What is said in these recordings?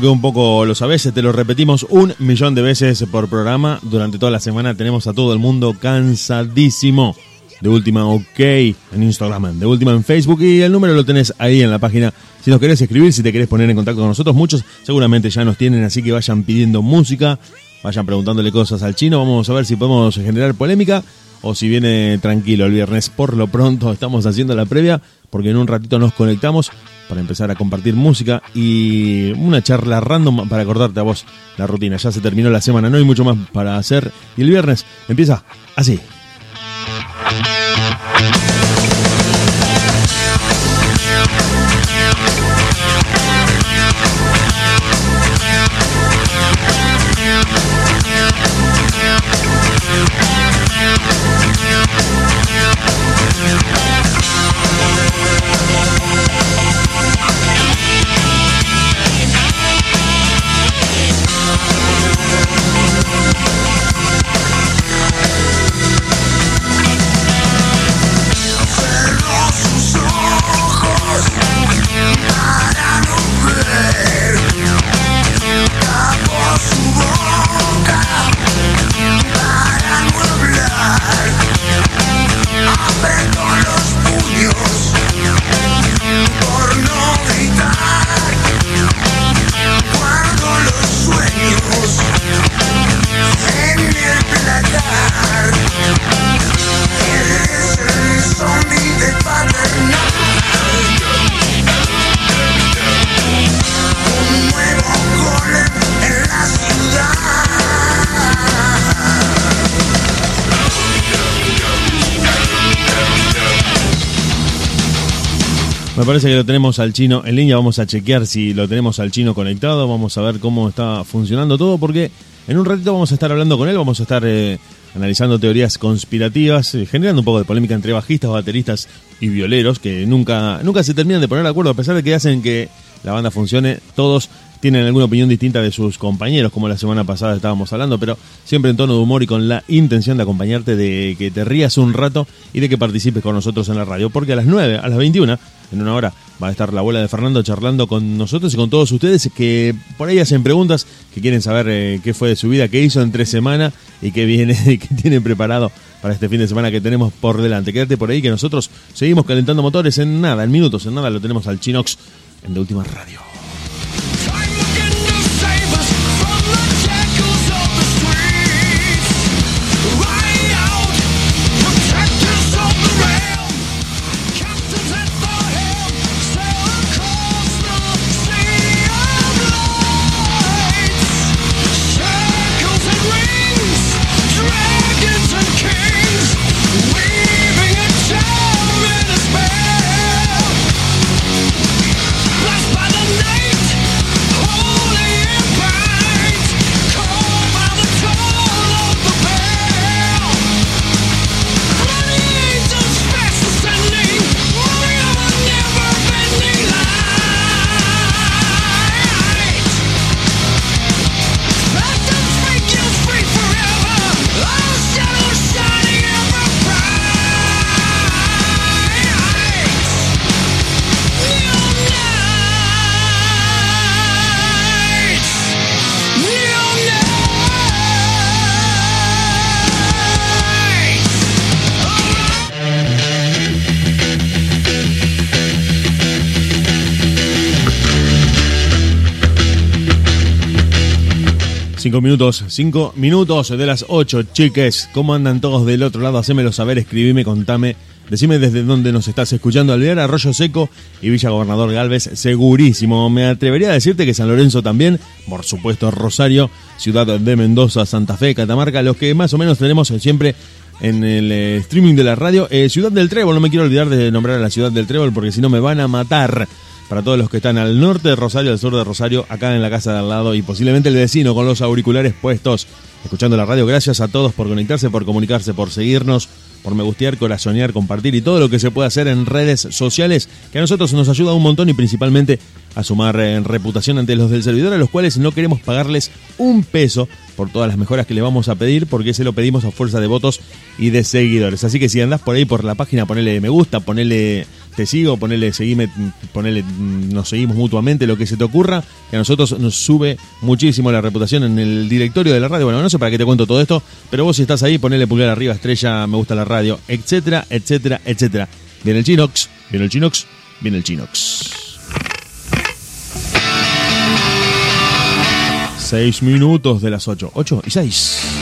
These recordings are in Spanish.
Que un poco lo sabes, te lo repetimos un millón de veces por programa. Durante toda la semana tenemos a todo el mundo cansadísimo. De última, ok, en Instagram, de última en Facebook y el número lo tenés ahí en la página. Si nos querés escribir, si te querés poner en contacto con nosotros, muchos seguramente ya nos tienen, así que vayan pidiendo música, vayan preguntándole cosas al chino. Vamos a ver si podemos generar polémica o si viene tranquilo el viernes. Por lo pronto estamos haciendo la previa porque en un ratito nos conectamos para empezar a compartir música y una charla random para acordarte a vos la rutina. Ya se terminó la semana, no hay mucho más para hacer y el viernes empieza así. Parece que lo tenemos al chino en línea. Vamos a chequear si lo tenemos al chino conectado. Vamos a ver cómo está funcionando todo. Porque en un ratito vamos a estar hablando con él. Vamos a estar eh, analizando teorías conspirativas, eh, generando un poco de polémica entre bajistas, bateristas y violeros que nunca, nunca se terminan de poner de acuerdo. A pesar de que hacen que la banda funcione, todos tienen alguna opinión distinta de sus compañeros, como la semana pasada estábamos hablando, pero siempre en tono de humor y con la intención de acompañarte, de que te rías un rato y de que participes con nosotros en la radio, porque a las 9, a las 21, en una hora, va a estar la abuela de Fernando charlando con nosotros y con todos ustedes que por ahí hacen preguntas, que quieren saber eh, qué fue de su vida, qué hizo entre semana y qué viene y qué tiene preparado para este fin de semana que tenemos por delante. Quédate por ahí que nosotros seguimos calentando motores en nada, en minutos, en nada, lo tenemos al Chinox en De Última Radio. Cinco minutos, cinco minutos de las ocho, chiques. ¿Cómo andan todos del otro lado? Hacémelo saber, escribime, contame. Decime desde dónde nos estás escuchando. Alvear, Arroyo Seco y Villa Gobernador Galvez, segurísimo. Me atrevería a decirte que San Lorenzo también, por supuesto Rosario, Ciudad de Mendoza, Santa Fe, Catamarca, los que más o menos tenemos siempre en el eh, streaming de la radio. Eh, ciudad del Trébol, no me quiero olvidar de nombrar a la Ciudad del Trébol porque si no me van a matar para todos los que están al norte de Rosario, al sur de Rosario, acá en la casa de al lado y posiblemente el vecino con los auriculares puestos, escuchando la radio. Gracias a todos por conectarse, por comunicarse, por seguirnos, por me gustear, corazonear, compartir y todo lo que se puede hacer en redes sociales, que a nosotros nos ayuda un montón y principalmente a sumar en reputación ante los del servidor, a los cuales no queremos pagarles un peso por todas las mejoras que le vamos a pedir, porque se lo pedimos a fuerza de votos y de seguidores. Así que si andás por ahí por la página, ponele me gusta, ponele te sigo, ponele seguime, ponele nos seguimos mutuamente, lo que se te ocurra, que a nosotros nos sube muchísimo la reputación en el directorio de la radio. Bueno, no sé para qué te cuento todo esto, pero vos si estás ahí, ponele pulgar arriba, estrella, me gusta la radio, etcétera, etcétera, etcétera. Viene el Chinox, viene el Chinox, viene el Chinox. Seis minutos de las ocho. Ocho y seis.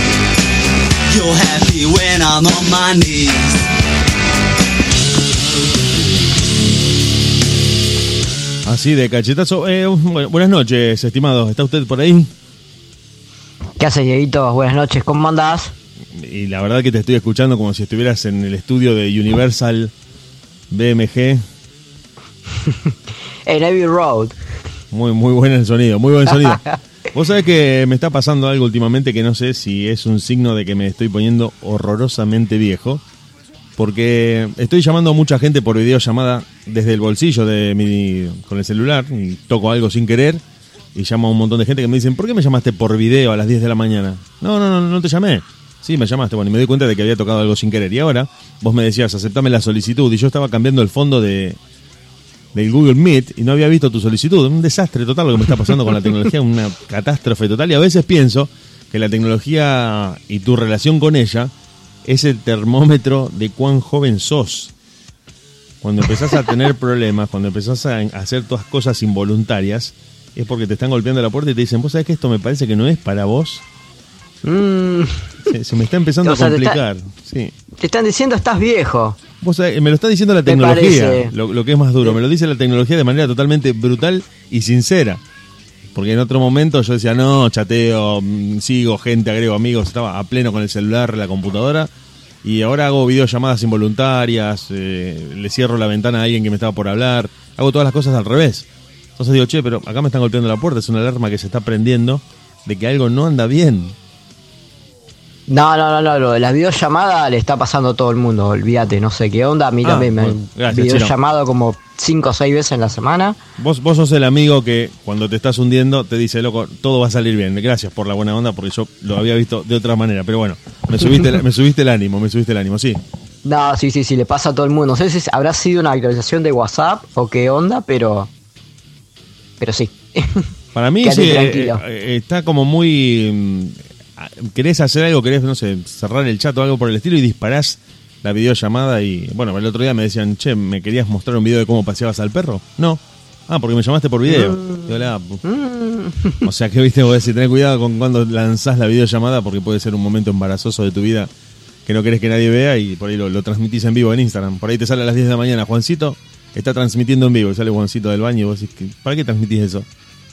You're happy when I'm on my knees. Así de cachetazo. Eh, bu- buenas noches, estimados. ¿Está usted por ahí? ¿Qué haces, Dieguito? Buenas noches, ¿cómo andás? Y la verdad que te estoy escuchando como si estuvieras en el estudio de Universal BMG. En Abbey Road. Muy, muy buen el sonido, muy buen sonido. Vos sabés que me está pasando algo últimamente que no sé si es un signo de que me estoy poniendo horrorosamente viejo. Porque estoy llamando a mucha gente por videollamada desde el bolsillo de mi, con el celular y toco algo sin querer y llamo a un montón de gente que me dicen, ¿por qué me llamaste por video a las 10 de la mañana? No, no, no, no te llamé. Sí, me llamaste, bueno, y me di cuenta de que había tocado algo sin querer. Y ahora vos me decías, aceptame la solicitud y yo estaba cambiando el fondo de, del Google Meet y no había visto tu solicitud. Un desastre total lo que me está pasando con la tecnología, una catástrofe total. Y a veces pienso que la tecnología y tu relación con ella es el termómetro de cuán joven sos. Cuando empezás a tener problemas, cuando empezás a hacer todas cosas involuntarias, es porque te están golpeando la puerta y te dicen, vos sabés que esto me parece que no es para vos. Mm, Se, se me está empezando O sea, a te está- complicar. Sí. te están diciendo estás viejo. Vos sabés, me lo está diciendo la tecnología, lo que es más duro. Me lo dice la tecnología de manera totalmente brutal y sincera. Porque en otro momento yo decía, no, chateo, mm, sigo gente, agrego amigos, estaba a pleno con el celular, la computadora. Y ahora hago videollamadas involuntarias, eh, le cierro la ventana a alguien que me estaba por hablar. Hago todas las cosas al revés. Entonces digo, che, pero acá me están golpeando la puerta, es una alarma que se está prendiendo de que algo no anda bien. No, no, no, no, lo de la videollamada le está pasando a todo el mundo, olvídate, no sé qué onda. A mí Ah, también me bueno, han videollamado como cinco o seis veces en la semana. Vos, vos sos el amigo que cuando te estás hundiendo te dice, loco, todo va a salir bien. Gracias por la buena onda porque yo lo había visto de otra manera. Pero bueno, me subiste, el- me subiste el ánimo, me subiste el ánimo, sí. No, sí, sí, sí, le pasa a todo el mundo. No sé si habrá sido una actualización de WhatsApp o qué onda, pero. Pero sí. Para mí sí, eh, tranquilo. eh, está como muy... mm, Querés hacer algo, querés, no sé, cerrar el chat o algo por el estilo y disparás la videollamada y... Bueno, el otro día me decían, che, ¿me querías mostrar un video de cómo paseabas al perro? No. Ah, porque me llamaste por video. Digo, "Ah, pu- O sea que, viste, vos decís, tener cuidado con cuando lanzás la videollamada porque puede ser un momento embarazoso de tu vida que no querés que nadie vea y por ahí lo, lo transmitís en vivo en Instagram. Por ahí te sale a las 10 de la mañana, Juancito está transmitiendo en vivo y sale Juancito del baño y vos decís, "¿Qué- ¿para qué transmitís eso?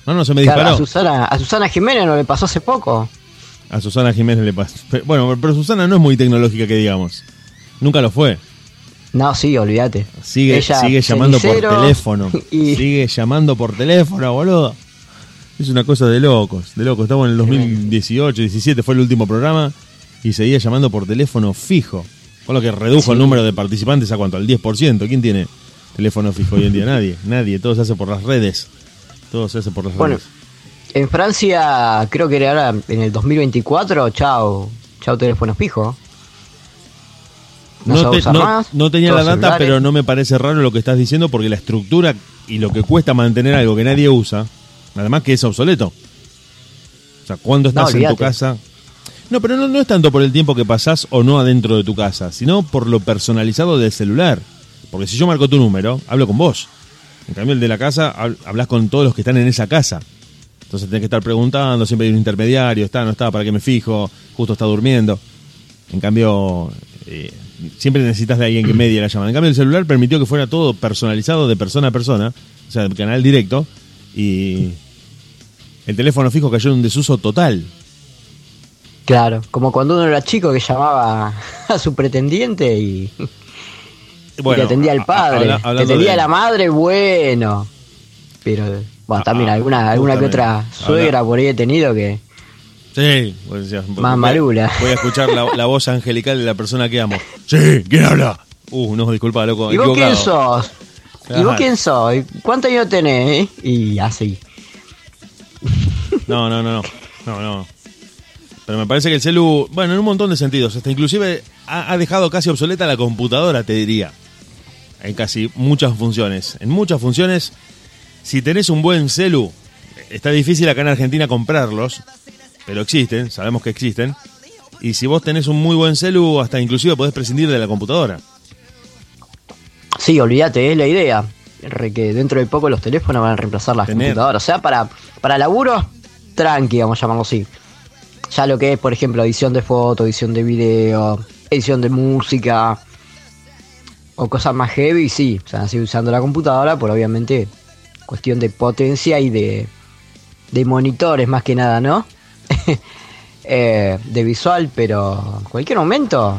No, no, se me Claro, disparó. a, Susana, a Susana Jiménez no le pasó hace poco. A Susana Jiménez le pasa. Bueno, pero Susana no es muy tecnológica que digamos. Nunca lo fue. No, sí, olvídate. Sigue, Ella, sigue llamando por teléfono. Y, Sigue llamando por teléfono, boludo. Es una cosa de locos, de locos. Estamos en el 2018, 17 fue el último programa y seguía llamando por teléfono fijo. Con lo que redujo el número de participantes a cuánto, al 10%. ¿Quién tiene teléfono fijo hoy en día? Nadie, nadie. Todo se hace por las redes. Todo se hace por las Bueno, redes. En Francia, creo que era ahora en el 2024, chao, chao teléfono fijo. No, te- no- más, no tenía la data, celulares. pero no me parece raro lo que estás diciendo porque la estructura y lo que cuesta mantener algo que nadie usa, además que es obsoleto. O sea, cuando No, estás en tu casa... No, pero no, no es tanto por el tiempo que pasás o no adentro de tu casa, sino por lo personalizado del celular. Porque si yo marco tu número, hablo con vos. En cambio, el de la casa, hab- hablas con todos los que están en esa casa. Entonces tenés que estar preguntando, siempre hay un intermediario, está, no está, para qué me fijo, justo está durmiendo. En cambio, eh, siempre necesitas de alguien que medie la llamada. En cambio, el celular permitió que fuera todo personalizado de persona a persona, o sea, canal directo, y el teléfono fijo cayó en un desuso total. Claro, como cuando uno era chico que llamaba a su pretendiente y, le atendía al padre, habla- le atendía de- a la madre, bueno. Pero, bueno, también Ah, alguna, alguna que otra suegra por ahí he tenido que... Sí, pues decías, Más voy- malula. Voy a escuchar la, la voz angelical de la persona que amo. Sí, ¿quién habla? Uh, no, disculpa, loco. ¿Y vos quién sos? ¿Y vos quién sos? ¿Y ¿Cuántos años tenés? Y así. No, no, no, no, no, no. Pero me parece que el celu, bueno, en un montón de sentidos, hasta inclusive ha, ha dejado casi obsoleta la computadora, te diría. En casi muchas funciones. En muchas funciones, si tenés un buen celu, está difícil acá en Argentina comprarlos, pero existen, sabemos que existen. Y si vos tenés un muy buen celu, hasta inclusive podés prescindir de la computadora. Sí, olvídate, es la idea. Que dentro de poco los teléfonos van a reemplazar las Tener. computadoras. O sea, para, para laburo, tranqui, vamos a llamarlo así. Ya lo que es, por ejemplo, edición de foto, edición de video, edición de música o cosas más heavy, sí, se van a seguir usando la computadora por obviamente cuestión de potencia y de, de monitores más que nada, ¿no? Eh, de visual, pero en cualquier momento,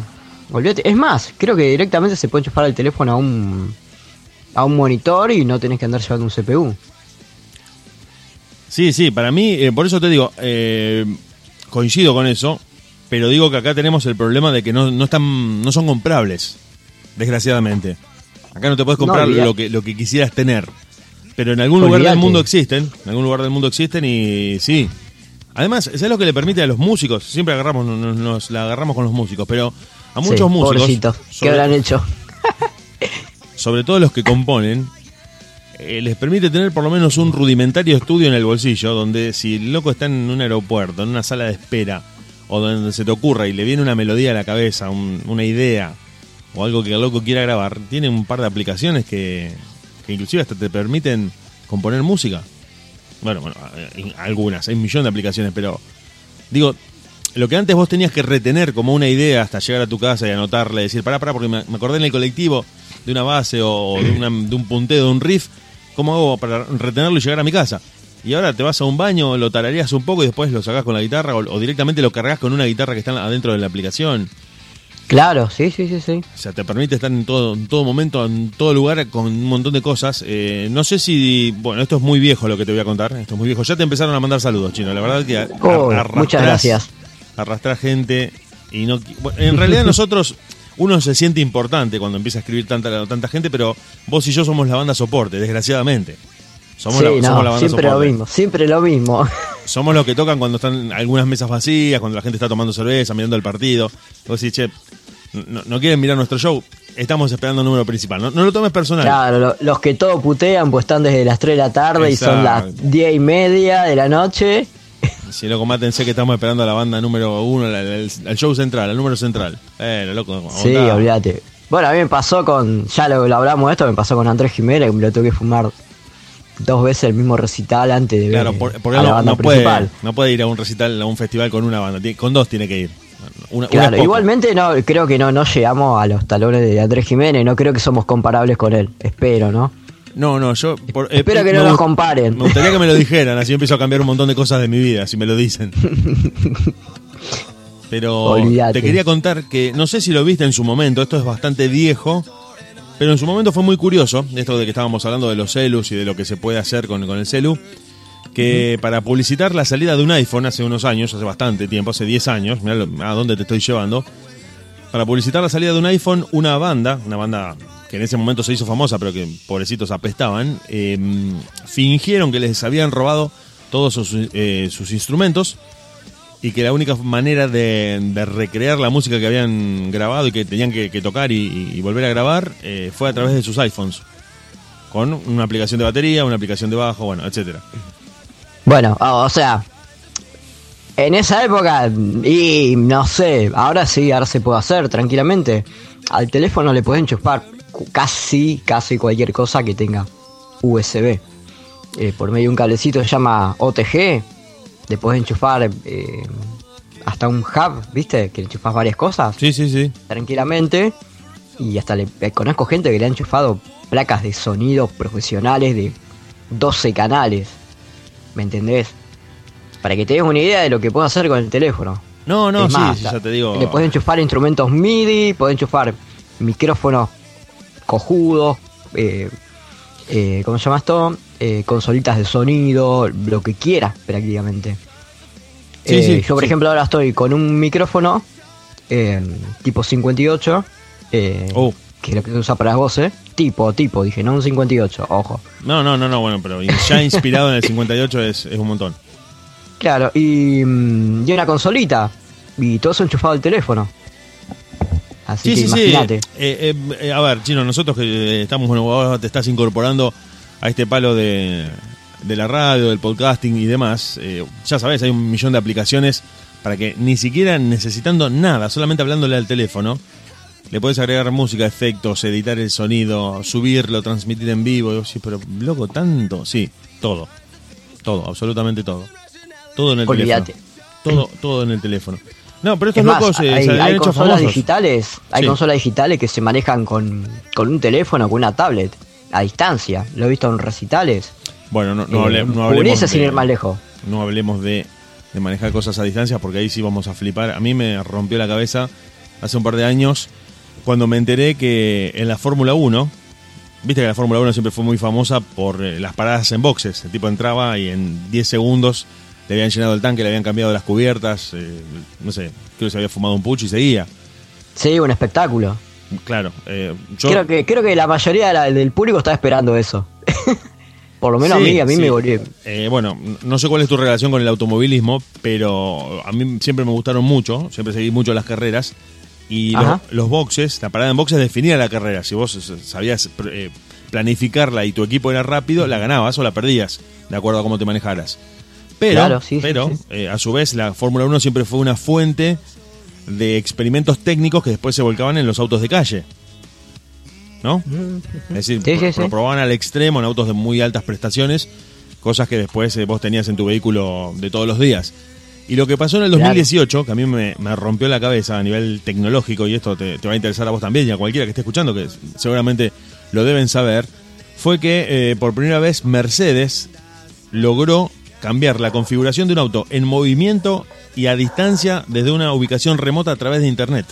olvídate. Es más, creo que directamente se puede enchufar el teléfono a un, a un monitor y no tenés que andar llevando un CPU. Sí, sí, para mí, eh, por eso te digo, eh, coincido con eso, pero digo que acá tenemos el problema de que no, no están, no son comprables, desgraciadamente. Acá no te puedes comprar lo que, lo que quisieras tener. Pero en algún lugar del mundo existen, en algún lugar del mundo existen y sí. Además, ¿sabes lo que le permite a los músicos? Siempre agarramos, nos, nos la agarramos con los músicos, pero a muchos Sí, músicos, Pobrecitos, ¿qué sobre- habrán hecho? sobre todo los que componen, eh, les permite tener por lo menos un rudimentario estudio en el bolsillo, donde si el loco está en un aeropuerto, en una sala de espera, o donde se te ocurra y le viene una melodía a la cabeza, un- una idea, o algo que el loco quiera grabar, tiene un par de aplicaciones que, que inclusive hasta te permiten componer música. Bueno, bueno, eh, algunas, hay un millón de aplicaciones, pero digo, lo que antes vos tenías que retener como una idea hasta llegar a tu casa y anotarle, decir, pará, pará, porque me, acordé en el colectivo de una base o de un punteo, de un riff, ¿cómo hago para retenerlo y llegar a mi casa? Y ahora te vas a un baño, lo tarareas un poco y después lo sacás con la guitarra o, o directamente lo cargas con una guitarra que está adentro de la aplicación. Claro, sí, sí, sí, sí. O sea, te permite estar en todo, en todo momento, en todo lugar, con un montón de cosas. Eh, no sé si. Bueno, esto es muy viejo lo que te voy a contar. Esto es muy viejo. Ya te empezaron a mandar saludos, chino. La verdad que. Oh, arrastrás- muchas gracias. Arrastrás gente y no. bueno, en realidad, nosotros. Uno se siente importante cuando empieza a escribir tanta, tanta gente, pero vos y yo somos la banda soporte, desgraciadamente. Somos, sí, la, no, somos la banda siempre lo mismo, siempre lo mismo. Somos los que tocan cuando están algunas mesas vacías, cuando la gente está tomando cerveza, mirando el partido. Vos decís, che, no, no quieren mirar nuestro show, estamos esperando el número principal. No, no lo tomes personal. Claro, lo- los que todo putean pues están desde las 3 de la tarde y son las Exacto. 10 y media de la noche. Si loco, mátense que estamos esperando a la banda número uno, el show central, el número central. Eh, loco, Sí, olvídate. Bueno, a mí me pasó con, ya lo, lo hablamos esto, me pasó con Andrés Jiménez, que me lo tuve que fumar dos veces el mismo recital antes de ver Claro, por, por a él la no, banda no puede, no puede ir a un recital, a un festival con una banda. Con dos tiene que ir. Una- Claro, igualmente no, creo que no, no llegamos a los talones de Andrés Jiménez, no creo que somos comparables con él, espero, ¿no? No, no, yo. por- eh, Espero que me no nos comparen. Me gustaría que me lo dijeran, así empiezo a cambiar un montón de cosas de mi vida, si me lo dicen. Pero Olvídate. te quería contar que, no sé si lo viste en su momento, esto es bastante viejo, pero en su momento fue muy curioso, esto de que estábamos hablando de los celus y de lo que se puede hacer con, con el celu, que para publicitar la salida de un iPhone hace unos años, hace bastante tiempo, hace 10 años, mirá lo- a dónde te estoy llevando, para publicitar la salida de un iPhone, una banda, una banda que en ese momento se hizo famosa, pero que pobrecitos apestaban, eh, fingieron que les habían robado todos sus, eh, sus instrumentos y que la única manera de, recrear la música que habían grabado y que tenían que, tocar y, volver a grabar eh, fue a través de sus iPhones, con una aplicación de batería, una aplicación de bajo, bueno, etcétera. Bueno, o o sea, en esa época, y no sé, ahora sí, ahora se puede hacer tranquilamente. Al teléfono le pueden enchufar casi, casi cualquier cosa que tenga USB. Eh, por medio de un cablecito se llama OTG, le puedes enchufar eh, hasta un hub, ¿viste? Que le enchufas varias cosas Sí, sí, sí. tranquilamente y hasta le eh, conozco gente que le han enchufado placas de sonido profesionales de 12 canales. ¿Me entendés? Para que te des una idea de lo que puedo hacer con el teléfono. No, no, Es sí, más, sí, ya te digo. Le puedes enchufar instrumentos MIDI, puedes enchufar micrófonos cojudos, eh, eh, ¿cómo se llama esto? Eh, consolitas de sonido, lo que quieras prácticamente. Sí, Eh, sí, yo, por sí. ejemplo, ahora estoy con un micrófono eh, tipo 58, eh, Oh. que es lo que se usa para las voces. Tipo, tipo, dije, no un 58, ojo. No, no, no, no, bueno, pero ya inspirado en el 58 es, es un montón. Claro, y, mm, y una consolita, y todo eso enchufado al teléfono. Así Sí, que sí, sí. imagínate. Eh, eh, eh, a ver, Chino, nosotros que estamos, bueno, vos te estás incorporando a este palo de, de la radio, del podcasting y demás. eh, ya sabes, hay un millón de aplicaciones para que ni siquiera necesitando nada, solamente hablándole al teléfono, le puedes agregar música, efectos, editar el sonido, subirlo, transmitir en vivo. Decís, pero loco, tanto. Sí, todo. Todo, absolutamente todo. Todo en el Olvídate. teléfono. Todo, todo en el teléfono. No, pero estos Es más, locos eh, hay, se hay hecho consolas famosos. digitales, hay Sí. consolas digitales que se manejan con, con un teléfono, con una tablet, a distancia. Lo he visto en recitales. Bueno, no, no, Eh, hable- no hablemos pureza sin de- ir más lejos. no hablemos de, de manejar cosas a distancia porque ahí sí vamos a flipar. A mí me rompió la cabeza hace un par de años cuando me enteré que en la Fórmula 1, viste que la Fórmula 1 siempre fue muy famosa por eh, las paradas en boxes. El tipo entraba y en 10 segundos le habían llenado el tanque, le habían cambiado las cubiertas, eh, no sé, creo que se había fumado un pucho y seguía. Sí, un espectáculo. Claro, eh, yo... Creo que creo que la mayoría de la- del público estaba esperando eso. Por lo menos Sí, a mí, a mí sí. me volvió. Eh, bueno, no sé cuál es tu relación con el automovilismo, pero a mí siempre me gustaron mucho, siempre seguí mucho las carreras. Y los boxes, la parada en boxes definía la carrera. Si vos sabías eh, planificarla y tu equipo era rápido, la ganabas o la perdías, de acuerdo a cómo te manejaras. Pero, Claro, sí, sí, pero eh, a su vez, la Fórmula 1 siempre fue una fuente de experimentos técnicos que después se volcaban en los autos de calle. ¿No? Es decir, Sí, probaban al extremo en autos de muy altas prestaciones, cosas que después eh, vos tenías en tu vehículo de todos los días. Y lo que pasó en el Claro. 2018, que a mí me, me rompió la cabeza a nivel tecnológico, y esto te, te va a interesar a vos también y a cualquiera que esté escuchando, que seguramente lo deben saber, fue que eh, por primera vez Mercedes logró cambiar la configuración de un auto en movimiento y a distancia desde una ubicación remota a través de Internet.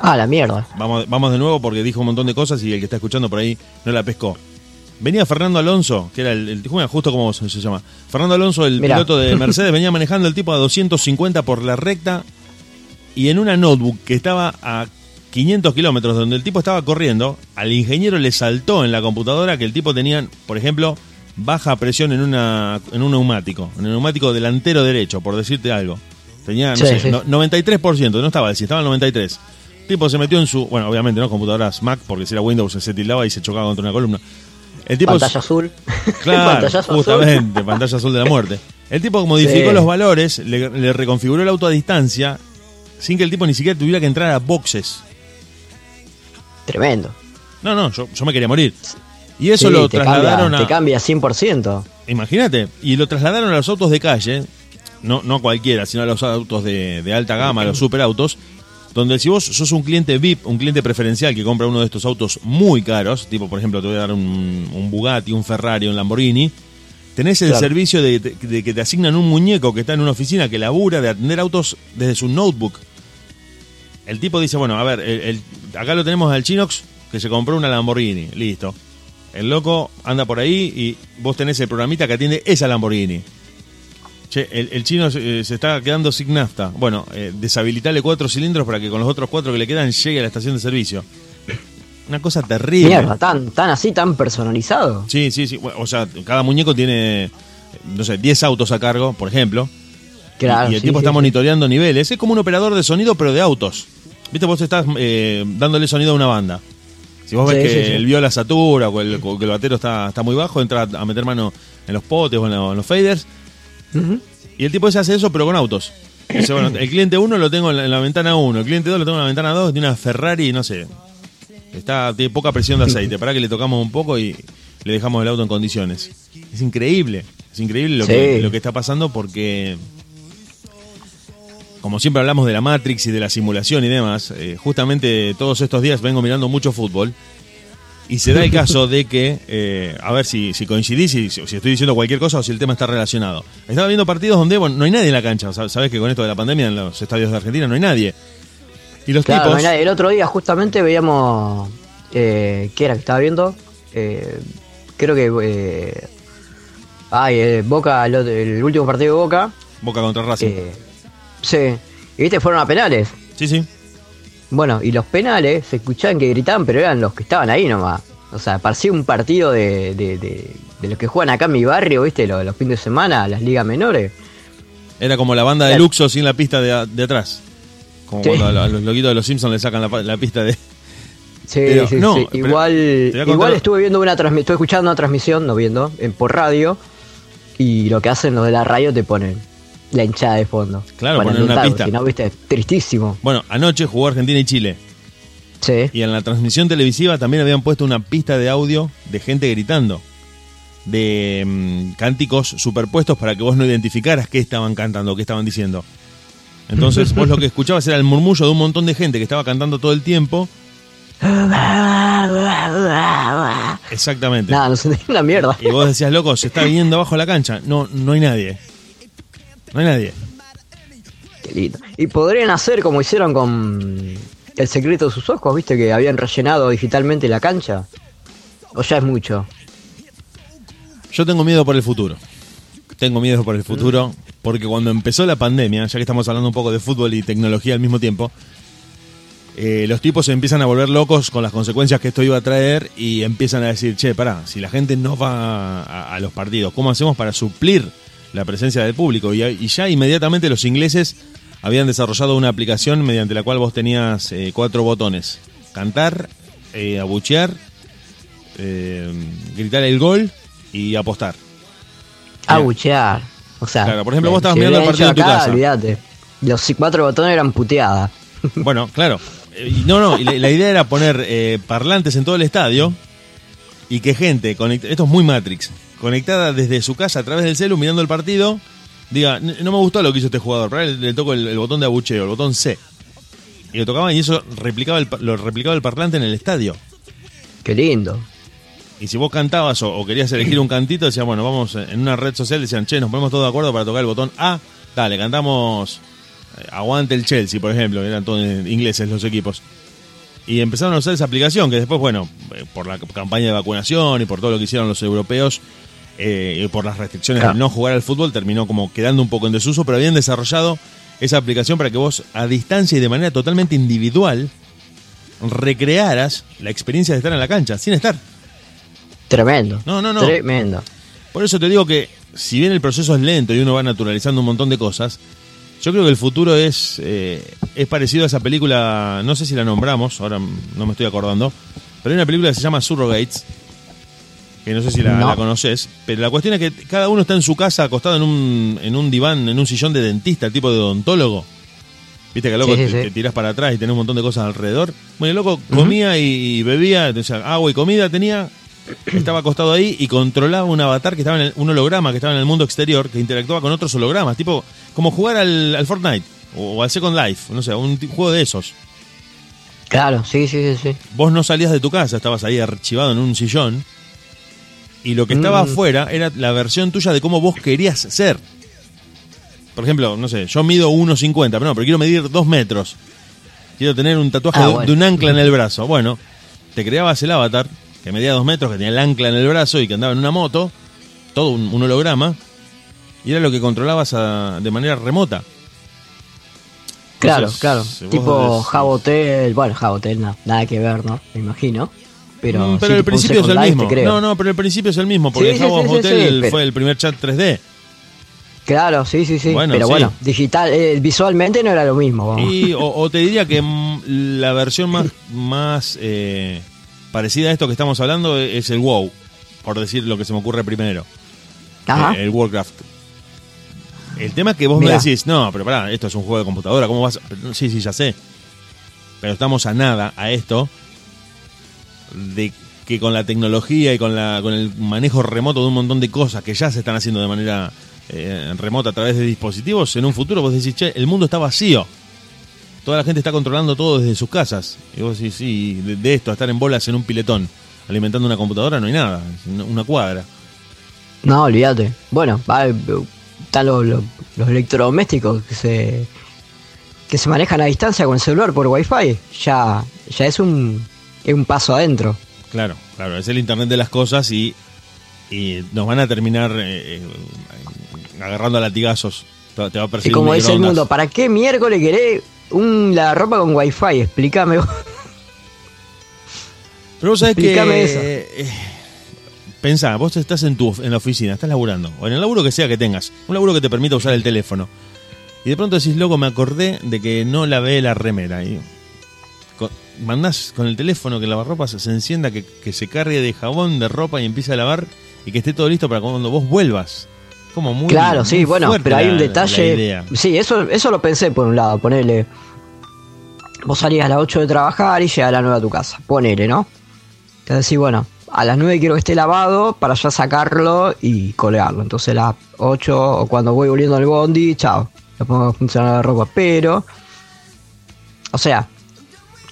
Ah, la mierda. Vamos, vamos de nuevo porque dijo un montón de cosas y el que está escuchando por ahí no la pescó. Venía Fernando Alonso, que era el, justo como se, se llama. Fernando Alonso, el Mirá. piloto de Mercedes, venía manejando el tipo a 250 por la recta y en una notebook que estaba a 500 kilómetros donde el tipo estaba corriendo, al ingeniero le saltó en la computadora que el tipo tenía, por ejemplo, baja presión en, una, en un neumático, en el neumático delantero derecho, por decirte algo. Tenía, no Sí, sé, sí. no- 93%, no estaba al 100, estaba al 93. El tipo se metió en su, bueno, obviamente no computadoras Mac, porque si era Windows se tildaba y se chocaba contra una columna. El tipo Pantalla azul. Claro, Pantallazo azul. justamente, pantalla azul de la muerte. El tipo modificó Sí. los valores, le, le reconfiguró el auto a distancia, sin que el tipo ni siquiera tuviera que entrar a boxes. Tremendo. No, no, yo, yo me quería morir. Y eso Sí, lo te trasladaron cambia, a... Te cambia 100%. Imagínate, y lo trasladaron a los autos de calle, no, no cualquiera, sino a los autos de, de alta gama, a los superautos, donde si vos sos un cliente VIP, un cliente preferencial que compra uno de estos autos muy caros, tipo por ejemplo te voy a dar un, un Bugatti, un Ferrari, un Lamborghini, tenés el Claro. servicio de, de- de que te asignan un muñeco que está en una oficina que labura de atender autos desde su notebook. El tipo dice, bueno, a ver, el- el- acá lo tenemos al Chinox que se compró una Lamborghini, listo. El loco anda por ahí y vos tenés el programita que atiende esa Lamborghini. Che, el, el chino se, eh, se está quedando sin nafta. Bueno, eh, deshabilitarle cuatro cilindros para que con los otros cuatro que le quedan llegue a la estación de servicio. Una cosa terrible. Mierda, tan, tan así, tan personalizado. Sí, sí, sí. O sea, cada muñeco tiene, no sé, 10 autos a cargo, por ejemplo. Claro, y el sí, tipo sí, está sí. monitoreando niveles. Es como un operador de sonido, pero de autos. Viste, vos estás eh, dándole sonido a una banda. Si vos ves que sí, sí. el viola satura o, el, o que el batero está, está muy bajo, entra a meter mano en los potes o en, lo- en los faders. Y el tipo ese hace eso, pero con autos. Dice, bueno, el cliente 1 lo tengo en la, en la ventana 1, el cliente 2 lo tengo en la ventana 2, tiene una Ferrari, no sé. Está, tiene poca presión de aceite. Para que le tocamos un poco y le dejamos el auto en condiciones. Es increíble. Es increíble lo, Sí. que, lo que está pasando porque como siempre hablamos de la Matrix y de la simulación y demás, eh, justamente todos estos días vengo mirando mucho fútbol. Y se da el caso de que, eh, a ver si, si coincidís, si, si estoy diciendo cualquier cosa o si el tema está relacionado. Estaba viendo partidos donde bueno, no hay nadie en la cancha. Sab- Sabes que con esto de la pandemia en los estadios de Argentina no hay nadie. Y los Claro, tipos. el otro día justamente veíamos. Eh, ¿Qué era que estaba viendo? Eh, creo que. Eh, ay, Boca, el, el último partido de Boca. Boca contra Racing. Sí. Y viste, fueron a penales. Sí, sí. Bueno, y los penales se escuchaban que gritaban, pero eran los que estaban ahí nomás. O sea, parecía un partido de, de, de, de los que juegan acá en mi barrio, ¿viste? Los, los fines de semana, las ligas menores. Era como la banda de. Luxo sin la pista de, de atrás. Como Sí. cuando a, los loquitos de los Simpsons le sacan la, pista de. Sí, Pero, sí, no, sí. Igual, igual estuve viendo una transmisión, estuve escuchando una transmisión, no viendo, en, por radio, y lo que hacen los de la radio te ponen la hinchada de fondo. Claro, Para ponen una pista. Si no, viste, tristísimo. Bueno, anoche jugó Argentina y Chile. Sí. Y en la transmisión televisiva también habían puesto una pista de audio de gente gritando. De mm, cánticos superpuestos para que vos no identificaras qué estaban cantando, qué estaban diciendo. Entonces vos lo que escuchabas era el murmullo de un montón de gente que estaba cantando todo el tiempo. Exactamente. Nada, no se una mierda. Y vos decías, loco, se está viniendo abajo la cancha. No, no hay nadie. No hay nadie. Qué lindo. Y podrían hacer como hicieron con El secreto de sus ojos, viste, que habían rellenado digitalmente la cancha. O ya es mucho. Yo tengo miedo por el futuro. Tengo miedo por el futuro porque cuando empezó la pandemia, ya que estamos hablando un poco de fútbol y tecnología al mismo tiempo, eh, los tipos se empiezan a volver locos con las consecuencias que esto iba a traer y empiezan a decir, che, pará, si la gente no va a, a los partidos, ¿cómo hacemos para suplir la presencia del público? Y, y ya inmediatamente los ingleses habían desarrollado una aplicación mediante la cual vos tenías eh, cuatro botones. Cantar, eh, abuchear, eh, gritar el gol y apostar. Abuchear. O sea, Claro, por ejemplo, vos estabas si mirando el partido en tu acá, casa. Los cuatro botones eran puteadas. Bueno, claro. No, no, la, la idea era poner parlantes en todo el estadio y que gente, conect- esto es muy Matrix, conectada desde su casa a través del celu mirando el partido, diga, "N- no me gustó lo que hizo este jugador, pero le, le toco el, el botón de abucheo, el botón C. Y lo tocaban y eso replicaba el, lo replicaba el parlante en el estadio. Qué lindo. Y si vos cantabas o, o querías elegir un cantito, decían, bueno, vamos eh, en una red social, decían, che, nos ponemos todos de acuerdo para tocar el botón A. Dale, cantamos eh, Aguante el Chelsea, por ejemplo, eran todos ingleses los equipos. Y empezaron a usar esa aplicación que después, bueno, eh, por la campaña de vacunación y por todo lo que hicieron los europeos, eh, por las restricciones Claro. de no jugar al fútbol, terminó como quedando un poco en desuso, pero habían desarrollado esa aplicación para que vos, a distancia y de manera totalmente individual, recrearas la experiencia de estar en la cancha, sin estar. Tremendo. No, no, no. Tremendo. Por eso te digo que, si bien el proceso es lento y uno va naturalizando un montón de cosas, yo creo que el futuro es, eh, es parecido a esa película, no sé si la nombramos, ahora no me estoy acordando, pero hay una película que se llama Surrogates, que no sé si la, No. la conoces, pero la cuestión es que cada uno está en su casa acostado en un, en un diván, en un sillón de dentista, tipo de odontólogo. Viste que loco Sí, sí, te, sí. te tirás para atrás y tenés un montón de cosas alrededor. Bueno, el loco comía y, y bebía, o sea, agua y comida tenía, estaba acostado ahí y controlaba un avatar que estaba en el- un holograma que estaba en el mundo exterior que interactuaba con otros hologramas, tipo como jugar al, al Fortnite o, al Second Life, no sé, un juego de esos. Claro, sí, sí, sí, sí. Vos no salías de tu casa, estabas ahí archivado en un sillón y lo que estaba Mm. afuera era la versión tuya de cómo vos querías ser. Por ejemplo, no sé, yo mido 1,50, pero no, pero quiero medir 2 metros. Quiero tener un tatuaje Ah, de, bueno. de un ancla en el brazo. Bueno, te creabas el avatar, que medía 2 metros, que tenía el ancla en el brazo y que andaba en una moto, todo un, un holograma, y era lo que controlabas a- de manera remota. Claro, Entonces, claro. Tipo Jabotel. Bueno, Jabotel, no, nada que ver, ¿no? Me imagino. Pero, sí, pero el principio es el mismo. No, no, pero el principio es el mismo, porque Sí, Hotel pero- fue el primer chat 3D. Claro, sí, sí, sí. Bueno, pero sí. bueno, digital, eh, visualmente no era lo mismo. vamos. Y, o, o te diría que la versión más, más eh, parecida a esto que estamos hablando es el WoW, por decir lo que se me ocurre primero. Ajá. Eh, el Warcraft. El tema es que vos Mirá. me decís, no, pero pará, esto es un juego de computadora, ¿cómo vas? a-?" Pero, Sí, sí, ya sé. Pero estamos a nada a esto de que con la tecnología y con, la, con el manejo remoto de un montón de cosas que ya se están haciendo de manera eh, remota a través de dispositivos, en un futuro vos decís, che, el mundo está vacío. Toda la gente está controlando todo desde sus casas. Y vos decís, sí, de, esto, a estar en bolas en un piletón, alimentando una computadora, no hay nada, una- cuadra. No, olvídate. Bueno, están los, los- los electrodomésticos que se que se manejan a distancia con el celular por wifi. Ya, ya es un, es un paso adentro. Claro, claro, es el Internet de las cosas y, y nos van a terminar eh, eh, agarrando a latigazos. Te te va a Y perseguir como un dice el mundo, ¿para qué miércoles querés un ropa con wifi? Explícame vos. Pero vos sabés que. Explícame eso. eh, pensá, vos estás en tu en la oficina, estás laburando, o en el laburo que sea que tengas, un laburo que te permita usar el teléfono. Y de pronto decís, loco, me acordé de que no lavé la remera. Y co- mandás con el teléfono que el lavarropa se, encienda, que, que se cargue de jabón, de ropa y empiece a lavar y que esté todo listo para cuando vos vuelvas. Como muy. claro, sí, bueno, pero hay un detalle. Sí, eso, eso lo pensé por un lado, ponele. Vos salís a las 8 de trabajar y llegas a las 9 a tu casa. Ponele, ¿no? Entonces sí, bueno, a las 9 quiero que esté lavado para ya sacarlo y colgarlo. Entonces a las 8 o cuando voy volviendo al bondi, chao. Le pongo a funcionar la ropa. Pero, o sea,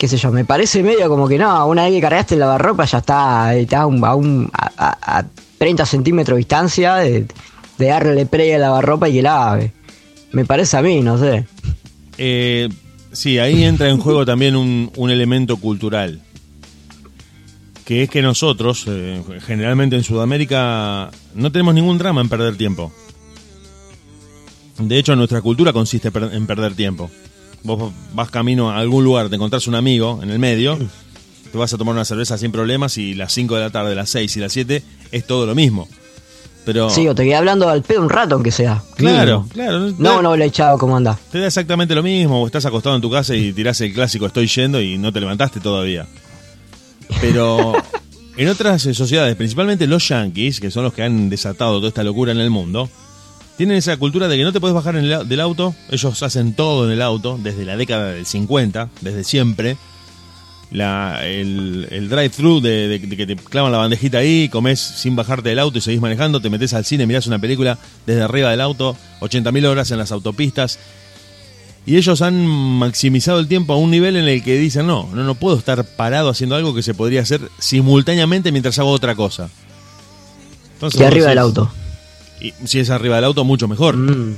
qué sé yo, me parece medio como que no, una vez que cargaste el lavarropa ya está, está a, un- a, a- a- a 30 centímetros de distancia de, de darle play al lavarropa y que lave. Me parece a mí, no sé. Eh, sí, ahí entra en juego también un, elemento cultural. Que es que nosotros, eh, generalmente en Sudamérica, no tenemos ningún drama en perder tiempo. De hecho, nuestra cultura consiste en perder tiempo. Vos vas camino a algún lugar, te encontrás un amigo en el medio, te vas a tomar una cerveza sin problemas y las 5 de la tarde, las 6 y las 7 es todo lo mismo. Pero Sí, o te quedé hablando al pedo un rato, aunque sea. Claro, claro. No, no le he echado cómo anda. Te da exactamente lo mismo, o estás acostado en tu casa y tirás el clásico estoy yendo y no te levantaste todavía. Pero en otras sociedades, principalmente los yankees, que son los que han desatado toda esta locura en el mundo, tienen esa cultura de que no te puedes bajar en el del auto, ellos hacen todo en el auto, desde la década del 50, desde siempre. La, el, el drive-thru de, de- de que te clavan la bandejita ahí, comes sin bajarte del auto y seguís manejando, te metes al cine, mirás una película desde arriba del auto, 80.000 horas en las autopistas. Y ellos han maximizado el tiempo a un nivel en el que dicen, no, no, no puedo estar parado haciendo algo que se podría hacer simultáneamente mientras hago otra cosa. Entonces, vos arriba del auto. Y si es arriba del auto, mucho mejor. Mm.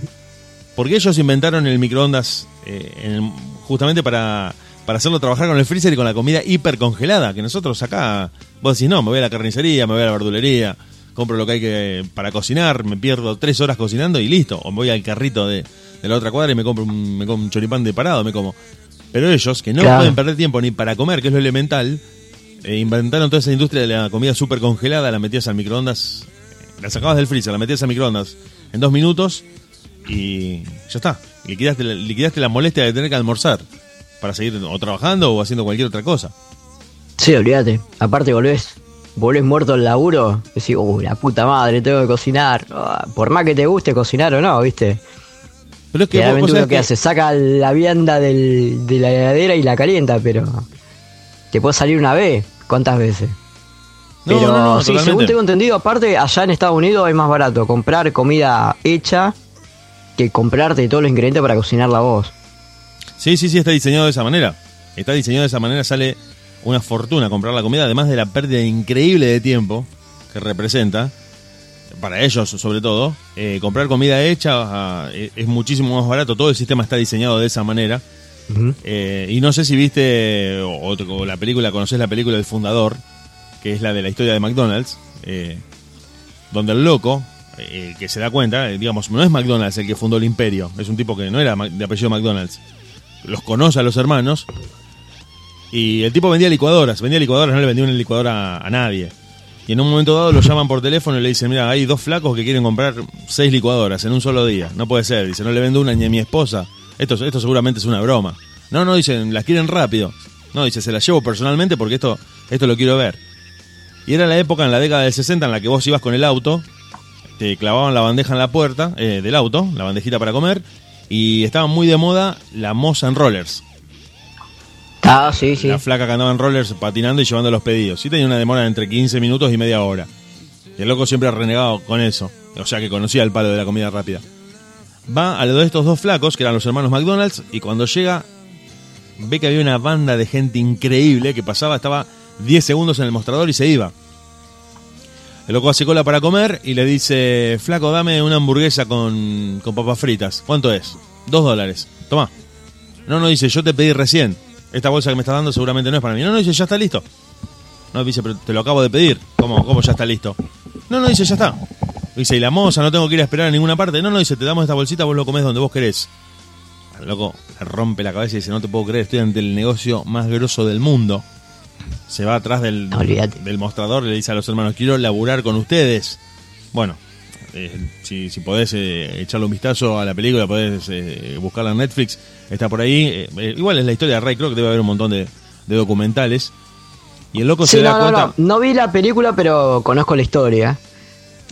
Porque ellos inventaron el microondas eh, en justamente para, para hacerlo trabajar con el freezer y con la comida hipercongelada. Que nosotros acá, vos decís, no, me voy a la carnicería, me voy a la verdulería, compro lo que hay que para cocinar, me pierdo tres horas cocinando y listo. O me voy al carrito de, de la otra cuadra y me compro un, me compro un choripán de parado, me como. Pero ellos, que no Claro. pueden perder tiempo ni para comer, que es lo elemental, eh, inventaron toda esa industria de la comida súper congelada, la metías al microondas, la sacabas del freezer, la metías al microondas en dos minutos y ya está. Liquidaste, la- liquidaste la molestia de tener que almorzar para seguir o trabajando o haciendo cualquier otra cosa. Sí, olvídate. Aparte volvés, volvés muerto al laburo, decís, uy, la puta madre, tengo que cocinar. Ah, Por más que te guste cocinar o no, ¿viste? Pero es que vos- uno que que- hace, saca la vianda del- de la heladera y la calienta, pero te puede salir una vez. ¿Cuántas veces? No, Pero no, no, sí, según tengo entendido, aparte, allá en Estados Unidos es más barato comprar comida hecha que comprarte todos los ingredientes para cocinarla vos. Sí, sí, sí, está diseñado de esa manera. Está diseñado de esa manera, sale una fortuna comprar la comida, además de la pérdida increíble de tiempo que representa, para ellos sobre todo, eh, comprar comida hecha ah, eh, es muchísimo más barato, todo el sistema está diseñado de esa manera. Eh, y no sé si viste o, o la película, conoces la película El Fundador, que es la de la historia de McDonald's, eh, donde el loco, eh, que se da cuenta, eh, digamos, no es McDonald's el que fundó el imperio, es un tipo que no era de apellido McDonald's, los conoce a los hermanos, y el tipo vendía licuadoras, vendía licuadoras, no le vendía una licuadora a, a nadie. Y en un momento dado lo llaman por teléfono y le dicen, mira, hay dos flacos que quieren comprar seis licuadoras en un solo día. No puede ser. Dice, no le vendo una ni a mi esposa. Esto, esto seguramente es una broma. No, no, dicen, las quieren rápido. No, dice, se las llevo personalmente porque esto, esto lo quiero ver. Y era la época en la década del 60 en la que vos ibas con el auto, te clavaban la bandeja en la puerta eh, del auto, la bandejita para comer, y estaba muy de moda la moza en rollers. Ah, sí, sí. La flaca que andaba en rollers patinando y llevando los pedidos. Sí tenía una demora de entre 15 minutos y media hora. Y el loco siempre ha renegado con eso. O sea que conocía el palo de la comida rápida. Va a lo de estos dos flacos, que eran los hermanos McDonald's, y cuando llega, ve que había una banda de gente increíble que pasaba, estaba 10 segundos en el mostrador y se iba. El loco hace cola para comer y le dice, flaco, dame una hamburguesa con, con papas fritas. ¿Cuánto es? Dos dólares. Toma. No, no, dice, yo te pedí recién. Esta bolsa que me estás dando seguramente no es para mí. No, no, dice, ya está listo. No, dice, pero te lo acabo de pedir. ¿Cómo, cómo ya está listo? No, no, dice, ya está. Dice, y la moza, no tengo que ir a esperar a ninguna parte. No, no, dice, te damos esta bolsita, vos lo comés donde vos querés. El loco le rompe la cabeza y dice, no te puedo creer, estoy ante el negocio más grosso del mundo. Se va atrás del, No, del mostrador y le dice a los hermanos, quiero laburar con ustedes. Bueno, eh, si, si podés eh, echarle un vistazo a la película, podés eh, buscarla en Netflix, está por ahí. Igual es la historia de Ray Kroc, debe haber un montón de, de documentales. Y el loco Sí, se da no, no, cuenta... no. No vi la película, pero conozco la historia.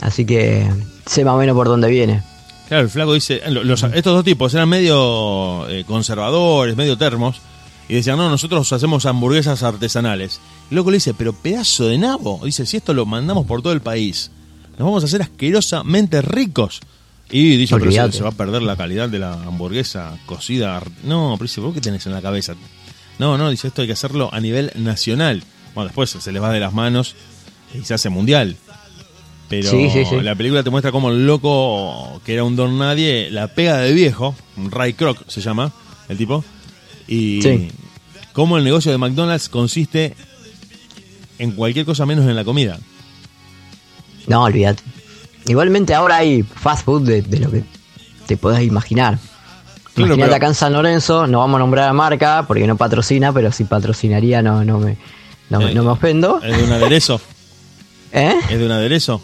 Así que sé más o menos por dónde viene. Claro, el flaco dice, los- estos dos tipos eran medio conservadores, medio termos, y decían, no, nosotros hacemos hamburguesas artesanales. Y el loco le dice, pero pedazo de nabo. Dice, si esto lo mandamos por todo el país, nos vamos a hacer asquerosamente ricos. Y dice, pero se, se va a perder la calidad de la hamburguesa cocida. No, pero dice, ¿vos qué tenés en la cabeza? No, no, dice, esto hay que hacerlo a nivel nacional. Bueno, después se les va de las manos y se hace mundial. Pero Sí, sí, sí. la película te muestra cómo el loco, que era un don nadie, la pega de viejo, Ray Kroc se llama el tipo, y Sí. cómo el negocio de McDonald's consiste en cualquier cosa menos en la comida. No, olvídate. Igualmente ahora hay fast food de, de lo que te podés imaginar. Claro, Imagínate pero- acá en San Lorenzo, no vamos a nombrar a marca porque no patrocina, pero si patrocinaría no, no, me, no, me- Eh, no me ofendo. ¿Es de un aderezo? ¿Eh? ¿Es de un aderezo?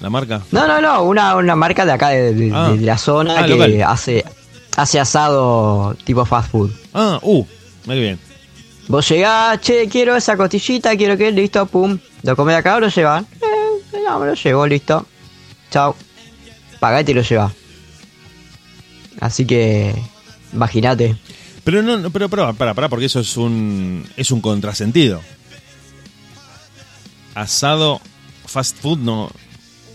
¿La marca? No, no, no, una, una marca de acá de, de- Ah. de la zona Ah, que local. hace, hace asado tipo fast food. Ah, uh, muy bien. Vos llegás, che, quiero esa costillita, quiero que, listo, pum. ¿Lo comés acá o lo llevan? Eh, no, me lo llevo, listo. Chao. Pagá y lo llevas. Así que, imagínate. Pero no, no, pero, pero para, para, porque eso es un es un contrasentido. Asado, fast food, no.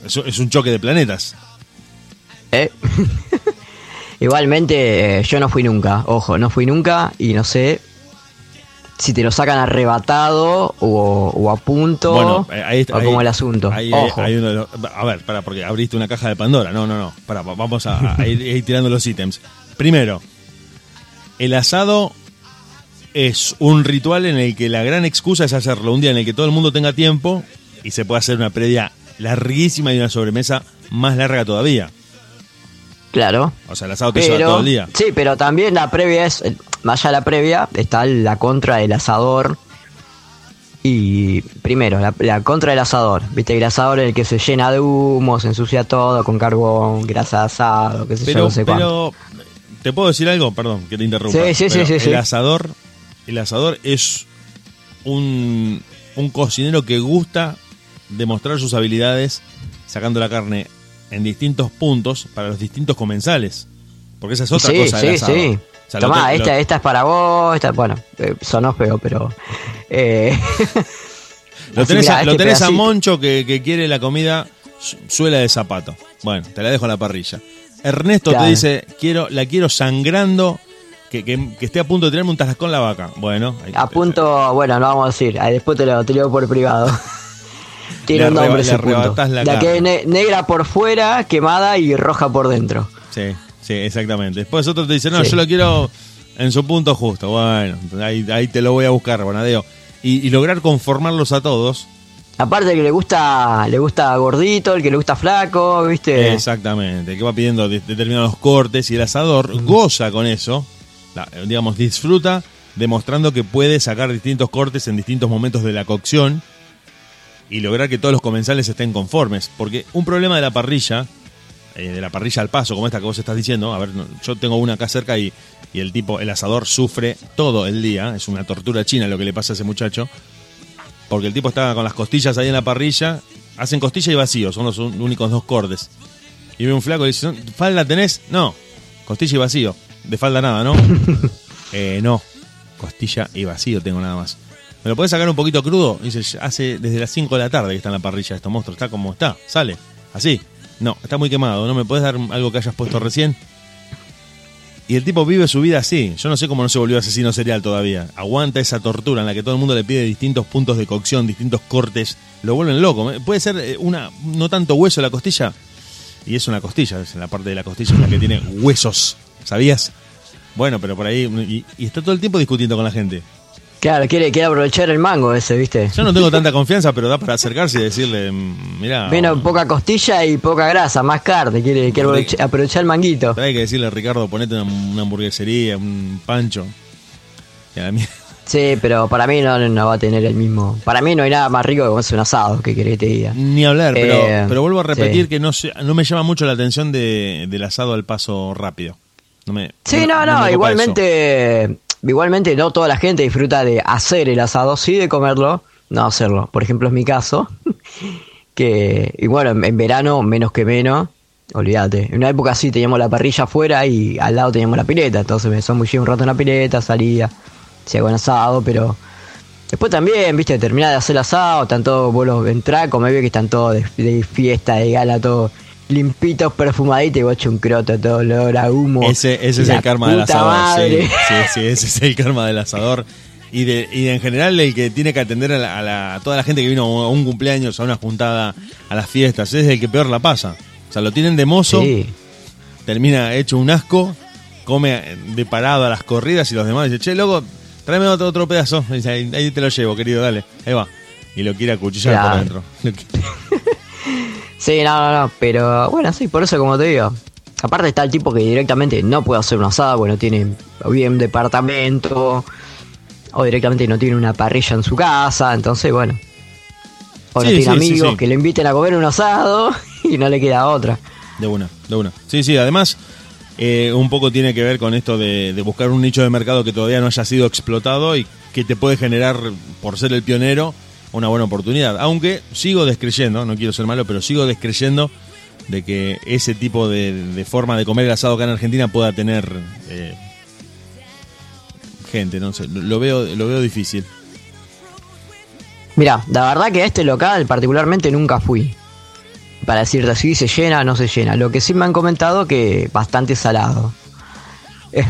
Eso es un choque de planetas. ¿Eh? Igualmente, eh, yo no fui nunca, ojo, no fui nunca y no sé si te lo sacan arrebatado o, o a punto Bueno, eh, ahí está. o ahí- como el asunto. ahí- ojo. uno a ver, para, porque abriste una caja de Pandora. No, no, no. Para, vamos a, a ir, ir tirando los ítems. Primero, el asado es un ritual en el que la gran excusa es hacerlo un día en el que todo el mundo tenga tiempo y se puede hacer una previa larguísima y una sobremesa más larga todavía. Claro. O sea, el asado te lleva todo el día. sí, pero también la previa es, eh, más allá de la previa, está la contra del asador. Y primero, la, la contra del asador. Viste el asador es el que se llena de humo, se ensucia todo con carbón, grasa de asado, qué sé yo, no sé cuánto. pero, ¿te puedo decir algo? Perdón, que te interrumpa. Sí, sí, sí, sí, El sí. asador, el asador es un, un cocinero que gusta demostrar sus habilidades sacando la carne en distintos puntos para los distintos comensales. Porque esa es otra sí, cosa sí, sí. O sea, Tomá, te- lo- esta, esta es para vos, esta, bueno, eh, sonó feo, pero... eh, Lo tenés, mirá, a, lo este tenés a. Moncho que, que quiere la comida su- suela de zapato. Bueno, te la dejo en la parrilla. Ernesto Claro. te dice, quiero, la quiero sangrando, que, que- que esté a punto de tirarme un tarascón la vaca. Bueno, ahí- A punto, bueno, no vamos a decir, ahí después te lo, te lo digo por privado. Tiene Le un nombre ese punto. la La que es ne- negra por fuera, quemada y roja por dentro. Sí, sí, exactamente. Después otro te dice, no, Sí. yo lo quiero en su punto justo. Bueno, ahí, ahí te lo voy a buscar, Bonadeo. Y, y lograr conformarlos a todos. Aparte el que le gusta, le gusta gordito, el que le gusta flaco, ¿viste? Exactamente, que va pidiendo de- determinados cortes y el asador Mm. goza con eso, la- digamos, disfruta demostrando que puede sacar distintos cortes en distintos momentos de la cocción y lograr que todos los comensales estén conformes. Porque un problema de la parrilla, eh, de la parrilla al paso, como esta que vos estás diciendo, a ver, yo tengo una acá cerca y, y el tipo, el asador sufre todo el día, es una tortura china lo que le pasa a ese muchacho, porque el tipo está con las costillas ahí en la parrilla, hacen costilla y vacío, son los únicos dos cortes. Y ve un flaco y dice, ¿falda tenés? No, costilla y vacío, de falda nada, ¿no? eh, no, costilla y vacío tengo nada más. ¿Me lo podés sacar un poquito crudo? Dice, hace desde las 5 de la tarde que está en la parrilla estos monstruos, está como está, sale, así. No, está muy quemado. ¿No me puedes dar algo que hayas puesto recién? Y el tipo vive su vida así. Yo no sé cómo no se volvió asesino serial todavía. Aguanta esa tortura en la que todo el mundo le pide distintos puntos de cocción, distintos cortes. Lo vuelven loco. Puede ser eh, una, no tanto hueso la costilla. Y es una costilla, es la parte de la costilla en la que tiene huesos. ¿Sabías? Bueno, pero por ahí. Y está todo el tiempo discutiendo con la gente. Claro, quiere, quiere aprovechar el mango ese, ¿viste? Yo no tengo tanta confianza, pero da para acercarse y decirle, mira. Vino poca costilla y poca grasa, más carne, quiere, quiere aprovechar, el manguito. Hay que decirle, Ricardo, ponete una, hamburguesería, un pancho. Sí, pero para mí no, no, va a tener el mismo. Para mí no hay nada más rico que comerse un asado, que querés te diga. Ni hablar, pero, eh, pero vuelvo a repetir que no, no me llama mucho la atención de, del asado al paso rápido. No me, sí, no, no, igualmente igualmente no toda la gente disfruta de hacer el asado, sí de comerlo, no hacerlo. Por ejemplo, es mi caso, que, y bueno, en, verano menos que menos, olvídate. En una época sí teníamos la parrilla afuera y al lado teníamos la pileta, entonces me muy un rato en la pileta, salía, hacía buen asado, pero después también, viste, terminar de hacer el asado, están todos, vuelos entrar, como que están todos de fiesta, de gala, todo limpitos, perfumaditos y vos un croto, todo olor a humo. Ese, ese es el karma del asador. Sí, sí, ese es el karma del asador. Y, de, y en general el que tiene que atender a, la, toda la gente que vino a un cumpleaños, a una juntada, a las fiestas, es el que peor la pasa. O sea, lo tienen de mozo, termina hecho un asco, come de parado a las corridas y los demás dicen, che, loco, tráeme otro, otro pedazo. ahí, te lo llevo, querido, dale, ahí va. Y lo quiere acuchillar por dentro. Sí, no, no, no, pero bueno, sí, por eso como te digo. Aparte está el tipo que directamente no puede hacer una asada, bueno, tiene o bien departamento, o directamente no tiene una parrilla en su casa, entonces bueno. O no tiene amigos que le inviten a comer un asado y no le queda otra. De una, de una. Sí, sí, además eh, un poco tiene que ver con esto de, de buscar un nicho de mercado que todavía no haya sido explotado y que te puede generar, por ser el pionero, una buena oportunidad. Aunque sigo descreyendo, no quiero ser malo, pero sigo descreyendo de que ese tipo de, forma de comer el asado acá en Argentina pueda tener eh, gente, no sé, lo veo, lo veo difícil. Mira, la verdad que a este local particularmente nunca fui. Para decirte así, se llena, no se llena. Lo que sí me han comentado que bastante salado.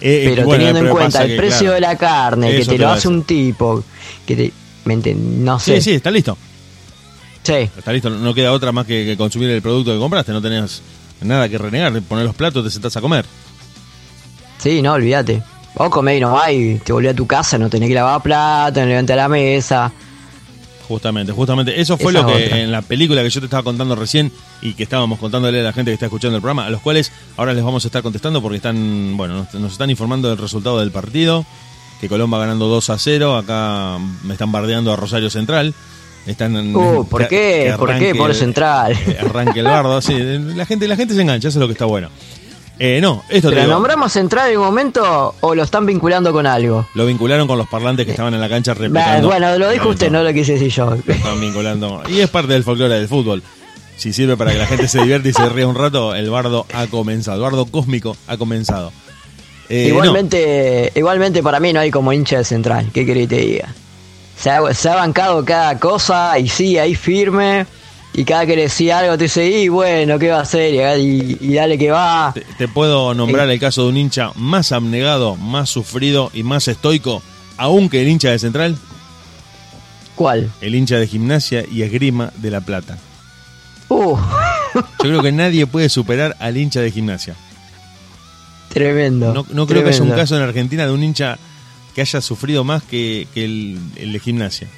Eh, pero teniendo en cuenta el precio de la carne, que te lo hace un tipo, que te, no sé. Sí, sí, está listo. Sí. Está listo, no queda otra más que, consumir el producto que compraste, no tenés nada que renegar, poner los platos, te sentás a comer. Sí, no, olvídate. Vos comés y no hay, te volvés a tu casa, no tenés que lavar platos, no levantar la mesa. Justamente, justamente. Eso fue lo que en la película que yo te estaba contando recién y que estábamos contándole a la gente que está escuchando el programa, a los cuales ahora les vamos a estar contestando porque están, bueno, nos están informando del resultado del partido que Colón va ganando 2 a 0. Acá me están bardeando a Rosario Central. Están, uh, ¿por qué? ¿Por qué? Por Central. Arranque el bardo, sí. La gente, la gente se engancha, eso es lo que está bueno. Eh, no, esto ¿Pero nombramos Central en un momento o lo están vinculando con algo? Lo vincularon con los parlantes que estaban en la cancha repitiendo. Bueno, lo dijo usted, no lo quise decir yo. Lo están vinculando. Y es parte del folclore del fútbol. Si sirve para que la gente se divierte y se ría un rato, el bardo ha comenzado. El bardo cósmico ha comenzado. Eh, igualmente, igualmente para mí no hay como hincha de central, ¿qué querés que te diga? Se ha, bancado cada cosa y sí, ahí firme. Y cada que le decía algo te dice, y bueno, ¿qué va a hacer? Y, dale que va. Te, puedo nombrar el caso de un hincha más abnegado, más sufrido y más estoico, aún que el hincha de Central. ¿Cuál? El hincha de gimnasia y esgrima de La Plata. Uh. Yo creo que nadie puede superar al hincha de gimnasia. Tremendo. No, creo que haya un caso en Argentina de un hincha que haya sufrido más que, el, de gimnasia.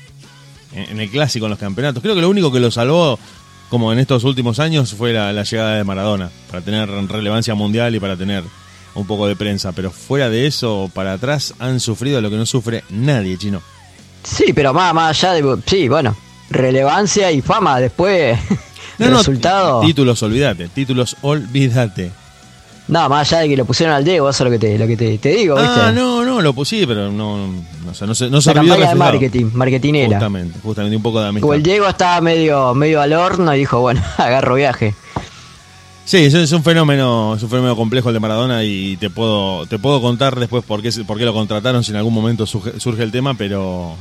En, el clásico, en los campeonatos. Creo que lo único que lo salvó, como en estos últimos años, fue la, llegada de Maradona. Para tener relevancia mundial y para tener un poco de prensa. Pero fuera de eso, para atrás, han sufrido lo que no sufre nadie, chino. Sí, pero más, más allá de. Sí, bueno. Relevancia y fama. Después. No, resultado. títulos, olvídate. Títulos, olvídate. No, más allá de que lo pusieron al Diego, eso es lo que te, lo que te, digo, ¿viste? Ah, no, no, lo pusí, pero no, no, sé, no, se, no se La campaña de marketing, marketinera. Justamente, justamente, un poco de amistad. O el Diego estaba medio, medio al horno y dijo, bueno, agarro viaje. Sí, es un fenómeno, es un fenómeno complejo el de Maradona y te puedo, te puedo contar después por qué, por qué lo contrataron si en algún momento surge, el tema, pero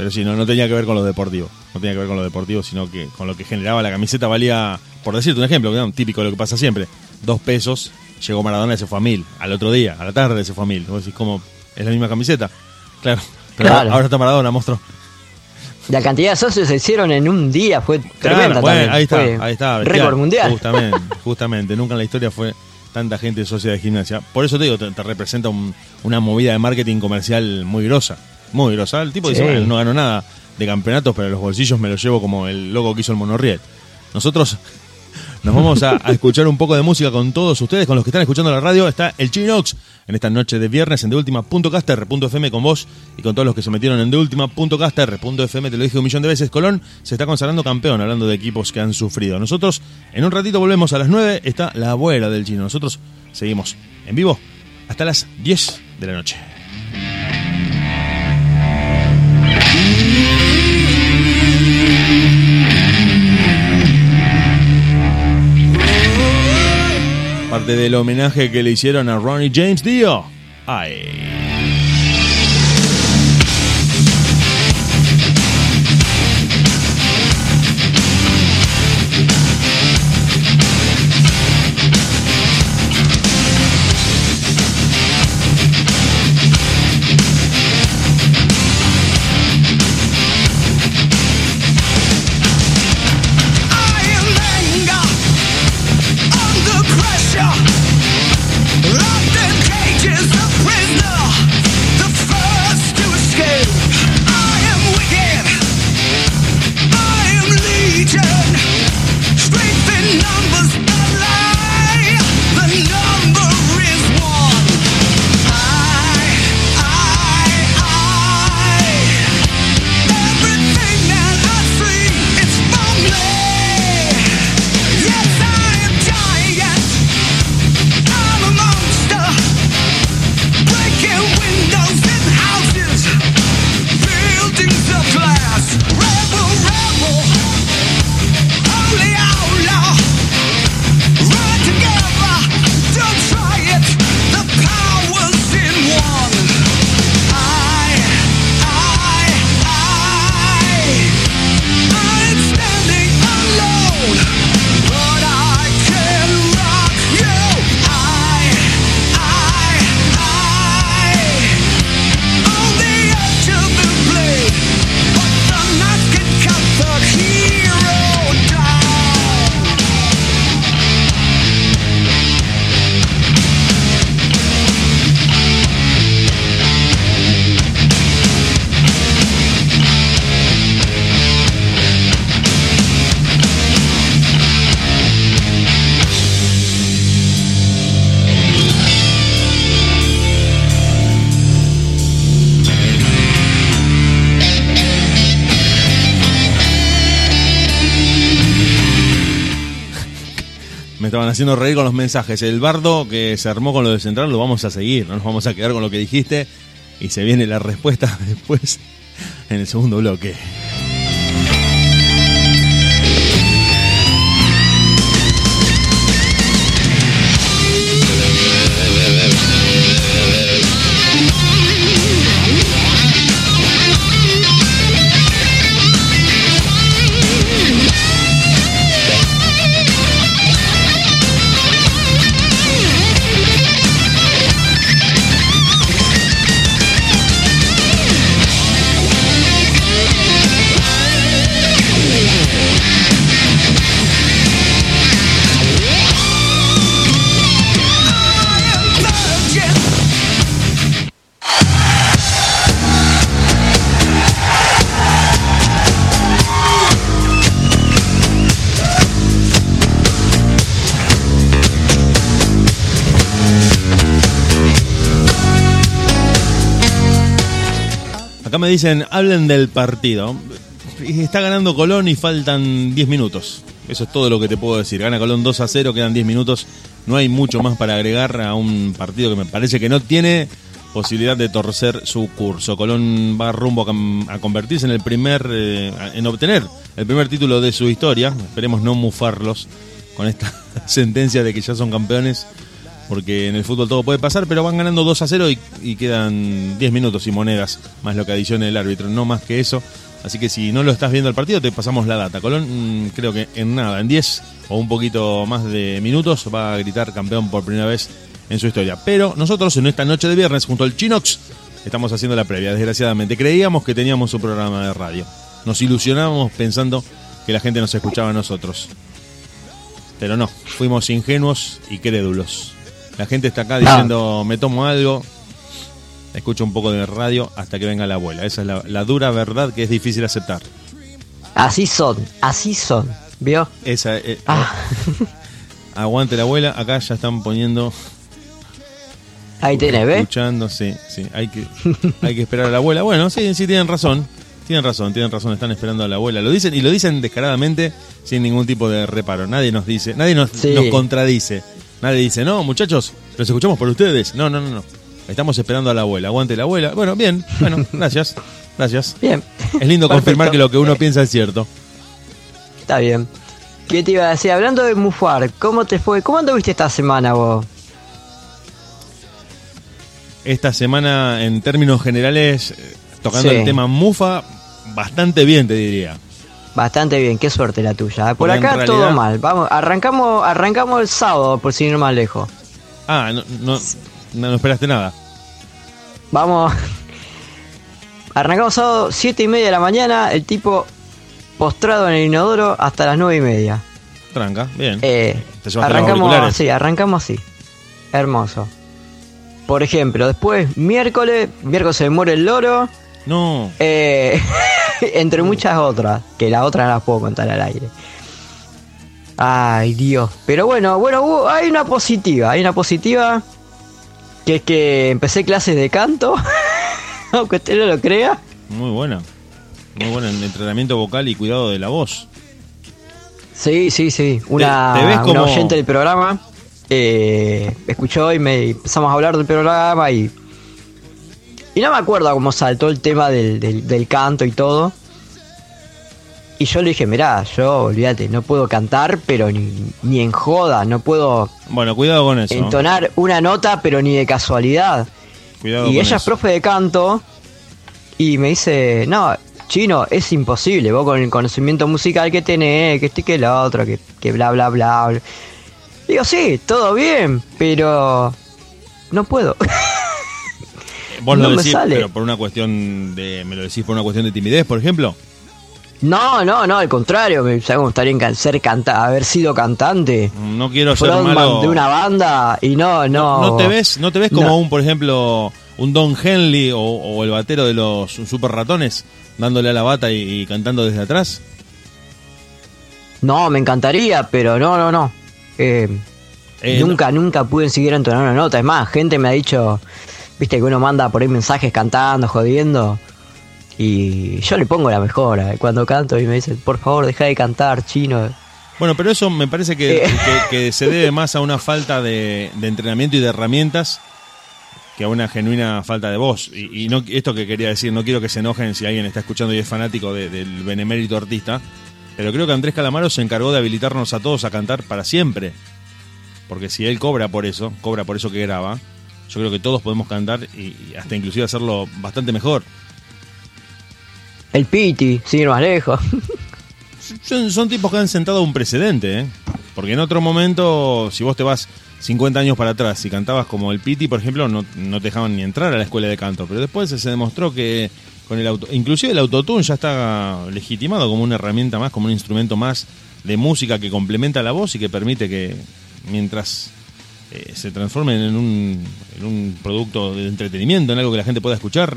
Pero sí, no, no tenía que ver con lo deportivo. No tenía que ver con lo deportivo, sino que con lo que generaba la camiseta valía, por decirte un ejemplo, que, típico de lo que pasa siempre, dos pesos, llegó Maradona y se fue a mil. Al otro día, a la tarde se fue a mil. Vos decís, ¿cómo? ¿Es la misma camiseta? Claro. Pero Claro. ahora está Maradona, monstruo. La cantidad de socios se hicieron en un día, fue Claro, tremenda bueno, también. ahí está, Fue ahí está. Récord mundial. Justamente, justamente. Nunca en la historia fue tanta gente socia de gimnasia. Por eso te digo, te, te representa un- una movida de marketing comercial muy grosa. Muy grosa. El tipo dice. "Bueno, no gano nada de campeonatos, pero los bolsillos me los llevo como el loco que hizo el monorriel. Nosotros nos vamos a, a escuchar un poco de música con todos ustedes, con los que están escuchando la radio. Está el Chinox en esta noche de viernes en deultima.caster.fm con vos y con todos los que se metieron en deultima.caster.fm. Te lo dije un millón de veces. Colón se está consagrando campeón hablando de equipos que han sufrido. Nosotros en un ratito volvemos a las 9. Está la abuela del chino. Nosotros seguimos en vivo hasta las 10 de la noche. Parte del homenaje que le hicieron a Ronnie James Dio. Ay. Haciendo reír con los mensajes. El bardo que se armó con lo de Central lo vamos a seguir. No nos vamos a quedar con lo que dijiste. Y se viene la respuesta después en el segundo bloque. Dicen, hablen del partido. Está ganando Colón y faltan 10 minutos. Eso es todo lo que te puedo decir. Gana Colón 2 a 0, quedan 10 minutos. No hay mucho más para agregar a un partido que me parece que no tiene posibilidad de torcer su curso. Colón va rumbo a, convertirse en el primer, eh, en obtener el primer título de su historia. Esperemos no mufarlos con esta sentencia de que ya son campeones porque en el fútbol todo puede pasar, pero van ganando 2 a 0 y, quedan 10 minutos y monedas, más lo que adicione el árbitro, no más que eso. Así que si no lo estás viendo el partido, te pasamos la data. Colón, mm, creo que en nada, en 10 o un poquito más de minutos, va a gritar campeón por primera vez en su historia. Pero nosotros en esta noche de viernes, junto al Chinox, estamos haciendo la previa, desgraciadamente. Creíamos que teníamos un programa de radio. Nos ilusionábamos pensando que la gente nos escuchaba a nosotros. Pero no, fuimos ingenuos y crédulos. La gente está acá diciendo, me tomo algo, escucho un poco de radio hasta que venga la abuela. Esa es la, la dura verdad que es difícil aceptar. Así son, así son. ¿Vio? Esa, eh, Ah, Aguante la abuela, acá ya están poniendo, ahí tenés, ¿ves? escuchando, sí, sí, hay que, hay que esperar a la abuela. Bueno, sí, sí, tienen razón, tienen razón, tienen razón, están esperando a la abuela. Lo dicen y lo dicen descaradamente, sin ningún tipo de reparo. Nadie nos dice, nadie nos, Sí. nos contradice. Nadie dice, no, muchachos, los escuchamos por ustedes. No, no, no, no. Estamos esperando a la abuela, aguante la abuela. Bueno, bien, bueno, gracias, gracias. Bien. Es lindo confirmar que lo que uno piensa es cierto. Está bien. ¿Qué te iba a decir? Hablando de Mufar, ¿cómo te fue? ¿Cómo anduviste esta semana vos? Esta semana, en términos generales, eh, tocando Sí. el tema Mufa, bastante bien, te diría. Bastante bien, qué suerte la tuya. Por Porque en acá realidad- todo mal. Vamos, arrancamos, arrancamos el sábado, por si no más lejos. Ah, no, no, no, no esperaste nada. Vamos. Arrancamos sábado, 7 y media de la mañana, el tipo postrado en el inodoro hasta las 9 y media. Tranca, bien. Eh, ¿Te llevaste los arrancamos así, arrancamos así. Hermoso. Por ejemplo, después, miércoles, miércoles se muere el loro. No, Eh, entre muchas otras, que la otra no las puedo contar al aire. Ay, Dios. Pero bueno, bueno, hubo- hay una positiva, hay una positiva, que es que empecé clases de canto, aunque usted no lo crea. muy buena. Muy buena en entrenamiento vocal y cuidado de la voz. Sí, sí, sí. Una, te ves una como- oyente del programa eh, escuchó y me empezamos a hablar del programa y. Y no me acuerdo cómo saltó el tema del, del, del canto y todo. Y yo le dije, mirá, yo, olvídate, no puedo cantar, pero ni, ni en joda, no puedo Bueno, cuidado con eso. entonar una nota, pero ni de casualidad. Cuidado Y con ella es profe de canto y me dice, no, chino, es imposible, vos con el conocimiento musical que tenés, que este que el otro, que, que bla, bla, bla, bla. Digo, sí, todo bien, pero no puedo. Vos no lo me decís, sale. pero por una cuestión de. ¿Me lo decís por una cuestión de timidez, por ejemplo? no, no, no, al contrario, me ¿sabes cómo estaría en can- ser canta haber sido cantante? No quiero ser malo. de una banda y no, no. ¿No te ves, no te ves como No. un, por ejemplo, un Don Henley o, o el batero de los super ratones dándole a la bata y, y cantando desde atrás? No, me encantaría, pero no, no, no. Eh, Eh, nunca, nunca pude siquiera entonar una nota. Es más, gente me ha dicho, viste que uno manda por ahí mensajes cantando, jodiendo. Y yo le pongo la mejora. Cuando canto y me dicen, por favor, deja de cantar, chino. Bueno, pero eso me parece que, Eh. que- que se debe más a una falta de, de entrenamiento y de herramientas que a una genuina falta de voz. Y, y no esto que quería decir, no quiero que se enojen si alguien está escuchando y es fanático de- del benemérito artista, pero creo que Andrés Calamaro se encargó de habilitarnos a todos a cantar para siempre. Porque si él cobra por eso, cobra por eso que graba, yo creo que todos podemos cantar y, y hasta inclusive hacerlo bastante mejor. El Piti, sin ir más lejos. Son, son tipos que han sentado un precedente, ¿eh? Porque en otro momento, si vos te vas 50 años para atrás y cantabas como el Piti, por ejemplo, no, no te dejaban ni entrar a la escuela de canto. Pero después se demostró que con el auto, inclusive el autotune ya está legitimado como una herramienta más, como un instrumento más de música que complementa la voz y que permite que mientras eh, se transformen en un, en un producto de entretenimiento, en algo que la gente pueda escuchar,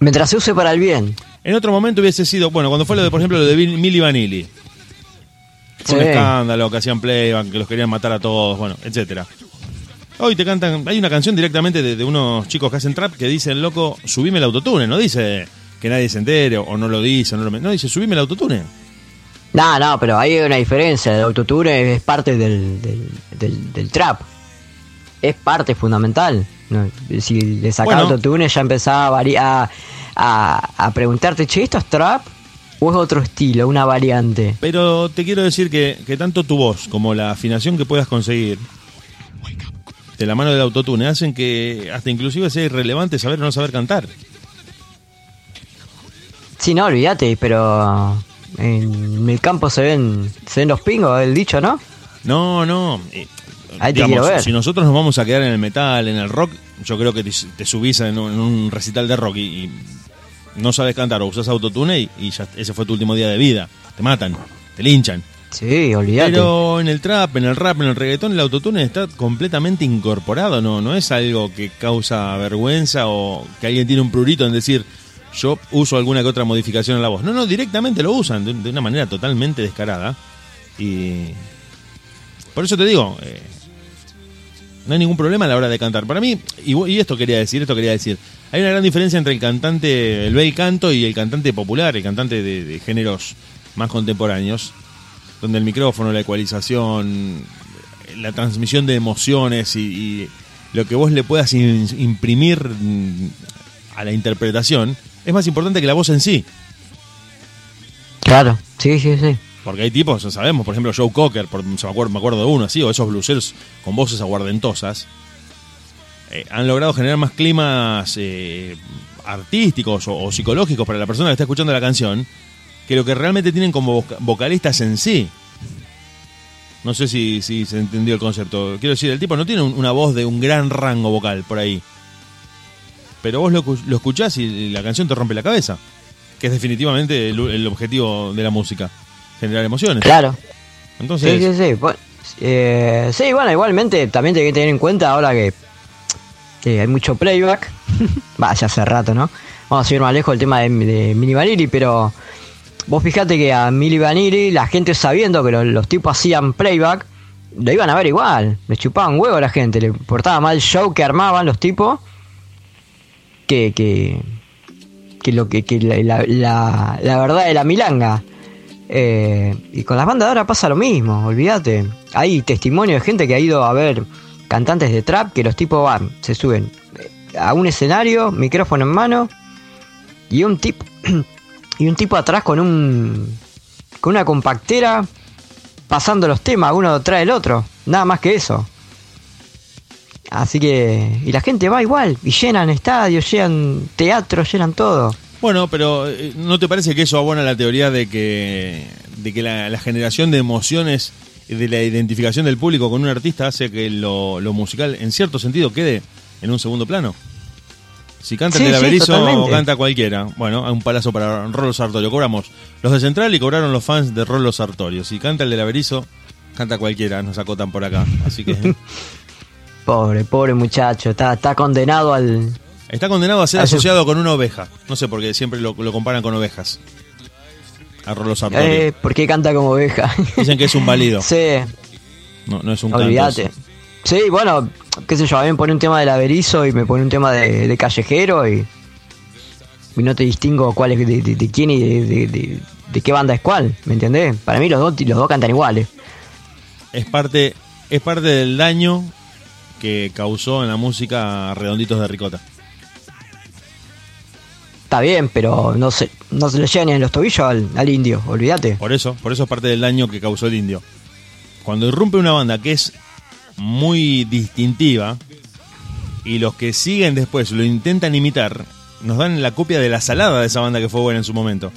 Mientras se use para el bien. en otro momento hubiese sido, bueno, cuando fue lo de, por ejemplo, lo de Milli Vanilli. Fue un escándalo, que hacían playback, que los querían matar a todos, bueno, etcétera. Hoy te cantan, hay una canción directamente de, de unos chicos que hacen trap que dicen, loco, subime el autotune, no dice que nadie se entere o no lo dice, o no, lo, no dice, subime el autotune. No, no, pero hay una diferencia. El autotune es parte del, del, del- del trap. Es parte fundamental. Si le sacás Bueno. autotune ya empezaba a, a, a, preguntarte, che, ¿esto es trap? ¿O es otro estilo, una variante? Pero te quiero decir que, que tanto tu voz como la afinación que puedas conseguir de la mano del autotune hacen que hasta inclusive sea irrelevante saber o no saber cantar. Sí, no, olvídate, pero en el campo se ven, se ven los pingos, el dicho, ¿no? No, no. eh, Ahí te quiero ver. Si nosotros nos vamos a quedar en el metal, en el rock, yo creo que te, te subís en un, en un recital de rock y, y no sabes cantar o usas autotune y, y ya ese fue tu último día de vida. Te matan, te linchan. Sí, olvídate. Pero en el trap, en el rap, en el reggaetón, el autotune está completamente incorporado, no, no es algo que causa vergüenza o que alguien tiene un prurito en decir yo uso alguna que otra modificación en la voz. No, no, directamente lo usan de, de una manera totalmente descarada. Y por eso te digo, eh, no hay ningún problema a la hora de cantar. Para mí, y, y esto quería decir, esto quería decir, hay una gran diferencia entre el cantante, el bel canto y el cantante popular, el cantante de, géneros más contemporáneos, donde el micrófono, la ecualización, la transmisión de emociones y, lo que vos le puedas imprimir mm, a la interpretación es más importante que la voz en sí. Claro, sí, sí, sí. Porque hay tipos, ya sabemos, por ejemplo, Joe Cocker, me, acuerdo, de uno así, o esos blueseros con voces aguardentosas, eh, han logrado generar más climas eh, artísticos o, psicológicos para la persona que está escuchando la canción que lo que realmente tienen como voca- vocalistas en sí. No sé si, se entendió el concepto. Quiero decir, el tipo no tiene un- una voz de un gran rango vocal por ahí. Pero vos lo, lo escuchás y la canción te rompe la cabeza. Que es definitivamente el objetivo de la música. Generar emociones. Claro. Entonces, Sí, sí, sí. Bueno, eh, sí, bueno, igualmente también hay que tener en cuenta ahora que, que hay mucho playback. Va, ya hace rato, ¿no? Vamos a ir más lejos del tema de, de Mini Vanilli, pero vos fijate que a Mili Vanilli, la gente sabiendo que los, los tipos hacían playback, lo iban a ver igual. Le chupaban huevo a la gente, le importaba más el show que armaban los tipos que, que, que lo que, que la, la- la- la verdad de la milanga. Eh, y con las bandas de ahora pasa lo mismo, olvídate. Hay testimonio de gente que ha ido a ver cantantes de trap que los tipos van, se suben eh, a un escenario, micrófono en mano y un tipo y un tipo atrás con un con una compactera pasando los temas uno tras el otro, nada más que eso. Así que y la gente va igual y llenan estadios, llenan teatros, llenan todo. Bueno, pero eh, ¿no te parece que eso abona la teoría de que, de que la, la generación de emociones y de la identificación del público con un artista hace que lo, lo musical, en cierto sentido, quede en un segundo plano? Si canta Sí, el sí, Laberizo o canta cualquiera. Bueno, hay un palazo para Rolo Sartorio. Cobramos los de Central y cobraron los fans de Rolo Sartorio. Si canta el de Laberizo, canta cualquiera. Nos acotan por acá. Así que Pobre, pobre muchacho, está, está condenado al, está condenado a ser asociado con una oveja. No sé por qué siempre lo, lo comparan con ovejas. A Rolo. Eh, ¿Por qué canta como oveja? Dicen que es un válido. sí, No, no es un olvídate. Sí, bueno, qué sé yo, a mí me pone un tema del averizo y me pone un tema de, de callejero y, y no te distingo cuál es de, de- de quién y de qué banda es cuál, ¿me entendés? Para mí los dos, los dos cantan iguales. Es parte, es parte del daño que causó en la música Redonditos de Ricota. Está bien, pero no se, no se le llegan ni en los tobillos al, al indio, olvídate. Por eso, por eso es parte del daño que causó el indio. Cuando irrumpe una banda que es muy distintiva y los que siguen después lo intentan imitar, nos dan la copia de la salada de esa banda que fue buena en su momento.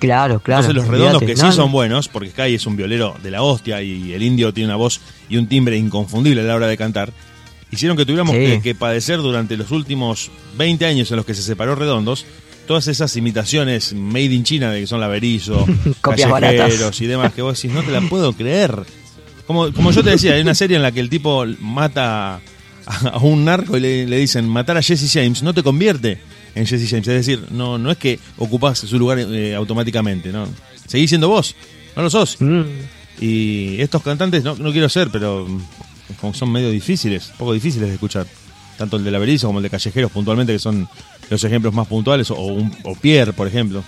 Claro, claro. Entonces los redondos que No, sí son buenos, porque Sky es un violero de la hostia y el indio tiene una voz y un timbre inconfundible a la hora de cantar, hicieron que tuviéramos Sí. que, que padecer durante los últimos 20 años en los que se separó Redondos todas esas imitaciones made in China de que son laberizo, Copias baratas. y demás que vos decís, no te la puedo creer. Como, como yo te decía, hay una serie en la que el tipo mata a, un narco y le, le dicen matar a Jesse James no te convierte en Jesse James. Es decir, no, no es que ocupás su lugar eh, automáticamente, ¿no? Seguís siendo vos, no lo sos. Mm, Y estos cantantes, no, no quiero ser, pero como son medio difíciles, poco difíciles de escuchar. Tanto el de Laberizo como el de Callejeros puntualmente, que son los ejemplos más puntuales, o, un- o Pierre, por ejemplo.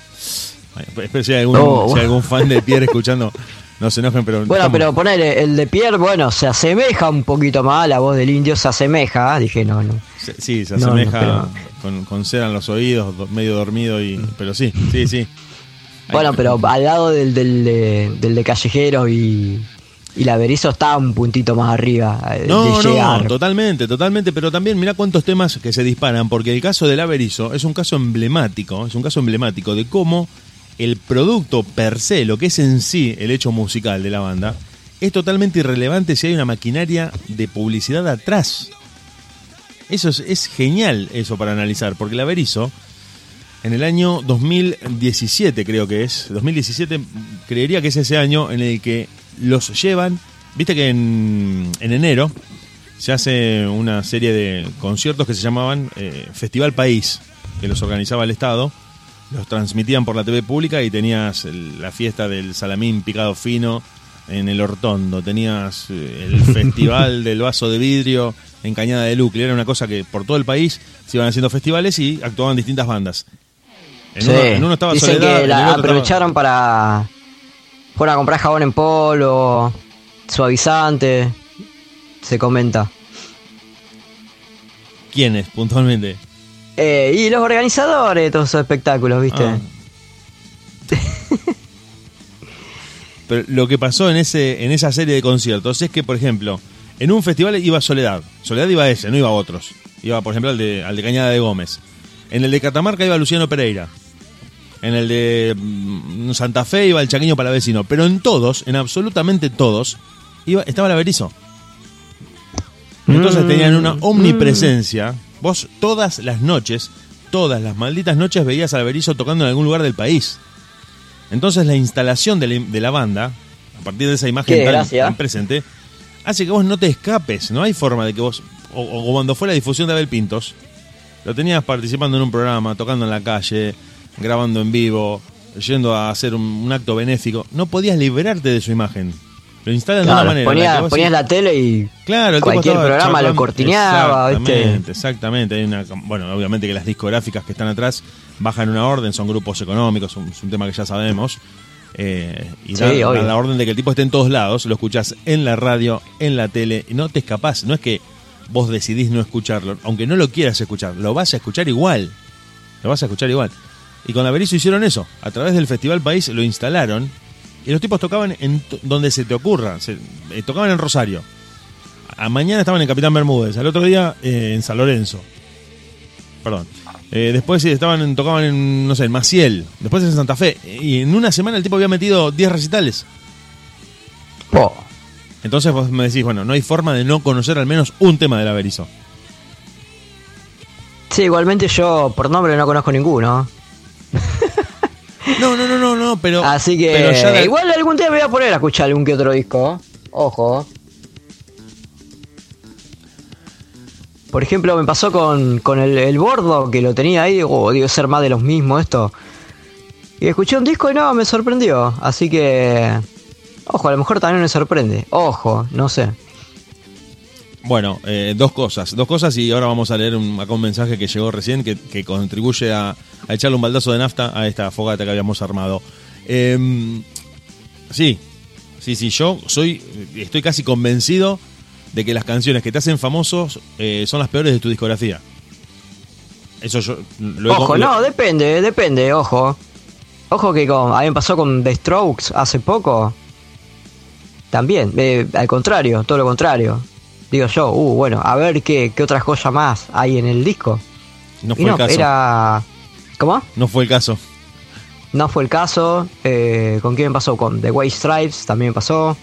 Ay, Espero si hay algún, si hay algún fan de Pierre escuchando, no se enojen, pero... Bueno, estamos- pero ponele, el de Pierre, bueno, se asemeja un poquito más, la voz del indio se asemeja, dije, no, no. se- Sí, se No, no, asemeja pero- con, con cera en los oídos, do- medio dormido, y pero sí, sí, sí. Bueno, pero al lado del, del, de, del de Callejero y, Y la Berizo está un puntito más arriba eh, No, de no, llegar. totalmente, totalmente, pero también mira cuántos temas que se disparan, porque el caso del Averizo es un caso emblemático, es un caso emblemático de cómo el producto per se, lo que es en sí el hecho musical de la banda, es totalmente irrelevante si hay una maquinaria de publicidad atrás. Eso es, es genial eso para analizar, porque el Averizo en el año 2017 creo que es, 2017 creería que es ese año en el que los llevan, viste que en, en enero se hace una serie de conciertos que se llamaban eh, Festival País, que los organizaba el Estado, los transmitían por la TV pública y tenías el- la fiesta del salamín picado fino en el Hortondo, tenías eh, el festival del vaso de vidrio en Cañada de Lucle, era una cosa que por todo el país se iban haciendo festivales y actuaban distintas bandas. En, Sí. uno, en uno estaba Dicen Soledad, que en la el otro estaba- aprovecharon para. Fueron a comprar jabón en polvo, suavizante. Se comenta. ¿Quiénes, puntualmente? Eh, y los organizadores de todos esos espectáculos, ¿viste? Ah. Pero lo que pasó en ese en esa serie de conciertos es que, por ejemplo, en un festival iba Soledad. Soledad iba a ese, no iba a otros. Iba, por ejemplo, al de, al de Cañada de Gómez. En el de Catamarca iba Luciano Pereira. En el de mm, Santa Fe iba el Chaqueño Palavecino. Pero en todos, en absolutamente todos, iba, estaba el Averizo. Entonces Mm, tenían una omnipresencia. Vos todas las noches, todas las malditas noches veías al Averizo tocando en algún lugar del país. Entonces la instalación de la, de la banda, a partir de esa imagen tan, tan presente, hace que vos no te escapes. No hay forma de que vos, o, o cuando fue la difusión de Abel Pintos, lo tenías participando en un programa, tocando en la calle, grabando en vivo, yendo a hacer un, un acto benéfico, no podías liberarte de su imagen. Lo instalan de una manera. la ponías, la tele y Claro, el tipo cualquier programa lo cortineaba, ¿viste? Exactamente, exactamente. Hay una, bueno, obviamente que las discográficas que están atrás bajan una orden, son grupos económicos, es un tema que ya sabemos. eh, y Sí, dan, obvio. dan la orden de que el tipo esté en todos lados, lo escuchás en la radio, en la tele, y no te escapás. No es que vos decidís no escucharlo, aunque no lo quieras escuchar, lo vas a escuchar igual. Lo vas a escuchar igual. Y con la Berizo hicieron eso. A través del Festival País lo instalaron y los tipos tocaban en donde se te ocurra. Se- eh, tocaban en Rosario. A mañana estaban en Capitán Bermúdez, al otro día eh, en San Lorenzo. Perdón. Eh, después estaban tocaban en, no sé, en Maciel. Después en Santa Fe. Y en una semana el tipo había metido 10 recitales. Po. Entonces vos me decís, bueno, no hay forma de no conocer al menos un tema de la Berizo. Sí, igualmente yo por nombre no conozco ninguno. No, no, no, no, no, pero. Así que pero ya de- igual algún día me voy a poner a escuchar algún que otro disco. Ojo. Por ejemplo, me pasó con, con el, el bordo que lo tenía ahí. Oh, debe ser más de los mismos esto. Y escuché un disco y no, me sorprendió. Así que. Ojo, a lo mejor también me sorprende. Ojo, no sé. Bueno, eh, dos cosas, dos cosas y ahora vamos a leer un, acá un mensaje que llegó recién que, que contribuye a, a echarle un baldazo de nafta a esta fogata que habíamos armado. Em, sí, sí, sí, yo soy, estoy casi convencido de que las canciones que te hacen famosos eh, son las peores de tu discografía. Eso yo lo he Ojo, lo- no, depende, depende, ojo. Ojo que con, a mí me pasó con The Strokes hace poco. También, eh, al contrario, todo lo contrario. Digo yo, uh, bueno, a ver qué, qué otra joya más hay en el disco. no y fue no, el caso. era... ¿Cómo? No fue el caso. No fue el caso. eh, ¿Con quién me pasó? Con The White Stripes también pasó.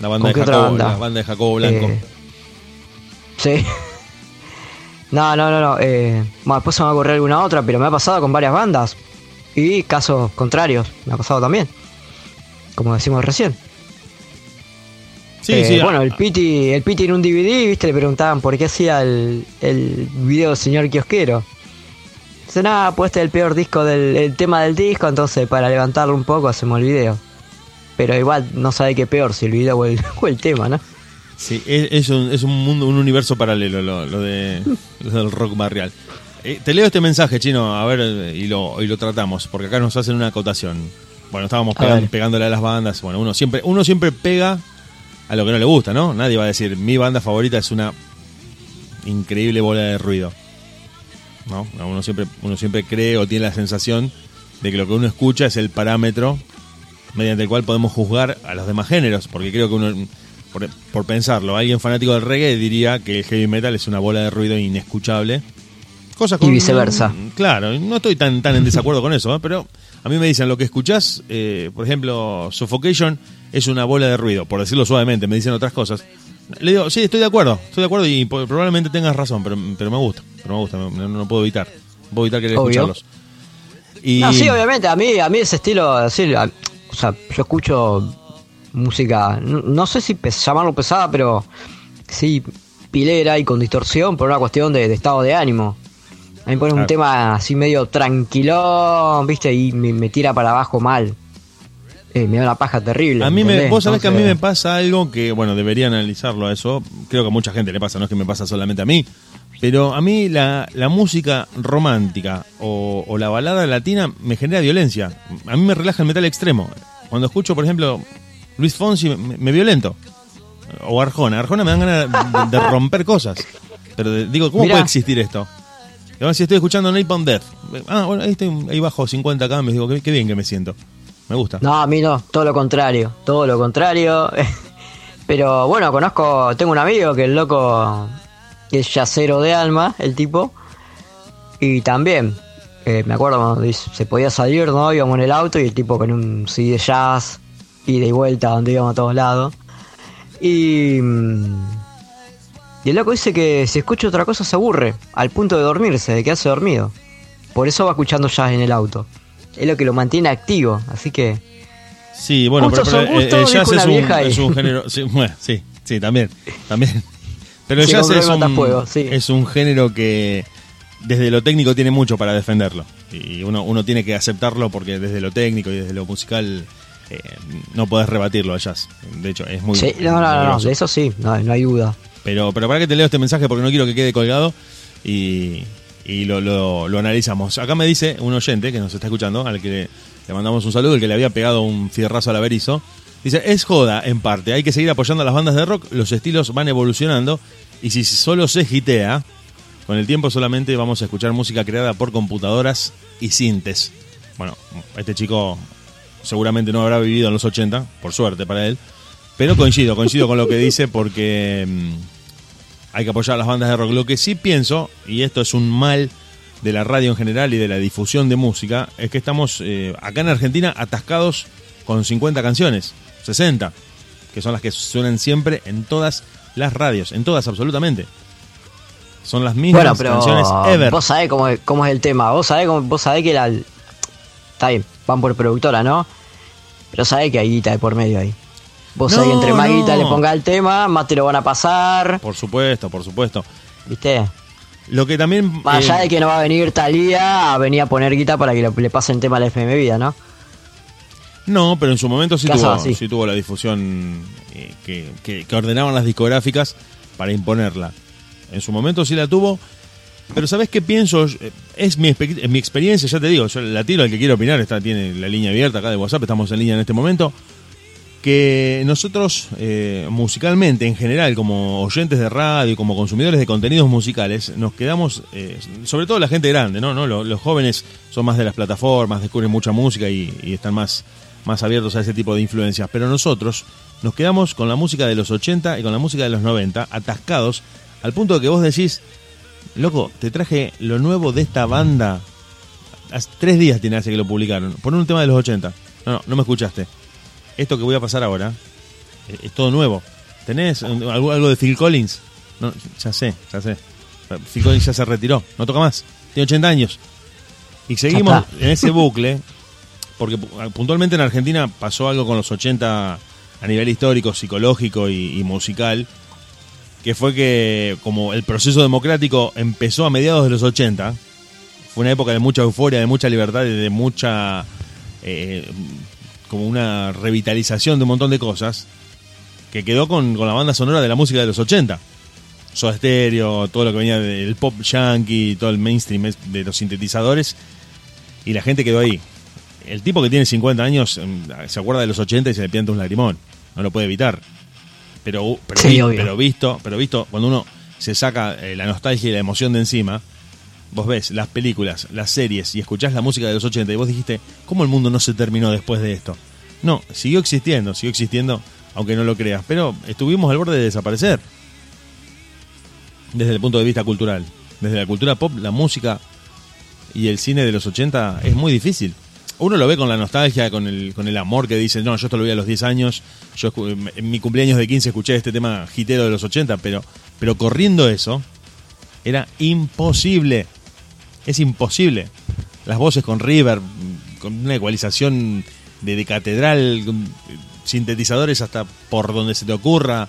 La banda ¿Con de qué otra Jacobo, banda? la banda de Jacobo Blanco. Eh, sí. no, no, no, no. eh, bueno, después se me va a ocurrir alguna otra, pero me ha pasado con varias bandas. Y casos contrarios, me ha pasado también. Como decimos recién. Sí, Eh, sí. Bueno, ah, el Piti, el Piti en un DVD, viste, le preguntaban por qué hacía el, el video del señor kiosquero. Dice, nada, pues este es el peor disco del el tema del disco, entonces para levantarlo un poco hacemos el video. Pero igual no sabe qué peor, si el video o el, o el tema, ¿no? Sí, es, es un, es un mundo, un universo paralelo lo, lo de lo del rock barrial. Eh, te leo este mensaje, chino, a ver, eh, y lo, y lo tratamos, porque acá nos hacen una acotación. Bueno, estábamos A pegan- ver. pegándole a las bandas. Bueno, uno siempre, uno siempre pega a lo que no le gusta, ¿no? Nadie va a decir, mi banda favorita es una increíble bola de ruido. ¿No? Uno siempre, uno siempre cree o tiene la sensación de que lo que uno escucha es el parámetro mediante el cual podemos juzgar a los demás géneros, porque creo que uno, por, por pensarlo, alguien fanático del reggae diría que el heavy metal es una bola de ruido inescuchable. Cosas Y viceversa. Claro, no estoy tan, tan en desacuerdo con eso, ¿eh? pero a mí me dicen lo que escuchás, eh, por ejemplo, Suffocation es una bola de ruido, por decirlo suavemente, me dicen otras cosas. Le digo, sí, estoy de acuerdo, estoy de acuerdo y probablemente tengas razón, pero, pero me gusta, pero me gusta, no, no puedo evitar, no puedo evitar querer Obvio. escucharlos. Y, No, sí, obviamente, a mí, a mí ese estilo, así, a- o sea, yo escucho música, no, no sé si pes- llamarlo pesada, pero sí pilera y con distorsión por una cuestión de, de estado de ánimo. A mí pone un tema así medio tranquilón, viste, y me, me tira para abajo mal. Eh, me da una paja terrible. A mí me, vos sabés que a mí me pasa algo que, bueno, debería analizarlo a eso. Creo que a mucha gente le pasa, no es que me pasa solamente a mí. Pero a mí la, la música romántica o, o la balada latina me genera violencia. A mí me relaja el metal extremo. Cuando escucho, por ejemplo, Luis Fonsi, me, me violento. O Arjona. Arjona me dan ganas de, de romper cosas. Pero de- digo, ¿cómo Mirá. puede existir esto? Ahora si estoy escuchando Napalm Death. Ah, bueno, ahí, estoy, ahí bajo 50 cambios. Digo, qué, bien que me siento. Me gusta. No, a mí no, todo lo contrario, todo lo contrario. Pero bueno, conozco, tengo un amigo que el loco es yacero de alma, el tipo. Y también, eh, me acuerdo cuando se podía salir, ¿no? Íbamos en el auto y el tipo con un CD de jazz, ida y vuelta, donde íbamos a todos lados. Y, mm, y el loco dice que si escucha otra cosa se aburre, al punto de dormirse, de quedarse dormido. Por eso va escuchando jazz en el auto. Es lo que lo mantiene activo, así que... Sí, bueno, pero, eh, el jazz es un, es género. Sí, bueno, sí, sí, también. también. Pero el Sí, jazz es un, sí. es un género que desde lo técnico tiene mucho para defenderlo. Y uno, uno tiene que aceptarlo porque desde lo técnico y desde lo musical eh, no podés rebatirlo al jazz. De hecho, es muy. Sí, no, no, no, no, de eso sí, no, no hay duda. Pero, pero para que te leo este mensaje porque no quiero que quede colgado y, y lo, lo- analizamos. Acá me dice un oyente que nos está escuchando, al que le, le mandamos un saludo, el que le había pegado un fierrazo al averizo. Dice, es joda en parte, hay que seguir apoyando a las bandas de rock, los estilos van evolucionando y si solo se gitea, con el tiempo solamente vamos a escuchar música creada por computadoras y sintes. Bueno, este chico seguramente no habrá vivido en los 80, por suerte para él, pero coincido, coincido con lo que dice porque mm, hay que apoyar a las bandas de rock. Lo que sí pienso, y esto es un mal de la radio en general y de la difusión de música, es que estamos eh, acá en Argentina atascados con 50 canciones, 60, que son las que suenan siempre en todas las radios, en todas absolutamente. Son las mismas Bueno, pero canciones ever. vos sabés cómo, es- cómo es el tema, vos sabés, cómo, vos sabés que la... Está bien, van por productora, ¿no? Pero sabés que hay guita de por medio ahí. Vos No, entre más no. guita le ponga el tema, más te lo van a pasar, Por supuesto, por supuesto. ¿viste? Lo que también... Más allá eh, de que no va a venir Talía a venir a poner guita para que le, le pasen tema a la FM Vida, ¿no? No, pero en su momento sí tuvo, sí tuvo la difusión eh, que, que- que ordenaban las discográficas para imponerla. En su momento sí la tuvo, pero ¿sabes qué pienso? Eh, Es mi, experiencia, ya te digo, yo la tiro al que quiera opinar, está, tiene la línea abierta acá de WhatsApp, estamos en línea en este momento. Que nosotros, eh, musicalmente en general, como oyentes de radio, como consumidores de contenidos musicales, nos quedamos, eh, sobre todo la gente grande, ¿no? ¿no? Los, jóvenes son más de las plataformas, descubren mucha música y, están más, más abiertos a ese tipo de influencias. Pero nosotros nos quedamos con la música de los 80 y con la música de los 90, atascados, al punto de que vos decís, loco, te traje lo nuevo de esta banda. Hace tres días tiene hace que lo publicaron. Pon un tema de los 80. No, no, no me escuchaste. Esto que voy a pasar ahora eh, es todo nuevo. ¿Tenés algo, algo de Phil Collins? No, ya sé, ya sé. Phil Collins ya se retiró, no toca más. Tiene 80 años. Y seguimos en ese bucle, porque pu- puntualmente en Argentina pasó algo con los 80 a nivel histórico, psicológico y, y musical, que fue que como el proceso democrático empezó a mediados de los 80, fue una época de mucha euforia, de mucha libertad y de mucha... eh, como una revitalización de un montón de cosas, que quedó con, con la banda sonora de la música de los 80. Soda Stereo, todo lo que venía del pop yankee, todo el mainstream de los sintetizadores, y la gente quedó ahí. El tipo que tiene 50 años em, se acuerda de los 80 y se le pianta un lagrimón, no lo puede evitar. Pero, pero, Sí, vi- obvio. pero visto, pero visto, cuando uno se saca eh, la nostalgia y la emoción de encima, vos ves las películas, las series y escuchás la música de los 80 y vos dijiste, ¿cómo el mundo no se terminó después de esto? No, siguió existiendo, siguió existiendo, aunque no lo creas. Pero estuvimos al borde de desaparecer. Desde el punto de vista cultural. Desde la cultura pop, la música y el cine de los 80 es muy difícil. Uno lo ve con la nostalgia, con el, con el amor que dice, no, yo esto lo vi a los 10 años, yo en mi cumpleaños de 15 escuché este tema hitero de los 80, pero, pero corriendo eso, era imposible. Es imposible. Las voces con River, con una ecualización de, de catedral, con sintetizadores hasta por donde se te ocurra.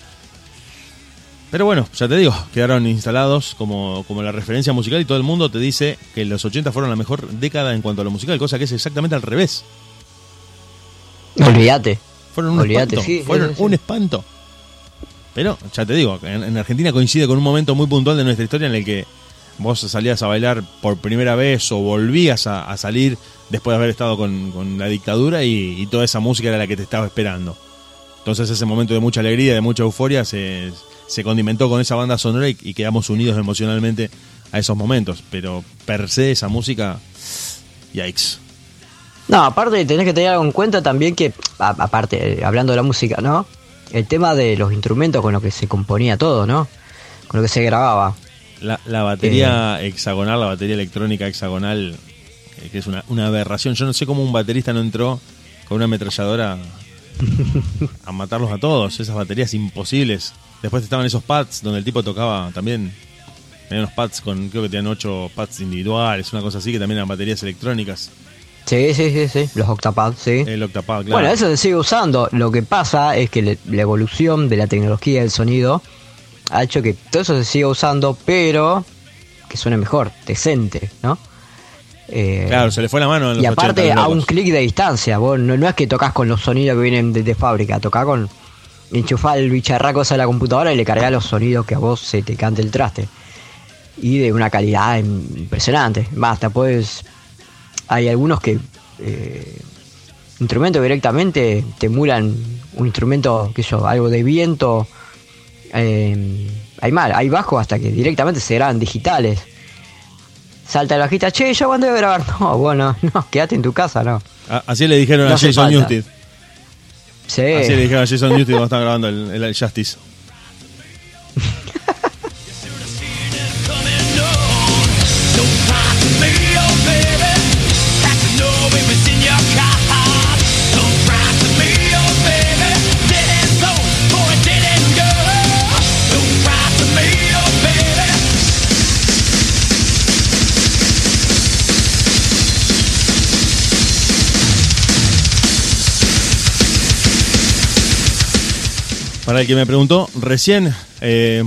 Pero bueno, ya te digo, quedaron instalados como, como la referencia musical y todo el mundo te dice que los 80 fueron la mejor década en cuanto a lo musical, cosa que es exactamente al revés. Olvídate. Fueron un Olvídate, espanto. sí, fueron sí, sí. un espanto. Pero, ya te digo, en, en Argentina coincide con un momento muy puntual de nuestra historia en el que vos salías a bailar por primera vez o volvías a, salir después de haber estado con, con la dictadura y, toda esa música era la que te estaba esperando. Entonces ese momento de mucha alegría, de mucha euforia, se, se condimentó con esa banda sonora y, y quedamos unidos emocionalmente a esos momentos. Pero per se esa música, yikes. No, aparte tenés que tener algo en cuenta también que, aparte, eh, hablando de la música, ¿no? El tema de los instrumentos con los que se componía todo, ¿no? Con lo que se grababa. La, la batería hexagonal, la batería electrónica hexagonal, eh, que es una, una aberración. Yo no sé cómo un baterista no entró con una ametralladora a matarlos a todos. Esas baterías imposibles. Después estaban esos pads donde el tipo tocaba también. Tenía unos pads con, creo que tenían ocho pads individuales, una cosa así, que también eran baterías electrónicas. Sí, sí, sí, sí. Los octapads, sí. El octapad, claro. Bueno, eso se sigue usando. Lo que pasa es que le- la evolución de la tecnología del sonido ha hecho que todo eso se siga usando, pero que suene mejor, decente, ¿no? Eh, Claro, se le fue la mano en los y aparte 80, los a un clic de distancia, vos no, no es que tocas con los sonidos que vienen de, de fábrica, tocas con enchufar el bicharraco de la computadora y le cargas los sonidos que a vos se te cante el traste. Y de una calidad impresionante. Basta, pues hay algunos que eh, instrumentos directamente te emulan un instrumento, que yo, algo de viento. Eh, hay mal, hay bajo hasta que directamente se graban digitales. Salta el bajista, che, yo cuando voy a grabar. No, bueno, no, quédate en tu casa, no. Así le dijeron No a Jason. Newsted. Sí. Así le dijeron a Jason Newsted cuando estaba grabando el, el Justice. El que me preguntó, recién, eh,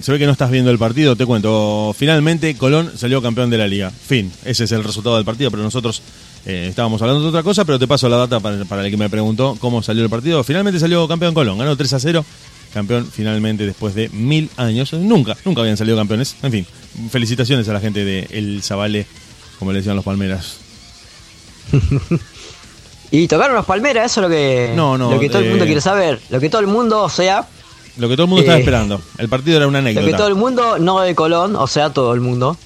se ve que no estás viendo el partido, te cuento. Finalmente, Colón salió campeón de la liga. Fin, ese es el resultado del partido, pero nosotros eh, estábamos hablando de otra cosa, pero te paso la data para, para el que me preguntó cómo salió el partido. Finalmente salió campeón Colón, ganó 3 a 0. Campeón finalmente después de mil años. Nunca, nunca habían salido campeones. En fin, felicitaciones a la gente de El Zabale, como le decían los Palmeras. Y tocaron los palmeras, eso es lo que, No, no, lo que todo el mundo eh, quiere saber. Lo que todo el mundo, o sea, Lo que todo el mundo estaba Eh, esperando. El partido era una lo que anécdota. todo el mundo, no de Colón, o sea, todo el mundo.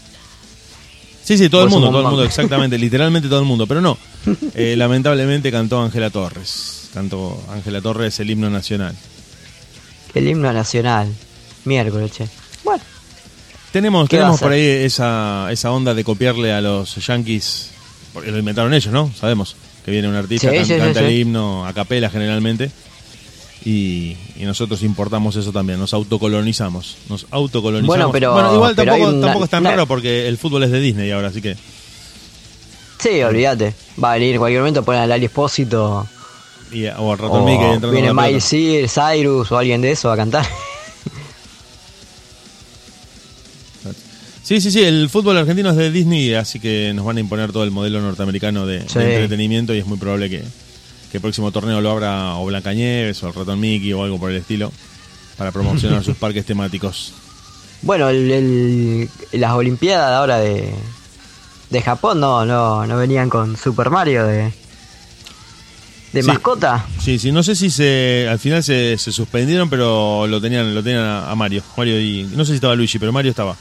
Sí, sí, todo el Vos mundo, todo el un mundo, exactamente, literalmente todo el mundo, pero no. Eh, lamentablemente cantó Ángela Torres. Cantó Ángela Torres el himno nacional. El himno nacional. Miércoles, che. Bueno, Tenemos, ¿Qué va a tenemos por ahí esa, esa onda de copiarle a los yankees, porque lo inventaron ellos, ¿no? Sabemos que viene un artista, Sí, can- sí, sí, canta sí. el himno a capela generalmente, y, y nosotros importamos eso también, nos autocolonizamos, nos autocolonizamos. Bueno, pero- igual pero tampoco, una- tampoco es tan una- raro porque el fútbol es de Disney ahora, así que sí, olvídate. Va a venir en cualquier momento, ponen al Ali Espósito. o al ratón Mickey entrando viene Miley Cyrus o alguien de eso a cantar. Sí, sí, sí, el fútbol argentino es de Disney, así que nos van a imponer todo el modelo norteamericano de, entretenimiento y es muy probable que, que el próximo torneo lo abra o Blancanieves o el Ratón Mickey o algo por el estilo para promocionar sus parques temáticos. Bueno, el, el- las Olimpiadas ahora de, de Japón no, no, no venían con Super Mario de, de Sí. mascota. Sí, sí, no sé si se al final se, se suspendieron, pero lo tenían lo tenían a Mario. Mario y no sé si estaba Luigi, pero Mario estaba.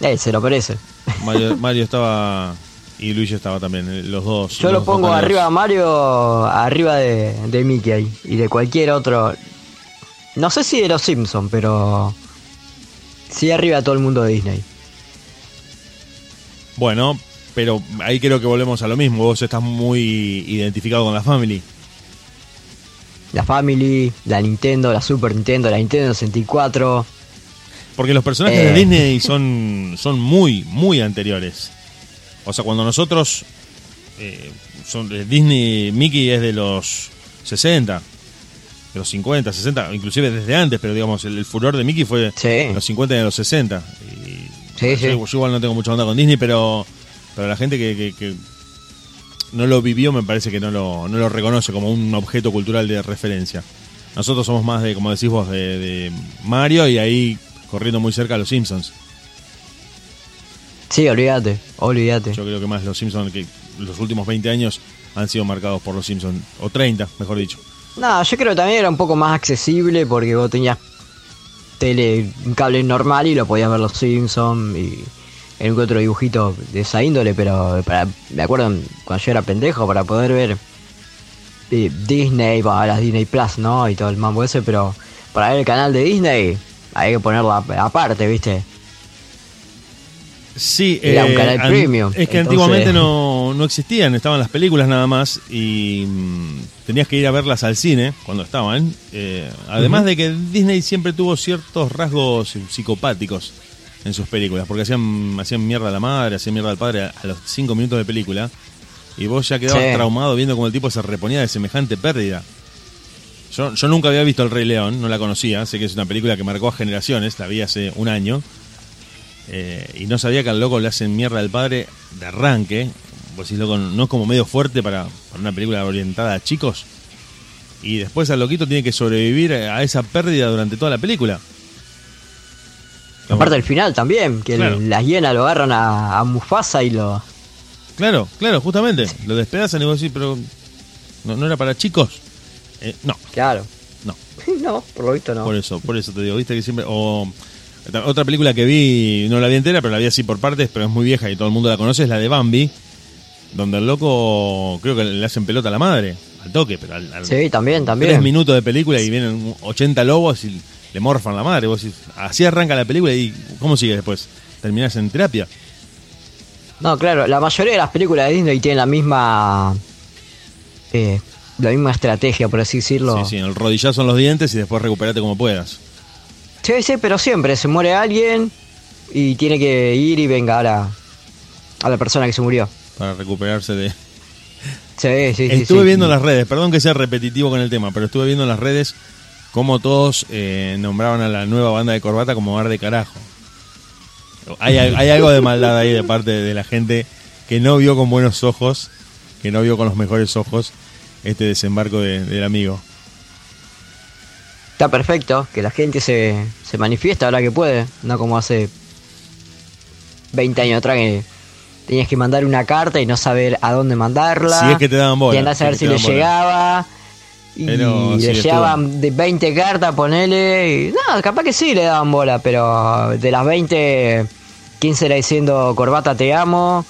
Eh, se lo parece. Mario, Mario estaba Y Luigi estaba también, los dos. Yo los lo pongo arriba a Mario, arriba de, de Mickey y de cualquier otro. No sé si de los Simpsons, pero sí arriba de todo el mundo de Disney. Bueno, pero ahí creo que volvemos a lo mismo. Vos estás muy identificado con la Family. La Family, la Nintendo, la Super Nintendo, la Nintendo 64. Porque los personajes Eh. de Disney son, son muy, muy anteriores. O sea, cuando nosotros. eh, son de Disney, Mickey es de los 60, de los 50, 60, inclusive desde antes, pero digamos, el, el furor de Mickey fue Sí. de los 50 y de los 60. Y Sí, yo, sí. yo igual no tengo mucha onda con Disney, pero, pero la gente que, que- que no lo vivió me parece que no lo, no lo reconoce como un objeto cultural de referencia. Nosotros somos más de, como decís vos, de, de Mario y ahí corriendo muy cerca a los Simpsons. Sí, olvídate, olvídate. Yo creo que más los Simpsons que los últimos 20 años han sido marcados por los Simpsons, o 30, mejor dicho. No, yo creo que también era un poco más accesible porque vos tenías tele, un cable normal y lo podías ver los Simpsons y en otro dibujito de esa índole, pero para, me acuerdo cuando yo era pendejo para poder ver eh, Disney, va, las Disney Plus, ¿no? Y todo el mambo ese, pero para ver el canal de Disney hay que ponerlo ap- aparte, ¿viste? Sí, Era un canal an- premium, Es que entonces- antiguamente no, no existían, estaban las películas nada más y mm, tenías que ir a verlas al cine cuando estaban. Eh, además de que Disney siempre tuvo ciertos rasgos psicopáticos en sus películas, porque hacían, hacían mierda a la madre, hacían mierda al padre a, a los cinco minutos de película y vos ya quedabas Sí. traumado viendo cómo el tipo se reponía de semejante pérdida. Yo, yo nunca había visto El Rey León, no la conocía, sé que es una película que marcó a generaciones, la vi hace un año. Eh, y no sabía que al loco le hacen mierda al padre de arranque. Vos decís, loco, no es como medio fuerte para, para una película orientada a chicos. Y después al loquito tiene que sobrevivir a esa pérdida durante toda la película. Aparte del final también, que Claro. las hienas lo agarran a, a Mufasa y lo... Claro, claro, justamente. Lo despedazan y vos decís, pero no, no era para chicos. Eh, no, Claro. no. no, por lo visto no. Por eso, por eso te digo, viste que siempre. O otra- película que vi, no la vi entera, pero la vi así por partes, pero es muy vieja y todo el mundo la conoce, es la de Bambi, donde el loco creo que le hacen pelota a la madre, al toque, pero al, al- Sí, también, también. tres minutos de película y vienen 80 lobos y le morfan la madre. Vos decís, así arranca la película y ¿cómo sigue después? Terminás en terapia. No, claro, la mayoría de las películas de Disney tienen la misma. eh, la misma estrategia, por así decirlo. Sí, sí, el rodillazo en los dientes y después recuperate como puedas. Sí, sí, pero siempre se muere alguien y tiene que ir y venga a la, a la persona que se murió. Para recuperarse de, Sí, sí, sí. Estuve sí. viendo las redes, perdón que sea repetitivo con el tema, pero estuve viendo en las redes cómo todos eh, nombraban a la nueva banda de corbata como bar de carajo. Hay, hay algo de maldad ahí de parte de la gente que no vio con buenos ojos, que no vio con los mejores ojos este desembarco de- del amigo. Está perfecto, que la gente se, se manifiesta ahora que puede, no como hace 20 años atrás que tenías que mandar una carta y no saber a dónde mandarla. Si es que te daban bola, Y andás a ver si le llegaba. Y sí, le estuvo. llegaban de 20 cartas, ponele. Y, no, capaz que sí le daban bola, pero de las 20, 15 era diciendo corbata te amo.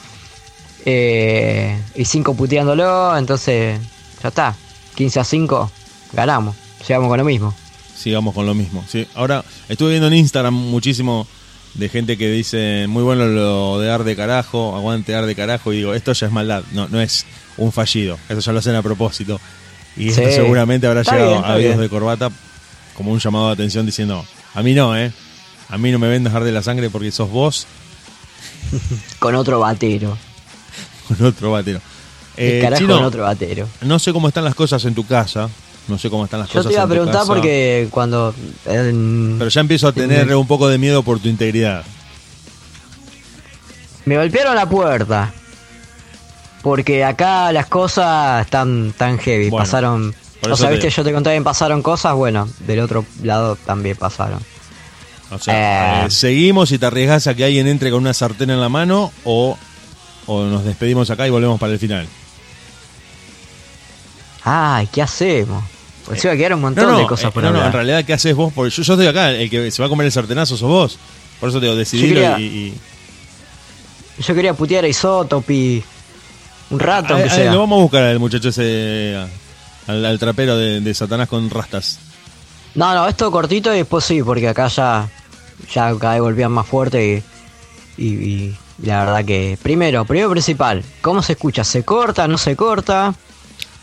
eh, y 5 puteándolo, entonces ya está. 15 a 5, ganamos. Llegamos con lo mismo. Sigamos con lo mismo. Sí. Ahora, estuve viendo en Instagram muchísimo de gente que dice, muy bueno lo de ar de carajo, aguante ar de carajo, y digo, esto ya es maldad, no, no es un fallido, eso ya lo hacen a propósito. Y esto seguramente habrá Está llegado bien, a bien. de corbata como un llamado de atención diciendo, a mí no, ¿eh? A mí no me vendas ar de la sangre porque sos vos Con otro batero. con otro batero. Eh, carajo Chino, otro batero. no sé cómo están las cosas en tu casa, no sé cómo están las Yo cosas te iba a preguntar porque cuando. en- Pero ya empiezo a tener un poco de miedo por tu integridad. Me golpearon la puerta. Porque acá las cosas están tan heavy. Bueno, pasaron. O sea, te- viste, yo te conté bien, pasaron cosas. Bueno, del otro lado también pasaron. O sea, Eh. eh, ¿seguimos y te arriesgas a que alguien entre con una sartén en la mano o, o nos despedimos acá y volvemos para el final? Ay, ¿qué hacemos? Pues se iba a quedar un montón No, no, de cosas eh, por no, no, hablar. en realidad, ¿qué haces vos? Porque yo, yo estoy acá, el que se va a comer el sartenazo sos vos. Por eso te digo, decidilo quería- y, y- Yo quería putear a Isotopi. un rato, aunque sea. lo vamos a buscar al muchacho ese, al, al trapero de, de Satanás con rastas. No, no, esto cortito y después sí, porque acá ya, ya cada vez volvían más fuerte y, y- y la verdad que, primero, primero principal, ¿cómo se escucha? ¿Se corta? ¿No se corta?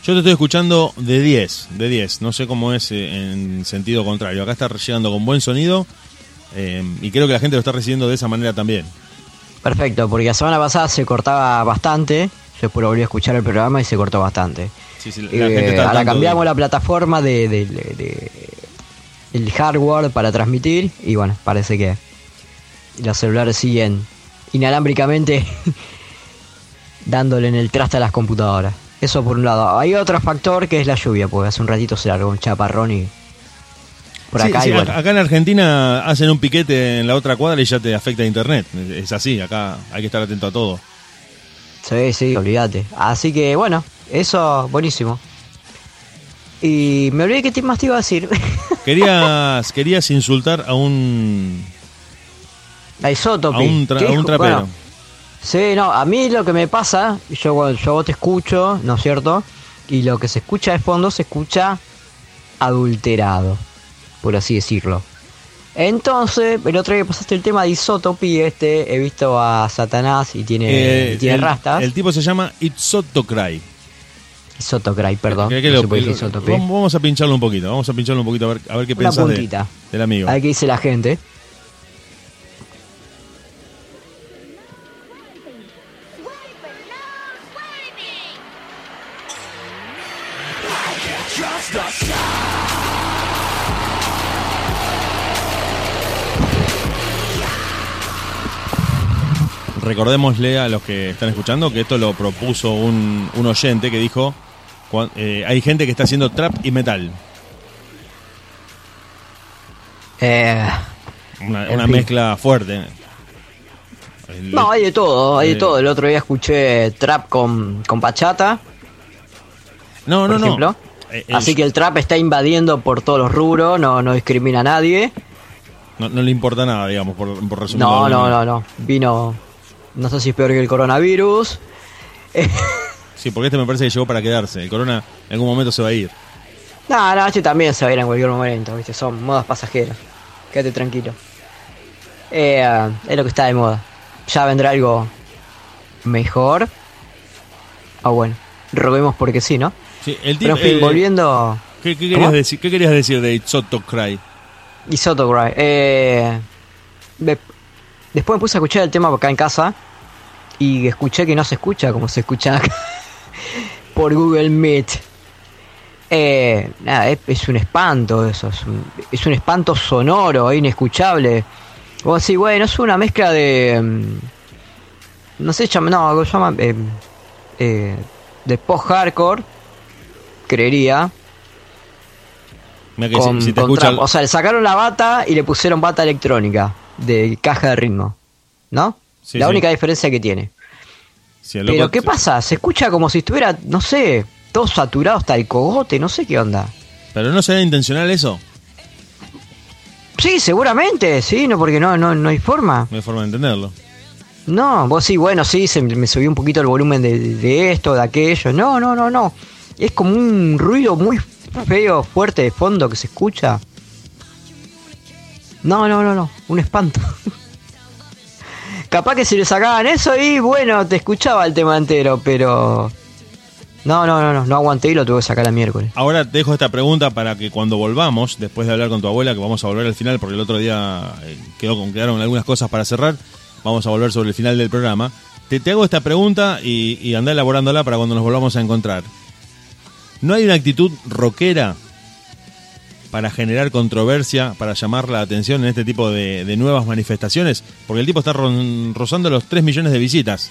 Yo te estoy escuchando de 10, de 10. No sé cómo es eh, en sentido contrario. Acá está llegando con buen sonido eh, y creo que la gente lo está recibiendo de esa manera también. Perfecto, porque la semana pasada se cortaba bastante, yo después volví a escuchar el programa y se cortó bastante. Sí, sí, la Eh, gente está al ahora cambiamos de- la plataforma de- de- el hardware para transmitir y bueno, parece que los celulares siguen inalámbricamente dándole en el traste a las computadoras. Eso por un lado. Hay otro factor que es la lluvia, porque hace un ratito se largó un chaparrón y por Sí, acá sí, bueno. acá en Argentina hacen un piquete en la otra cuadra y ya te afecta internet. Es así, acá hay que estar atento a todo. Sí, sí, olvídate. Así que bueno, eso buenísimo. Y me olvidé qué más te iba a decir. Querías, querías insultar a un, a Isotopi. a un, tra- ¿Qué a un trapero. Bueno, sí, no, a mí lo que me pasa, yo, yo te escucho, ¿no es cierto? Y lo que se escucha de fondo se escucha adulterado, por así decirlo. Entonces, el otro día pasaste el tema de Isotopi, este, he visto a Satanás y tiene, Eh, y tiene el, rastas. el tipo se llama Itzotocray. Isotocray, perdón. ¿Qué- qué no lo- vamos a pincharlo un poquito, vamos a pincharlo un poquito a ver, a ver qué Una pensás de- del amigo. A ver qué dice la gente. Recordémosle a los que están escuchando que esto lo propuso un, un oyente que dijo, eh, hay gente que está haciendo trap y metal. Eh, Una, mezcla fuerte. El- no, hay de todo, hay de Eh. todo. El otro día escuché trap con, con bachata, no, no, no. ejemplo. El- Así que el trap está invadiendo por todos los rubros, no, no discrimina a nadie. no, no le importa nada, digamos, por, por resumirlo. No, no, no, no. Vino, no sé si es peor que el coronavirus. Sí, porque este me parece que llegó para quedarse. El corona en algún momento se va a ir. No, no, este también se va a ir en cualquier momento, ¿viste? Son modas pasajeras. Quédate tranquilo. Eh, es lo que está de moda. Ya vendrá algo mejor. Ah, bueno. Robemos porque sí, ¿no? Sí, el Pero en fin, eh, volviendo. ¿qué, querías decir, ¿Qué querías decir de Itzotocray? Isotogray. Eh, después me puse a escuchar el tema acá en casa. Y escuché que no se escucha como se escucha acá. por Google Meet. Eh, nada, es, es un espanto eso. Es un, es un espanto sonoro, inescuchable. Vos decís, bueno, es una mezcla de. mm, No sé, llama, no, algo llama. eh, eh, de post-hardcore. Creería. Mira que con, si, si te con escucha. trap. O sea, le sacaron la bata y le pusieron bata electrónica de caja de ritmo. ¿No? Sí, la sí. única diferencia que tiene. Pero ¿qué pasa? Se escucha como si estuviera, no sé, todo saturado hasta el cogote, no sé qué onda. Pero no será intencional eso. Sí, seguramente, sí, no, porque no, no, no hay forma. No hay forma de entenderlo. No, vos sí, bueno, sí, se me subió un poquito el volumen de, de esto, de aquello. No, no, no, no. Es como un ruido muy feo, fuerte de fondo que se escucha. No, no, no, no, un espanto. Capaz que si le sacaban eso y bueno, te escuchaba el tema entero, pero... No, no, no, no, no aguanté y lo tuve que sacar el miércoles. Ahora te dejo esta pregunta para que cuando volvamos, después de hablar con tu abuela, que vamos a volver al final, porque el otro día eh, quedó con, quedaron algunas cosas para cerrar, vamos a volver sobre el final del programa. Te, te hago esta pregunta y, y anda elaborándola para cuando nos volvamos a encontrar. ¿No hay una actitud rockera para generar controversia, para llamar la atención en este tipo de, de nuevas manifestaciones? Porque el tipo está ron- rozando los 3 millones de visitas,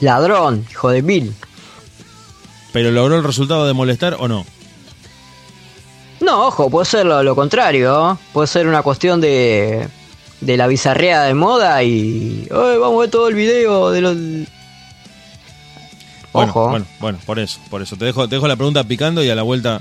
Ladrón, hijo de mil. pero ¿logró el resultado de molestar o no? No, ojo, puede ser lo, lo contrario. ¿eh? Puede ser una cuestión de, de la bizarrea de moda y. "Ay, vamos a ver todo el video de los. Bueno, Ojo. bueno, bueno, por eso, por eso. Te dejo, te dejo la pregunta picando y a la vuelta,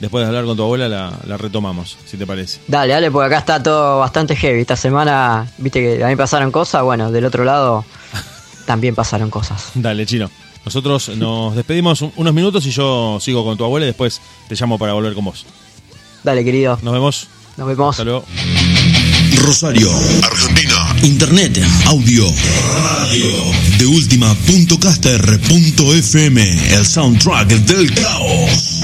después de hablar con tu abuela, la, la retomamos, si te parece. Dale, dale, porque acá está todo bastante heavy. Esta semana, viste que a mí pasaron cosas. Bueno, del otro lado también pasaron cosas. Dale, chino. Nosotros nos despedimos un- unos minutos y yo sigo con tu abuela y después te llamo para volver con vos. Dale, querido. Nos vemos. Nos vemos. Hasta luego. Rosario, Argentina. Internet, audio, radio. De última punto caster punto FM, el soundtrack del caos.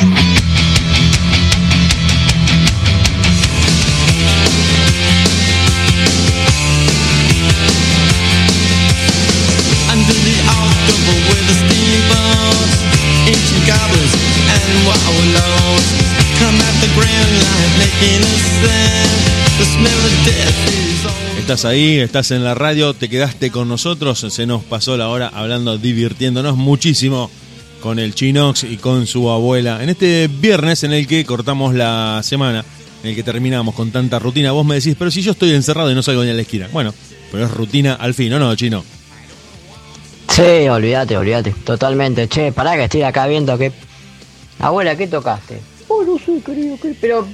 Estás ahí, estás en la radio, te quedaste con nosotros, se nos pasó la hora hablando, divirtiéndonos muchísimo con el Chinox y con su abuela. En este viernes en el que cortamos la semana, en el que terminamos con tanta rutina, vos me decís, pero si yo estoy encerrado y no salgo ni a la esquina. Bueno, pero es rutina al fin, ¿o no, Chino? Sí, olvídate, olvídate. Totalmente. Che, pará que estoy acá viendo que. Abuela, ¿qué tocaste? Oh, no sé, querido, ¿qué? Pero.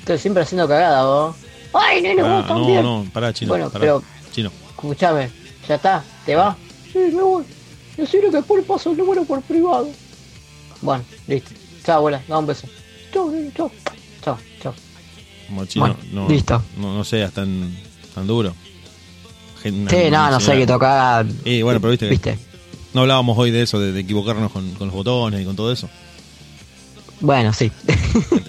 Estoy siempre haciendo cagada, vos. Ay, nene, Pará, vos también. No, no, pará, Chino. Bueno, pará. pero. Chino. Escuchame, ¿ya está? ¿Te va? Sí, me voy. Decirle que después paso el número por privado. Bueno, listo. Chao, abuela, da un beso. Chao, nene, chao. Chao, chao. Como Chino, Bueno, no, listo. No, no seas tan, tan duro. Gen- Sí, no, no sé qué tocar. Y bueno, pero viste, ¿Viste? no hablábamos hoy de eso, de, de equivocarnos con, con los botones y con todo eso. Bueno, sí.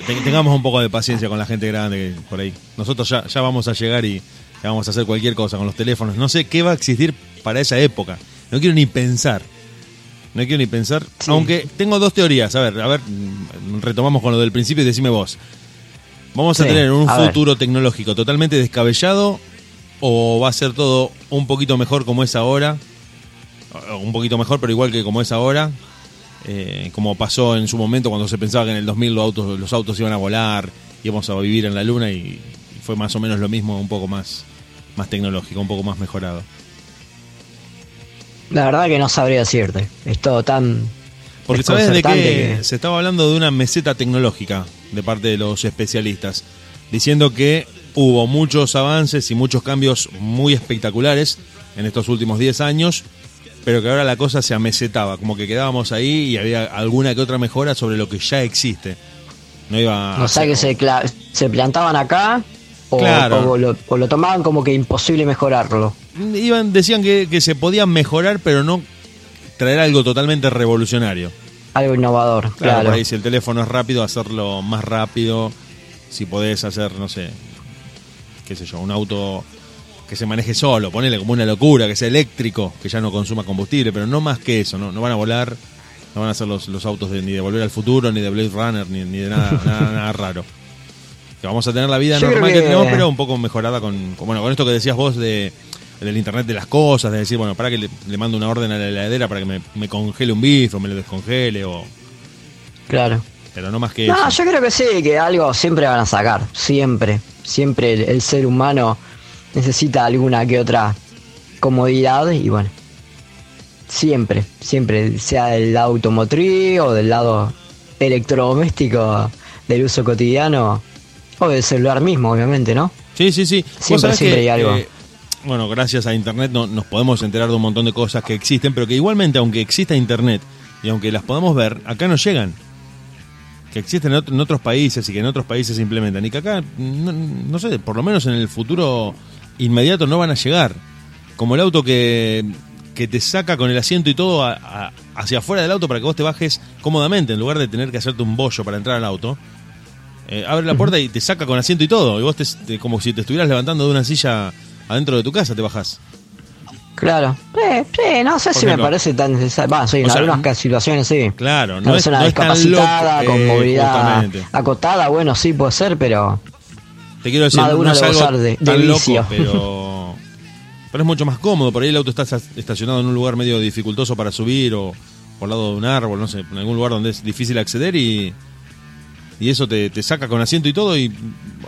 Ten- Tengamos un poco de paciencia con la gente grande que por ahí. Nosotros ya, ya vamos a llegar y ya vamos a hacer cualquier cosa con los teléfonos. No sé qué va a existir para esa época. No quiero ni pensar. No quiero ni pensar. Sí. Aunque tengo dos teorías. A ver, a ver, retomamos con lo del principio y decime vos. ¿Vamos a tener un a ver. futuro tecnológico totalmente descabellado o va a ser todo un poquito mejor como es ahora? Un poquito mejor, pero igual que como es ahora. Eh, como pasó en su momento cuando se pensaba que en el 2000 los autos, los autos iban a volar, íbamos a vivir en la luna y fue más o menos lo mismo, un poco más, más tecnológico, un poco más mejorado. La verdad que no sabría decirte. Es todo tan. Porque sabes de qué que- se estaba hablando de una meseta tecnológica de parte de los especialistas, diciendo que hubo muchos avances y muchos cambios muy espectaculares en estos últimos 10 años, pero que ahora la cosa se amesetaba, como que quedábamos ahí y había alguna que otra mejora sobre lo que ya existe. No iba O sea que se, plantaban acá o, Claro. o lo, o lo tomaban como que imposible mejorarlo. Iban, decían que, que se podía mejorar, pero no traer algo totalmente revolucionario. Algo innovador, Claro, claro. por ahí si el teléfono es rápido, hacerlo más rápido. Si podés hacer, no sé, qué sé yo, un auto que se maneje solo, ponele como una locura, que sea eléctrico, que ya no consuma combustible, pero no más que eso, no, no van a volar, no van a ser los, los autos de, ni de Volver al Futuro, ni de Blade Runner, ni, ni de nada, nada, nada raro. Que vamos a tener la vida Yo normal que... que- tenemos, pero un poco mejorada con, con- bueno, con esto que decías vos de del internet de las cosas, de decir, bueno, para que le, le mando una orden a la heladera para que me, me congele un bife o me lo descongele, o, Claro. pero no más que No, eso. yo creo que sí, que algo siempre van a sacar. Siempre. Siempre el, el ser humano necesita alguna que otra comodidad y bueno. Siempre, siempre, sea del lado automotriz o del lado electrodoméstico del uso cotidiano o del celular mismo, obviamente, ¿no? Sí, sí, sí. Siempre, siempre que, hay algo. eh, bueno, gracias a Internet no- nos podemos enterar de un montón de cosas que existen, pero que igualmente, aunque exista Internet y aunque las podamos ver, acá no llegan. Que existen en, ot- en otros países y que en otros países se implementan. Y que acá, no, no sé, por lo menos en el futuro inmediato no van a llegar. Como el auto que, que te saca con el asiento y todo a- a- hacia afuera del auto para que vos te bajes cómodamente, en lugar de tener que hacerte un bollo para entrar al auto. Eh, abre la puerta y te saca con asiento y todo. Y vos te, te- como si te estuvieras levantando de una silla adentro de tu casa, te bajás. Claro. Sí, sí, no sé Por si me parece tan necesario. Va, sí, en O sea, algunas ca- situaciones sí. Claro, no Una es, persona no es tan discapacitada, loco. con eh, movilidad justamente. acotada, bueno, sí puede ser, pero Te quiero decir, de no es algo de- de tan loco, vicio. pero, pero es mucho más cómodo. Por ahí el auto está esta- estacionado en un lugar medio dificultoso para subir o por lado de un árbol, no sé, en algún lugar donde es difícil acceder y, y eso te, te saca con asiento y todo. Y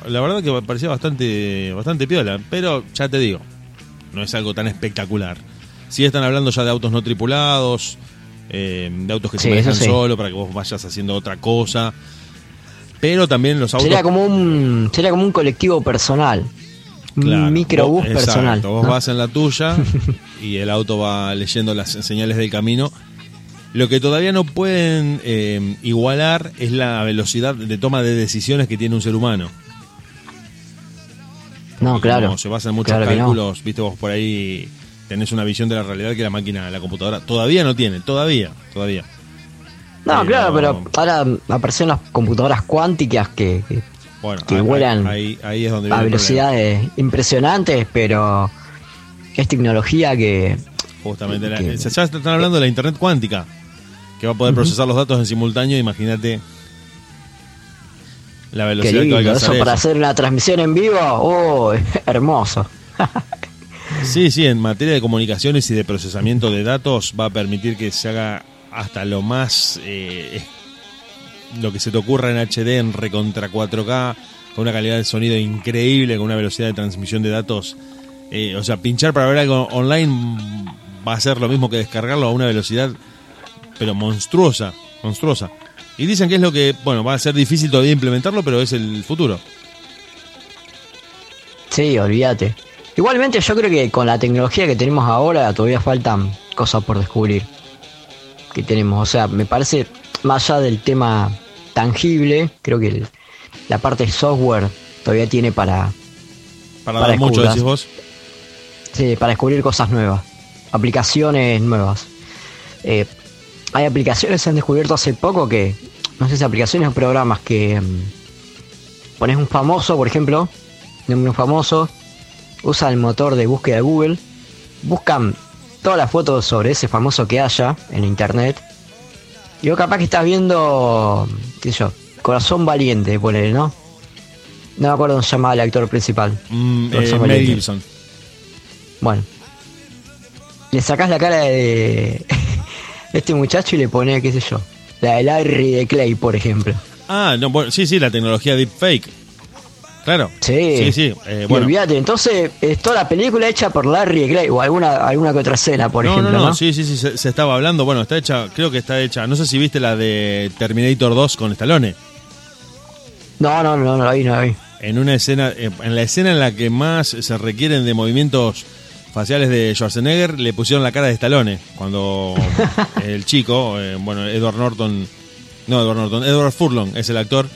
la verdad que parecía bastante, bastante piola, pero ya te digo, no es algo tan espectacular. Sí están hablando ya de autos no tripulados, eh, de autos que Sí, se manejan sí. solo para que vos vayas haciendo otra cosa. Pero también los autos... sería como un sería como un colectivo personal. Claro, microbús vos- personal. exacto, Vos ¿no? vas en la tuya y el auto va leyendo las señales del camino. Lo que todavía no pueden eh, igualar es la velocidad de toma de decisiones que tiene un ser humano. No, claro. se basa en muchos Claro que no. cálculos, viste vos por ahí tenés una visión de la realidad que la máquina, la computadora, todavía no tiene, todavía, todavía. No, Pero- claro, pero ahora aparecieron las computadoras cuánticas que, que Bueno, Que ahí- vuelan ahí, ahí es donde a velocidades impresionantes, pero es tecnología que. Justamente, la- que- se- ya están hablando de la internet cuántica, que va a poder procesar los datos en simultáneo, imagínate la velocidad que va a lindo, alcanzar eso para eso. hacer una transmisión en vivo, oh, hermoso. Sí, sí, en materia de comunicaciones y de procesamiento de datos va a permitir que se haga hasta lo más eh, lo que se te ocurra en HD en recontra 4K con una calidad de sonido increíble, con una velocidad de transmisión de datos. eh, o sea, pinchar para ver algo online va a ser lo mismo que descargarlo a una velocidad pero monstruosa, monstruosa. Y dicen que es lo que, bueno, va a ser difícil todavía implementarlo, pero es el futuro. Sí, olvídate. Igualmente yo creo que con la tecnología que tenemos ahora todavía faltan cosas por descubrir. Que tenemos, o sea, me parece, más allá del tema tangible, creo que el- la parte de software todavía tiene para, Para, Para dar mucho, decís vos. sí, para descubrir cosas nuevas, aplicaciones nuevas. Eh, hay aplicaciones que se han descubierto hace poco que, no sé si aplicaciones o programas que mm, pones un famoso, por ejemplo, un famoso, usa el motor de búsqueda de Google, buscan todas las fotos sobre ese famoso que haya en internet. Y vos capaz que estás viendo, qué sé yo, Corazón Valiente, ponele, ¿no? No me acuerdo cómo se llamaba el actor principal. Mm, Corazón eh, Mel. Gibson. Bueno. Le sacás la cara de este muchacho y le pones, qué sé yo, la de Larry de Clay, por ejemplo. Ah, no, bueno, sí, sí, la tecnología deepfake. Claro. Sí. Sí, sí. eh, bueno. olvídate, entonces es toda la película hecha por Larry Clay, o alguna, alguna que otra escena, por no, ejemplo, no, ¿no? no, sí, sí, sí, se, se estaba hablando. Bueno, está hecha, creo que está hecha. No sé si viste la de Terminator 2 con Stallone. No, no, no, no la vi, no la vi. En una escena, eh, en la escena en la que más se requieren de movimientos faciales de Schwarzenegger, le pusieron la cara de Stallone. Cuando el chico, eh, bueno, Edward Norton, no Edward Norton, Edward Furlong es el actor,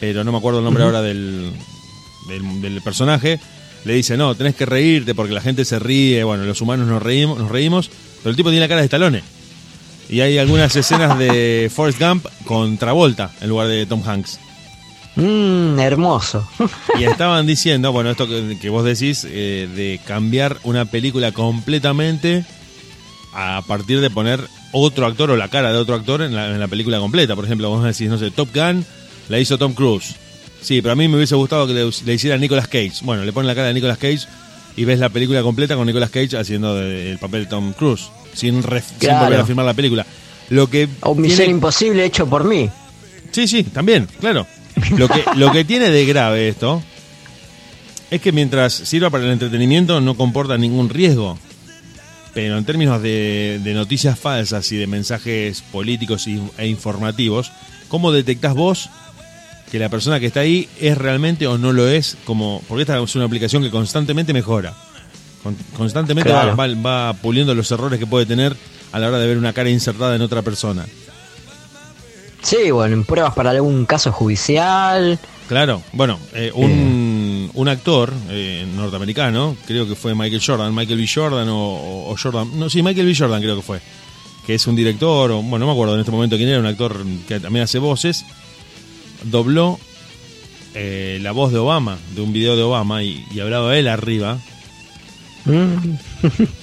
pero no me acuerdo el nombre ahora del, del, del personaje. Le dice, no, tenés que reírte porque la gente se ríe, bueno, los humanos nos reímos, nos reímos, pero el tipo tiene la cara de Stallone. Y hay algunas escenas de Forrest Gump con Travolta en lugar de Tom Hanks. Mmm, hermoso. Y estaban diciendo, bueno, esto que, que vos decís, eh, de cambiar una película completamente a partir de poner otro actor o la cara de otro actor en la, en la película completa. Por ejemplo, vos decís, no sé, Top Gun la hizo Tom Cruise. Sí, pero a mí me hubiese gustado que le, le hiciera Nicolas Cage. Bueno, le ponen la cara de Nicolas Cage y ves la película completa con Nicolas Cage haciendo de- el papel de Tom Cruise, sin, ref- sin volver a filmar la película. Lo que O tiene- Misión Imposible hecho por mí. Sí, sí, también, claro. Lo que, lo que tiene de grave esto es que mientras sirva para el entretenimiento no comporta ningún riesgo. Pero en términos de, de noticias falsas y de mensajes políticos y- e informativos, ¿cómo detectás vos que la persona que está ahí es realmente o no lo es? Como, porque esta es una aplicación que constantemente mejora. Con- constantemente va- Claro. va, va puliendo los errores que puede tener a la hora de ver una cara insertada en otra persona. Sí, bueno, en pruebas para algún caso judicial. Claro, bueno, eh, un, un actor eh, norteamericano, creo que fue Michael Jordan, Michael B. Jordan o, o- o Jordan, no, sí, Michael B. Jordan creo que fue, que es un director, o, bueno, no me acuerdo en este momento quién era, un actor que también hace voces, dobló eh, la voz de Obama, de un video de Obama, y, y hablaba él arriba, Mm,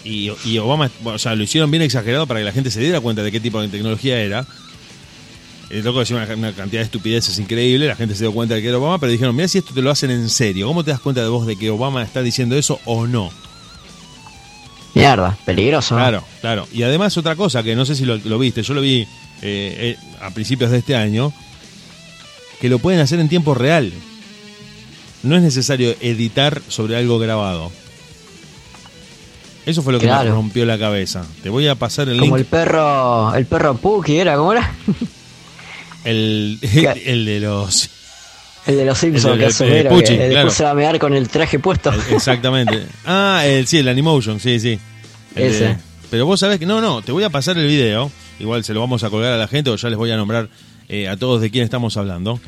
y, y Obama, o sea, lo hicieron bien exagerado para que la gente se diera cuenta de qué tipo de tecnología era. El loco decía una, una cantidad de estupideces increíble, la gente se dio cuenta de que era Obama, pero dijeron, mira si esto te lo hacen en serio, ¿cómo te das cuenta de vos de que Obama está diciendo eso o no? mierda, peligroso. Claro, claro. Y además otra cosa que no sé si lo, lo viste, yo lo vi eh, eh, a principios de este año, que lo pueden hacer en tiempo real. No es necesario editar sobre algo grabado. Eso fue lo que Claro. me rompió la cabeza. Te voy a pasar el Como link. el perro, el perro Puki era, ¿cómo era? El, ¿Qué? el de los El de los Simpsons, El que el de Homero, Pucci, que claro. se va a mear con el traje puesto. Exactamente. Ah, el, sí, el Animotion, sí, sí. El de- Ese. pero vos sabés que, no, no, te voy a pasar el video, igual se lo vamos a colgar a la gente o ya les voy a nombrar eh, a todos de quién estamos hablando.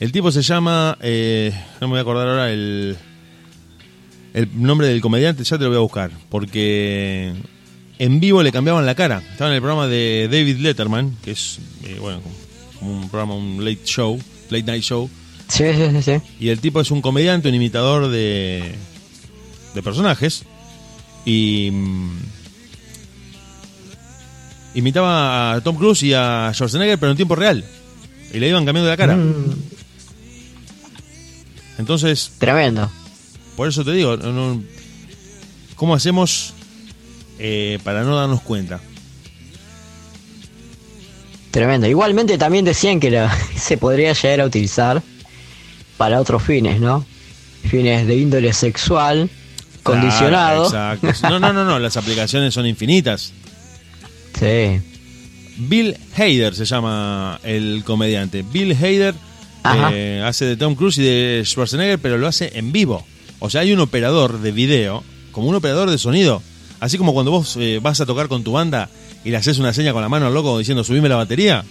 El tipo se llama, eh, no me voy a acordar ahora el, el nombre del comediante, ya te lo voy a buscar, porque en vivo le cambiaban la cara. Estaba en el programa de David Letterman, que es, eh, bueno, como un programa, un late show, late night show. Sí, sí, sí, sí. Y el tipo es un comediante, un imitador de, de personajes. Y mm, imitaba a Tom Cruise y a Schwarzenegger, pero en tiempo real. Y le iban cambiando la cara. Mm, Entonces, tremendo. por eso te digo, no- ¿cómo hacemos eh, para no darnos cuenta? Tremendo. Igualmente también decían que la- se podría llegar a utilizar para otros fines, ¿no? Fines de índole sexual, condicionado. Claro, exacto. No, no, no, no, las aplicaciones son infinitas. Sí. Bill Hader se llama el comediante. Bill Hader eh, hace de Tom Cruise y de Schwarzenegger, pero lo hace en vivo. O sea, hay un operador de video, como un operador de sonido. Así como cuando vos eh, vas a tocar con tu banda y le haces una seña con la mano al loco diciendo subime la batería.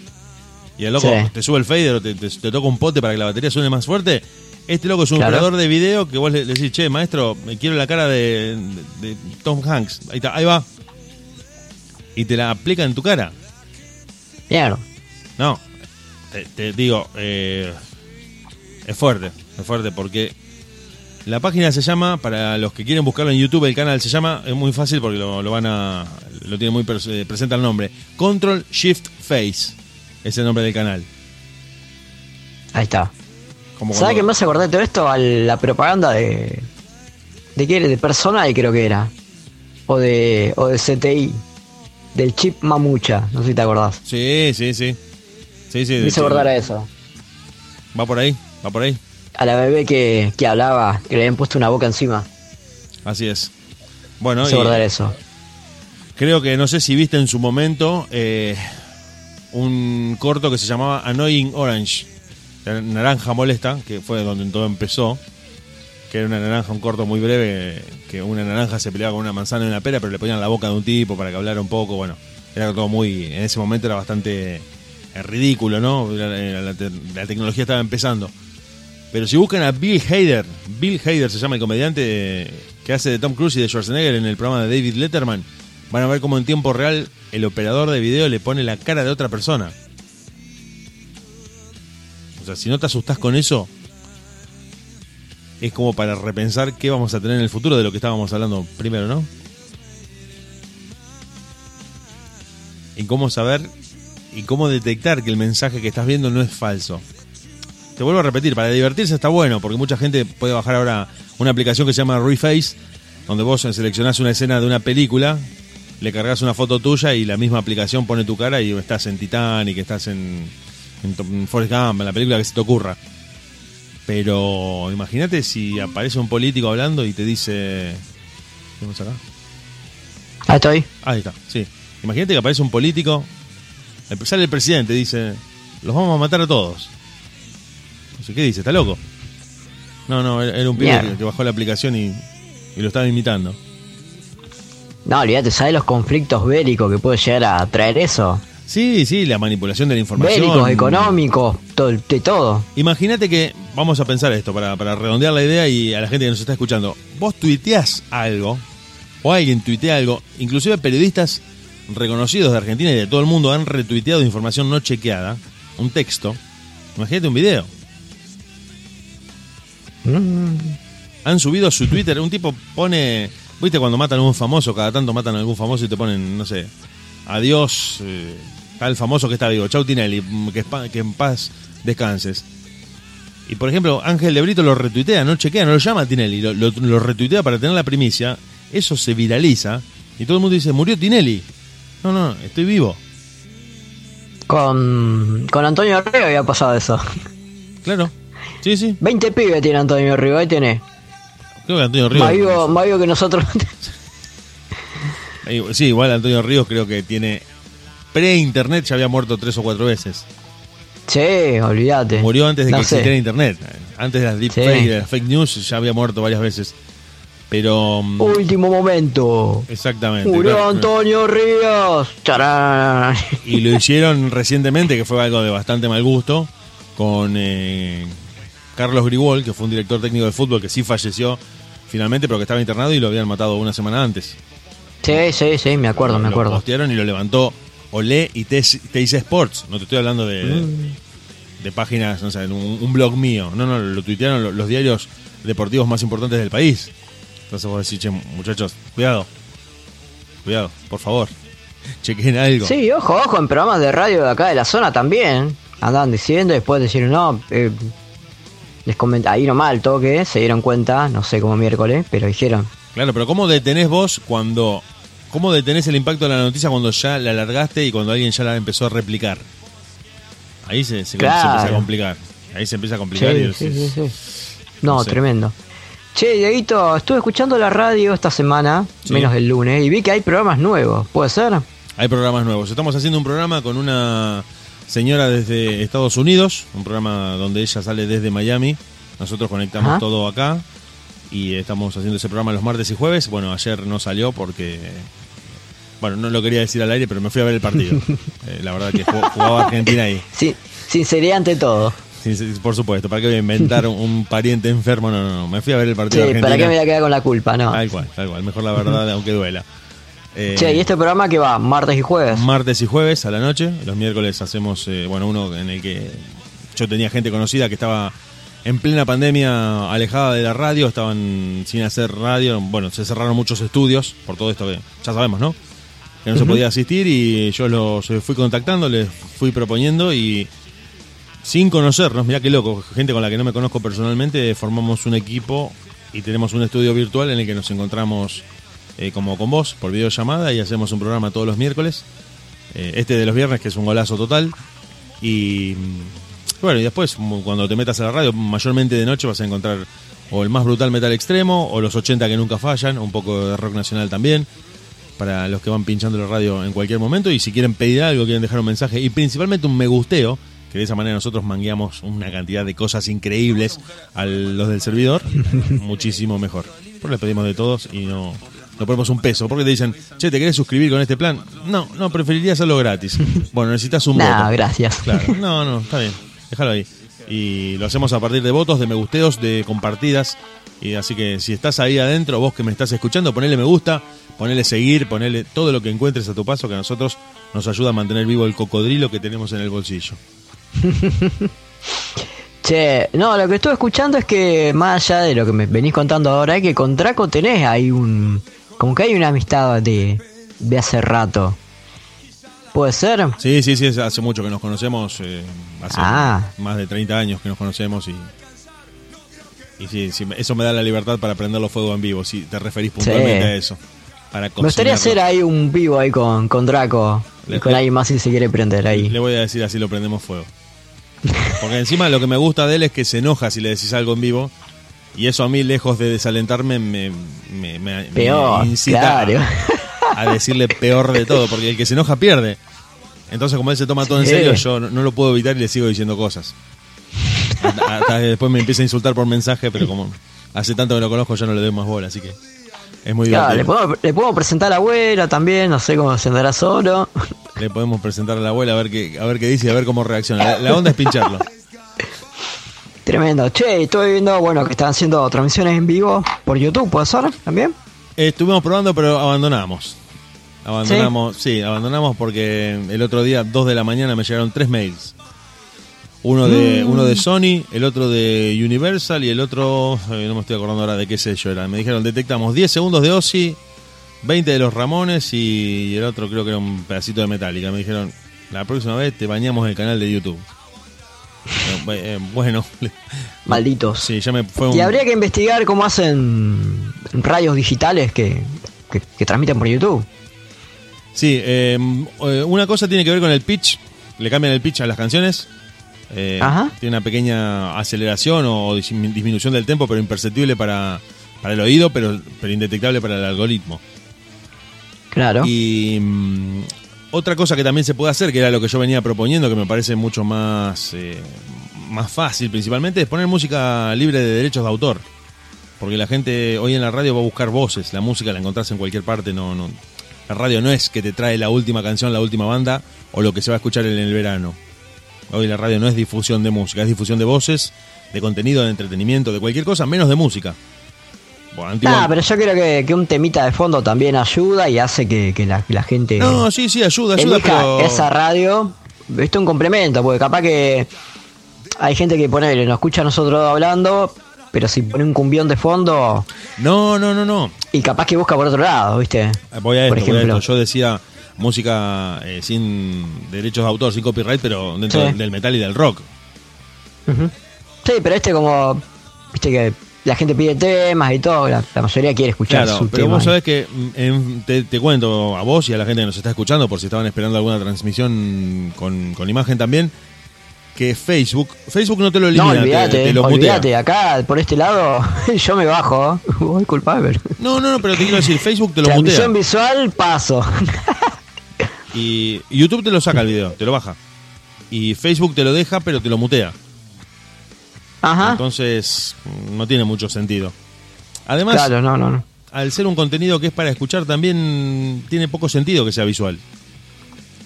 Y el loco Sí. te sube el fader o te, te- te toca un pote para que la batería suene más fuerte. Este loco es un Claro. operador de video que vos le, le decís, che, maestro, me quiero la cara de, de- de Tom Hanks. Ahí está, ahí va. Y te la aplica en tu cara. Bien. No, te, te digo, eh, es fuerte, es fuerte porque la página se llama, para los que quieren buscarlo en YouTube, el canal se llama, es muy fácil porque lo, lo van a, lo tiene muy eh, presente el nombre, Control Shift Face, es el nombre del canal. Ahí está. Como ¿Sabes cuando- qué me hace acordar de todo esto? A la propaganda de. ¿De qué era? De personal, creo que era. O de, o de CTI. Del chip mamucha. No sé si te acordás. Sí, sí, sí. Sí, sí. Me hizo acordar a eso. Va por ahí, va por ahí. A la bebé que, que hablaba, que le habían puesto una boca encima. Así es. Bueno, Me hizo y- acordar eso. Creo que no sé si viste en su momento eh, un corto que se llamaba Annoying Orange, naranja molesta, que fue donde todo empezó, que era una naranja, un corto muy breve, que una naranja se peleaba con una manzana y una pera, pero le ponían la boca de un tipo para que hablara un poco, bueno, era todo muy, en ese momento era bastante eh, ridículo, ¿no? La, la tecnología estaba empezando. Pero si buscan a Bill Hader, Bill Hader se llama el comediante eh, que hace de Tom Cruise y de Schwarzenegger en el programa de David Letterman, van a ver cómo en tiempo real el operador de video le pone la cara de otra persona. O sea, si no te asustás con eso, es como para repensar qué vamos a tener en el futuro de lo que estábamos hablando primero, ¿no? Y cómo saber y cómo detectar que el mensaje que estás viendo no es falso. Te vuelvo a repetir, para divertirse está bueno, porque mucha gente puede bajar ahora una aplicación que se llama Reface, donde vos seleccionás una escena de una película, le cargas una foto tuya y la misma aplicación pone tu cara y estás en Titanic, estás en, en, en Forrest Gump, en la película que se te ocurra. Pero imagínate si aparece un político hablando y te dice... ¿Qué pasa acá? Ahí estoy. Ahí está, sí. Imagínate que aparece un político, sale el presidente y dice, los vamos a matar a todos. No sé, ¿Qué dice? ¿Está loco? No, no, era un pibe que bajó la aplicación y, y lo estaba imitando. No, olvídate, ¿sabes los conflictos bélicos que puede llegar a traer eso? Sí, sí, la manipulación de la información. Bélicos, económicos, todo, de todo. Imagínate que, vamos a pensar esto para, para redondear la idea y a la gente que nos está escuchando. Vos tuiteás algo, o alguien tuitea algo, inclusive periodistas reconocidos de Argentina y de todo el mundo han retuiteado información no chequeada, un texto. Imagínate un video. Mm, Han subido a su Twitter, un tipo pone, viste cuando matan a un famoso, cada tanto matan a algún famoso y te ponen, no sé, adiós, eh, tal famoso que está vivo, chau Tinelli, mm, que, en paz descanses. Y por ejemplo, Ángel de Brito lo retuitea, no chequea, no lo llama a Tinelli, lo, lo- lo retuitea para tener la primicia, eso se viraliza y todo el mundo dice, murió Tinelli. No, no, estoy vivo. Con, con Antonio Río había pasado eso. Claro. Sí, sí. 20 pibes tiene Antonio Río, ahí tiene. Creo que Antonio Más Ríos. vivo, más vivo que nosotros. Sí, igual Antonio Ríos creo que tiene pre-internet ya había muerto tres o cuatro veces. Sí, olvídate. Murió antes de No que sé. existiera internet. Antes de las deepfakes y de las fake news ya había muerto varias veces. Pero. mm, Último momento. Exactamente. Murió claro. Antonio Ríos. Charán. Y lo hicieron recientemente, que fue algo de bastante mal gusto, con eh, Carlos Grigol, que fue un director técnico de fútbol que sí falleció finalmente, pero que estaba internado y lo habían matado una semana antes. Sí, sí, sí, me acuerdo, me Lo acuerdo. postearon y lo levantó Olé y TIC Sports. No te estoy hablando de, Mm. de páginas, no sé, un, un blog mío. No, no, lo tuitearon lo- los diarios deportivos más importantes del país. Entonces vos decís, che, muchachos, cuidado. Cuidado, por favor. Chequen algo. Sí, ojo, ojo, en programas de radio de acá de la zona también. Andaban diciendo, después decir, no, eh, les comenté, ahí nomás al toque, se dieron cuenta, no sé cómo miércoles, pero dijeron, Claro, pero ¿cómo detenés vos cuando... ¿Cómo detenés el impacto de la noticia cuando ya la alargaste y cuando alguien ya la empezó a replicar? Ahí se, se- se Claro. empieza a complicar. Ahí se empieza a complicar. y Sí, decís, sí, sí, sí. No, No sé. tremendo. Che, Dieguito, estuve escuchando la radio esta semana, menos el lunes, y vi que hay programas nuevos, ¿puede ser? Hay programas nuevos. Estamos haciendo un programa con una señora desde Estados Unidos, un programa donde ella sale desde Miami. Nosotros conectamos Ajá. todo acá y estamos haciendo ese programa los martes y jueves. Bueno, ayer no salió porque... Bueno, no lo quería decir al aire, pero me fui a ver el partido. Eh, la verdad que jugó- jugaba Argentina ahí. Sí, sinceridad ante todo. Sí, sí, por supuesto. ¿Para qué voy a inventar un, pariente enfermo? No, no, no. Me fui a ver el Sí, partido de Argentina. ¿para qué me voy a quedar con la culpa? No. Tal cual, tal cual. Mejor la verdad, aunque duela. Eh, Che, ¿y este programa que va? ¿Martes y jueves? Martes y jueves a la noche. Los miércoles hacemos, eh, bueno, uno en el que yo tenía gente conocida que estaba en plena pandemia alejada de la radio, estaban sin hacer radio. Bueno, se cerraron muchos estudios por todo esto que ya sabemos, ¿no? Que no se podía asistir y yo los eh, fui contactando, les fui proponiendo y sin conocernos, mirá qué loco, gente con la que no me conozco personalmente, formamos un equipo y tenemos un estudio virtual en el que nos encontramos eh, como con vos por videollamada y hacemos un programa todos los miércoles. Eh, este de los viernes, que es un golazo total. Y mm, bueno, y después, cuando te metas a la radio, mayormente de noche vas a encontrar o el más brutal metal extremo, o los 80 que nunca fallan, un poco de rock nacional también, para los que van pinchando la radio en cualquier momento. Y si quieren pedir algo, quieren dejar un mensaje, y principalmente un me gusteo, que de esa manera nosotros mangueamos una cantidad de cosas increíbles a los del servidor, muchísimo mejor. Porque le pedimos de todos y no, no ponemos un peso. Porque te dicen, che, ¿te querés suscribir con este plan? No, no, preferiría hacerlo gratis. Bueno, necesitas un Nah, voto. gracias. Claro, no, no, está bien, déjalo ahí. Y lo hacemos a partir de votos, de me gusteos, de compartidas. Y así que si estás ahí adentro, vos que me estás escuchando, ponele me gusta, ponele seguir, ponele todo lo que encuentres a tu paso, que a nosotros nos ayuda a mantener vivo el cocodrilo que tenemos en el bolsillo. Che, no, lo que estuve escuchando es que más allá de lo que me venís contando ahora, es que con Draco tenés ahí un... Como que hay una amistad de, de hace rato. ¿Puede ser? Sí, sí, sí, hace mucho que nos conocemos, eh, hace Ah. más de 30 años que nos conocemos y... Y sí, sí, eso me da la libertad para prenderlo fuego en vivo, si te referís puntualmente Sí. a eso. Para Me gustaría hacer ahí un vivo ahí con, con Draco y Le- con alguien más si se quiere prender ahí. Le voy a decir así lo prendemos fuego. Porque encima lo que me gusta de él es que se enoja si le decís algo en vivo. Y eso a mí, lejos de desalentarme, me, me, me- me Peor, incita a- claro. a, decirle peor de todo. Porque el que se enoja pierde. Entonces, como él se toma todo en serio, yo no, no lo puedo evitar y le sigo diciendo cosas. Hasta, hasta que después me empieza a insultar por mensaje, pero como hace tanto que lo conozco, ya no le doy más bola. Así que es muy Claro, le podemos, le podemos presentar a la abuela también, no sé cómo se andará solo. Le podemos presentar a la abuela a ver qué, a ver qué dice y a ver cómo reacciona. La, la onda es pincharlo. Tremendo. Che, estoy viendo, bueno, que están haciendo transmisiones en vivo por YouTube, ¿puede ser? ¿También? Eh, Estuvimos probando, pero abandonamos. Abandonamos, ¿Sí? abandonamos porque el otro día, 2 de la mañana, me llegaron tres mails. Uno de, Mm. uno de Sony, el otro de Universal y el otro, eh, no me estoy acordando ahora de qué sello era. Me dijeron, detectamos 10 segundos de Ozzy, 20 de los Ramones y el otro creo que era un pedacito de Metallica. Me dijeron, la próxima vez te bañamos el canal de YouTube. Eh, eh, bueno, Malditos. sí, ya me fue un... Y habría que investigar cómo hacen radios digitales que, que, que transmiten por YouTube. Sí, una cosa tiene que ver con el pitch. Le cambian el pitch a las canciones. Eh, Ajá. Tiene una pequeña aceleración o dis- disminución del tempo, pero imperceptible para, para el oído, pero, pero indetectable para el algoritmo. Claro. Y mm, Otra cosa que también se puede hacer, que era lo que yo venía proponiendo, que me parece mucho más, eh, más fácil principalmente, es poner música libre de derechos de autor. Porque la gente hoy en la radio va a buscar voces, la música la encontrás en cualquier parte, no, no. La radio no es que te trae la última canción, la última banda o lo que se va a escuchar en el verano. Hoy la radio no es difusión de música, es difusión de voces, de contenido, de entretenimiento, de cualquier cosa, menos de música. Bueno, Ah, pero yo creo que, que un temita de fondo también ayuda y hace que, que la, que la gente No, sí, sí, ayuda, ayuda, pero... esa radio. Esto es un complemento, porque capaz que hay gente que pone, nos escucha a nosotros hablando, pero si pone un cumbión de fondo No, no, no, no. y capaz que busca por otro lado, ¿viste? Voy a esto, por voy a ejemplo. esto. Yo decía música eh, sin derechos de autor, sin copyright, pero dentro Sí. del- del metal y del rock. Ujú. Sí, pero este como, viste que la gente pide temas y todo, la, la mayoría quiere escuchar Claro, su pero tema. vos sabés que mm, en- te, te cuento a vos y a la gente que nos está escuchando, por si estaban esperando alguna transmisión con, con imagen también, que Facebook, Facebook no te lo No, elimina, te- olvídate, te, lo mutea. olvídate, acá por este lado yo me bajo, voy culpable. No, no, no, pero te quiero decir, Facebook te lo mutea. Transmisión visual, paso. Y YouTube te lo saca el video, te lo baja. Y Facebook te lo deja, pero te lo mutea. Ajá. Entonces, no tiene mucho sentido. Además, claro, no, no, no. al ser un contenido que es para escuchar, también tiene poco sentido que sea visual.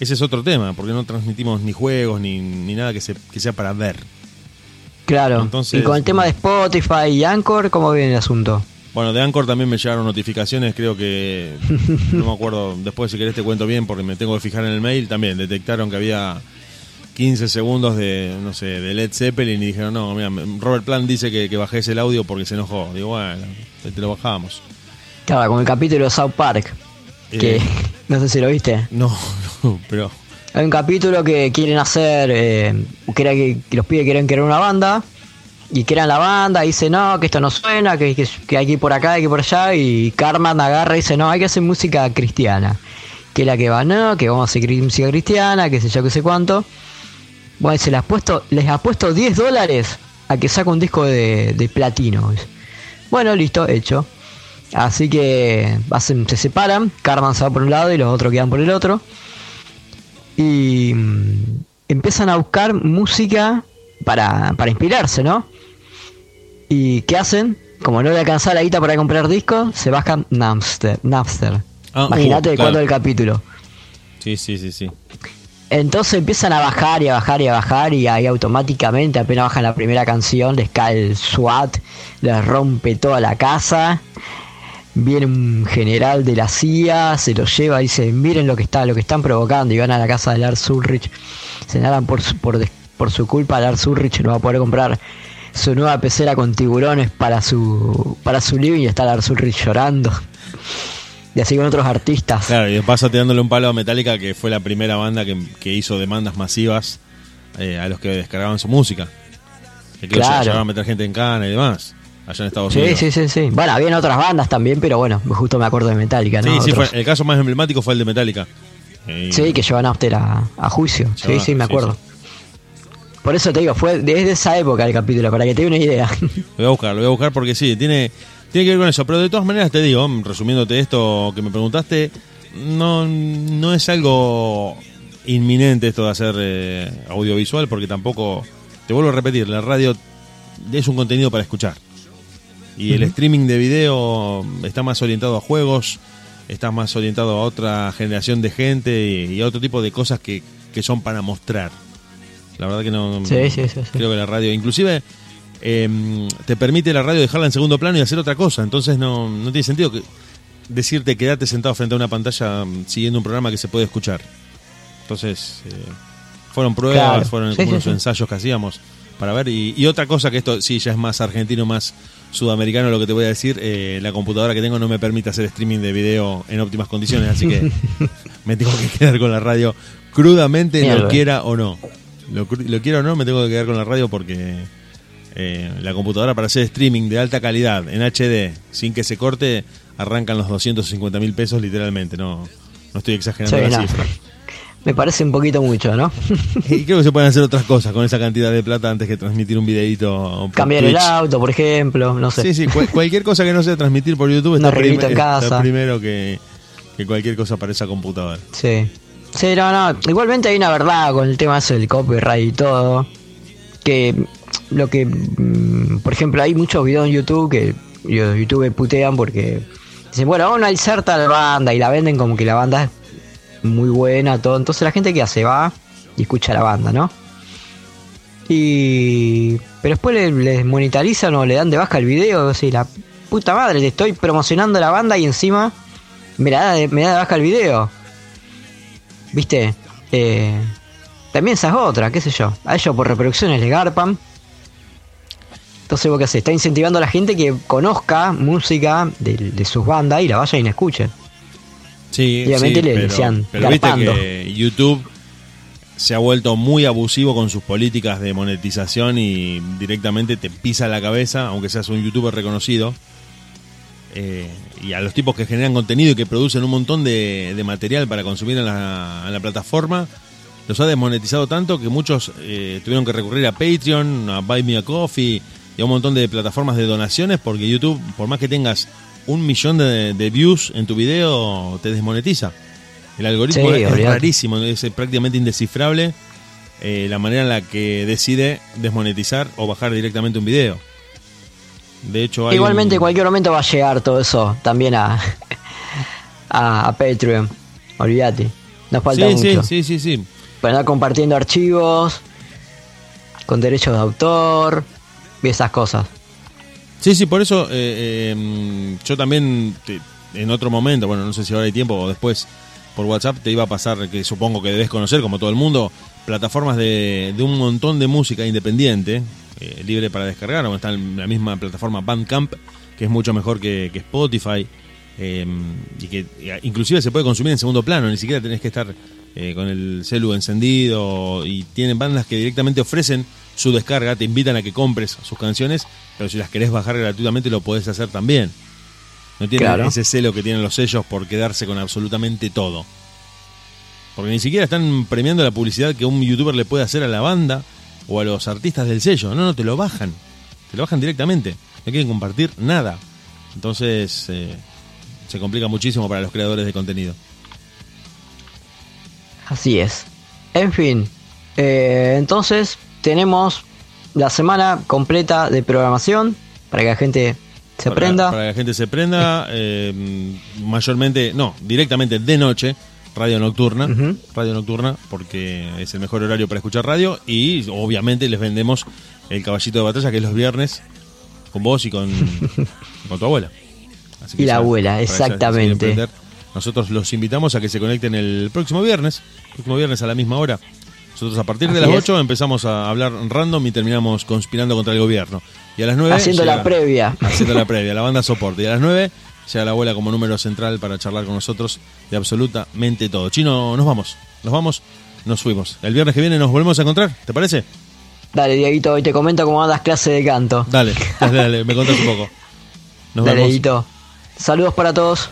Ese es otro tema, porque no transmitimos ni juegos ni, ni nada que, se, que sea para ver. Claro. Entonces- y con el tema de Spotify y Anchor, ¿cómo viene el asunto? Bueno, de Anchor también me llegaron notificaciones, creo que, no me acuerdo, después si querés te cuento bien porque me tengo que fijar en el mail, también detectaron que había 15 segundos de, no sé, de Led Zeppelin y dijeron, no, mira, Robert Plant dice que, que bajés el audio porque se enojó. Digo, bueno, te lo bajamos. Claro, con el capítulo de South Park. Que Eh. no sé si lo viste. No, no, pero... Hay un capítulo que quieren hacer, eh, que era que, que los pibes quieren crear una banda y crean la banda dice no, que esto no suena, que, que, que hay que ir por acá, hay que ir por allá y Carman agarra y dice no, hay que hacer música cristiana. Que la que va, no, que vamos a hacer música cristiana, que sé yo, que sé cuánto. Bueno, se les ha puesto, les ha puesto 10 dólares a que saque un disco de, de platino. Bueno, listo, hecho. Así que se separan, Carman se va por un lado y los otros quedan por el otro y mm, empiezan a buscar música para, para inspirarse, ¿no? ¿Y qué hacen? Como no le alcanzaba la guita para comprar discos, se bajan Napster. Napster. Ah, Imagínate uh, de claro. cuándo el capítulo. Sí, sí, sí, sí. Entonces empiezan a bajar y a bajar y a bajar y ahí automáticamente apenas bajan la primera canción les cae el SWAT, les rompe toda la casa, viene un general de la CIA, se lo lleva y dice miren lo que está, lo que están provocando y van a la casa de Lars Ulrich, se enaran por su, por, por su culpa Lars Ulrich no va a poder comprar su nueva pecera con tiburones para su para su living y está Lars Ulrich llorando. Y así con otros artistas. Claro, y de paso tirándole un palo a Metallica, que fue la primera banda que, que hizo demandas masivas eh, a los que descargaban su música. Que Claro. llegaban a meter gente en cana y demás, allá en Estados Sí, Unidos. sí, sí, sí. Bueno, habían otras bandas también, pero bueno, justo me acuerdo de Metallica, ¿no? Sí, sí, fue- el caso más emblemático fue el de Metallica. Eh, Sí, que llevan After a, a juicio. Sí, Llevan- sí, me sí, acuerdo. Por eso te digo, fue desde esa época el capítulo, para que te dé una idea. Lo voy a buscar, lo voy a buscar porque sí, tiene, tiene que ver con eso. Pero de todas maneras te digo, resumiéndote esto que me preguntaste, no, no es algo inminente esto de hacer eh, audiovisual porque tampoco, te vuelvo a repetir, la radio es un contenido para escuchar. Y el streaming de video está más orientado a juegos, está más orientado a otra generación de gente y, y a otro tipo de cosas que, que son para mostrar. La verdad que no... Sí, sí, sí, sí. Creo que la radio, inclusive, eh, te permite la radio dejarla en segundo plano y hacer otra cosa. Entonces no, no tiene sentido que decirte quedate sentado frente a una pantalla mm, siguiendo un programa que se puede escuchar. Entonces, eh, fueron pruebas, Claro. fueron Sí, algunos sí. ensayos que hacíamos para ver. Y, y otra cosa que esto sí ya es más argentino, más sudamericano lo que te voy a decir, eh, la computadora que tengo no me permite hacer streaming de video en óptimas condiciones, así que me tengo que quedar con la radio crudamente, Mierda. lo quiera o no. Lo, lo quiera o no, me tengo que quedar con la radio porque eh, la computadora para hacer streaming de alta calidad en HD, sin que se corte, arrancan los 250 mil pesos literalmente, no, no estoy exagerando Sí, la no. cifra. Me parece un poquito mucho, ¿no? Y creo que se pueden hacer otras cosas con esa cantidad de plata antes que transmitir un videito por Cambiar el auto, por ejemplo, no sé. Sí, sí, cual- cualquier cosa que no sea transmitir por YouTube está, arreglito en está casa. primero que, que cualquier cosa para esa computadora. Sí. Sí, no, no. Igualmente hay una verdad con el tema del copyright y todo. Que lo que, mm, por ejemplo, hay muchos videos en YouTube que yo- YouTube putean porque dicen, bueno, vamos a analizar tal banda y la venden como que la banda es muy buena, todo. Entonces la gente que hace va y escucha la banda, ¿no? Y. Pero después le, les monetarizan o le dan de baja el video. Así, la puta madre, te estoy promocionando la banda y encima me, me da de baja el video. ¿Viste? Eh, también esa es otra, qué sé yo. A ellos por reproducciones le garpan. Entonces, ¿vos qué haces? Está incentivando a la gente que conozca música de, de sus bandas y la vayan y la escuchen. Sí, Obviamente sí, le pero, decían, pero viste garpando. que YouTube se ha vuelto muy abusivo con sus políticas de monetización y directamente te pisa la cabeza, aunque seas un youtuber reconocido. Eh, y a los tipos que generan contenido y que producen un montón de, de material para consumir en la, en la plataforma, los ha desmonetizado tanto que muchos eh, tuvieron que recurrir a Patreon, a Buy Me a Coffee y a un montón de plataformas de donaciones porque YouTube, por más que tengas un millón de, de views en tu video, te desmonetiza. El algoritmo Sí, es, rarísimo, es prácticamente indescifrable eh, la manera en la que decide desmonetizar o bajar directamente un video. De hecho, hay Igualmente, en cualquier momento va a llegar todo eso también a, a, a Patreon. Olvídate. Nos falta sí, mucho. sí, sí, sí, sí. Para andar compartiendo archivos con derechos de autor y esas cosas. Sí, sí, por eso eh, eh, yo también te- en otro momento, bueno, no sé si ahora hay tiempo o después por WhatsApp te iba a pasar, que supongo que debes conocer, como todo el mundo, plataformas de, de un montón de música independiente, eh, libre para descargar, o está en la misma plataforma Bandcamp, que es mucho mejor que, que Spotify, eh, y que inclusive se puede consumir en segundo plano, ni siquiera tenés que estar eh, con el celu encendido, y tienen bandas que directamente ofrecen su descarga, te invitan a que compres sus canciones, pero si las querés bajar gratuitamente lo podés hacer también. No tiene Claro. ese celo que tienen los sellos por quedarse con absolutamente todo. Porque ni siquiera están premiando la publicidad que un youtuber le puede hacer a la banda o a los artistas del sello. No, no, te lo bajan. Te lo bajan directamente. No quieren compartir nada. Entonces eh, se complica muchísimo para los creadores de contenido. Así es. En fin. eh, entonces, tenemos la semana completa de programación para que la gente se para, prenda. Para que la gente se prenda, eh, mayormente, no, directamente de noche, radio nocturna, radio nocturna, porque es el mejor horario para escuchar radio y obviamente les vendemos el caballito de batalla que es los viernes con vos y con, con tu abuela. Así Y la abuela, que exactamente. Nosotros los invitamos a que se conecten el próximo viernes, próximo viernes a la misma hora. Nosotros a partir de las es. 8 empezamos a hablar random y terminamos conspirando contra el gobierno. Y a las 9 Haciendo la previa. Haciendo la previa, la banda soporte. Y a las 9 llega la abuela como número central para charlar con nosotros de absolutamente todo. Chino, nos vamos. Nos vamos, nos fuimos. El viernes que viene nos volvemos a encontrar, ¿te parece? Dale, Dieguito, hoy te comento cómo andas clase de canto. Dale, dale, dale, me contás un poco. Nos Dale, vemos. Dieguito. Saludos para todos.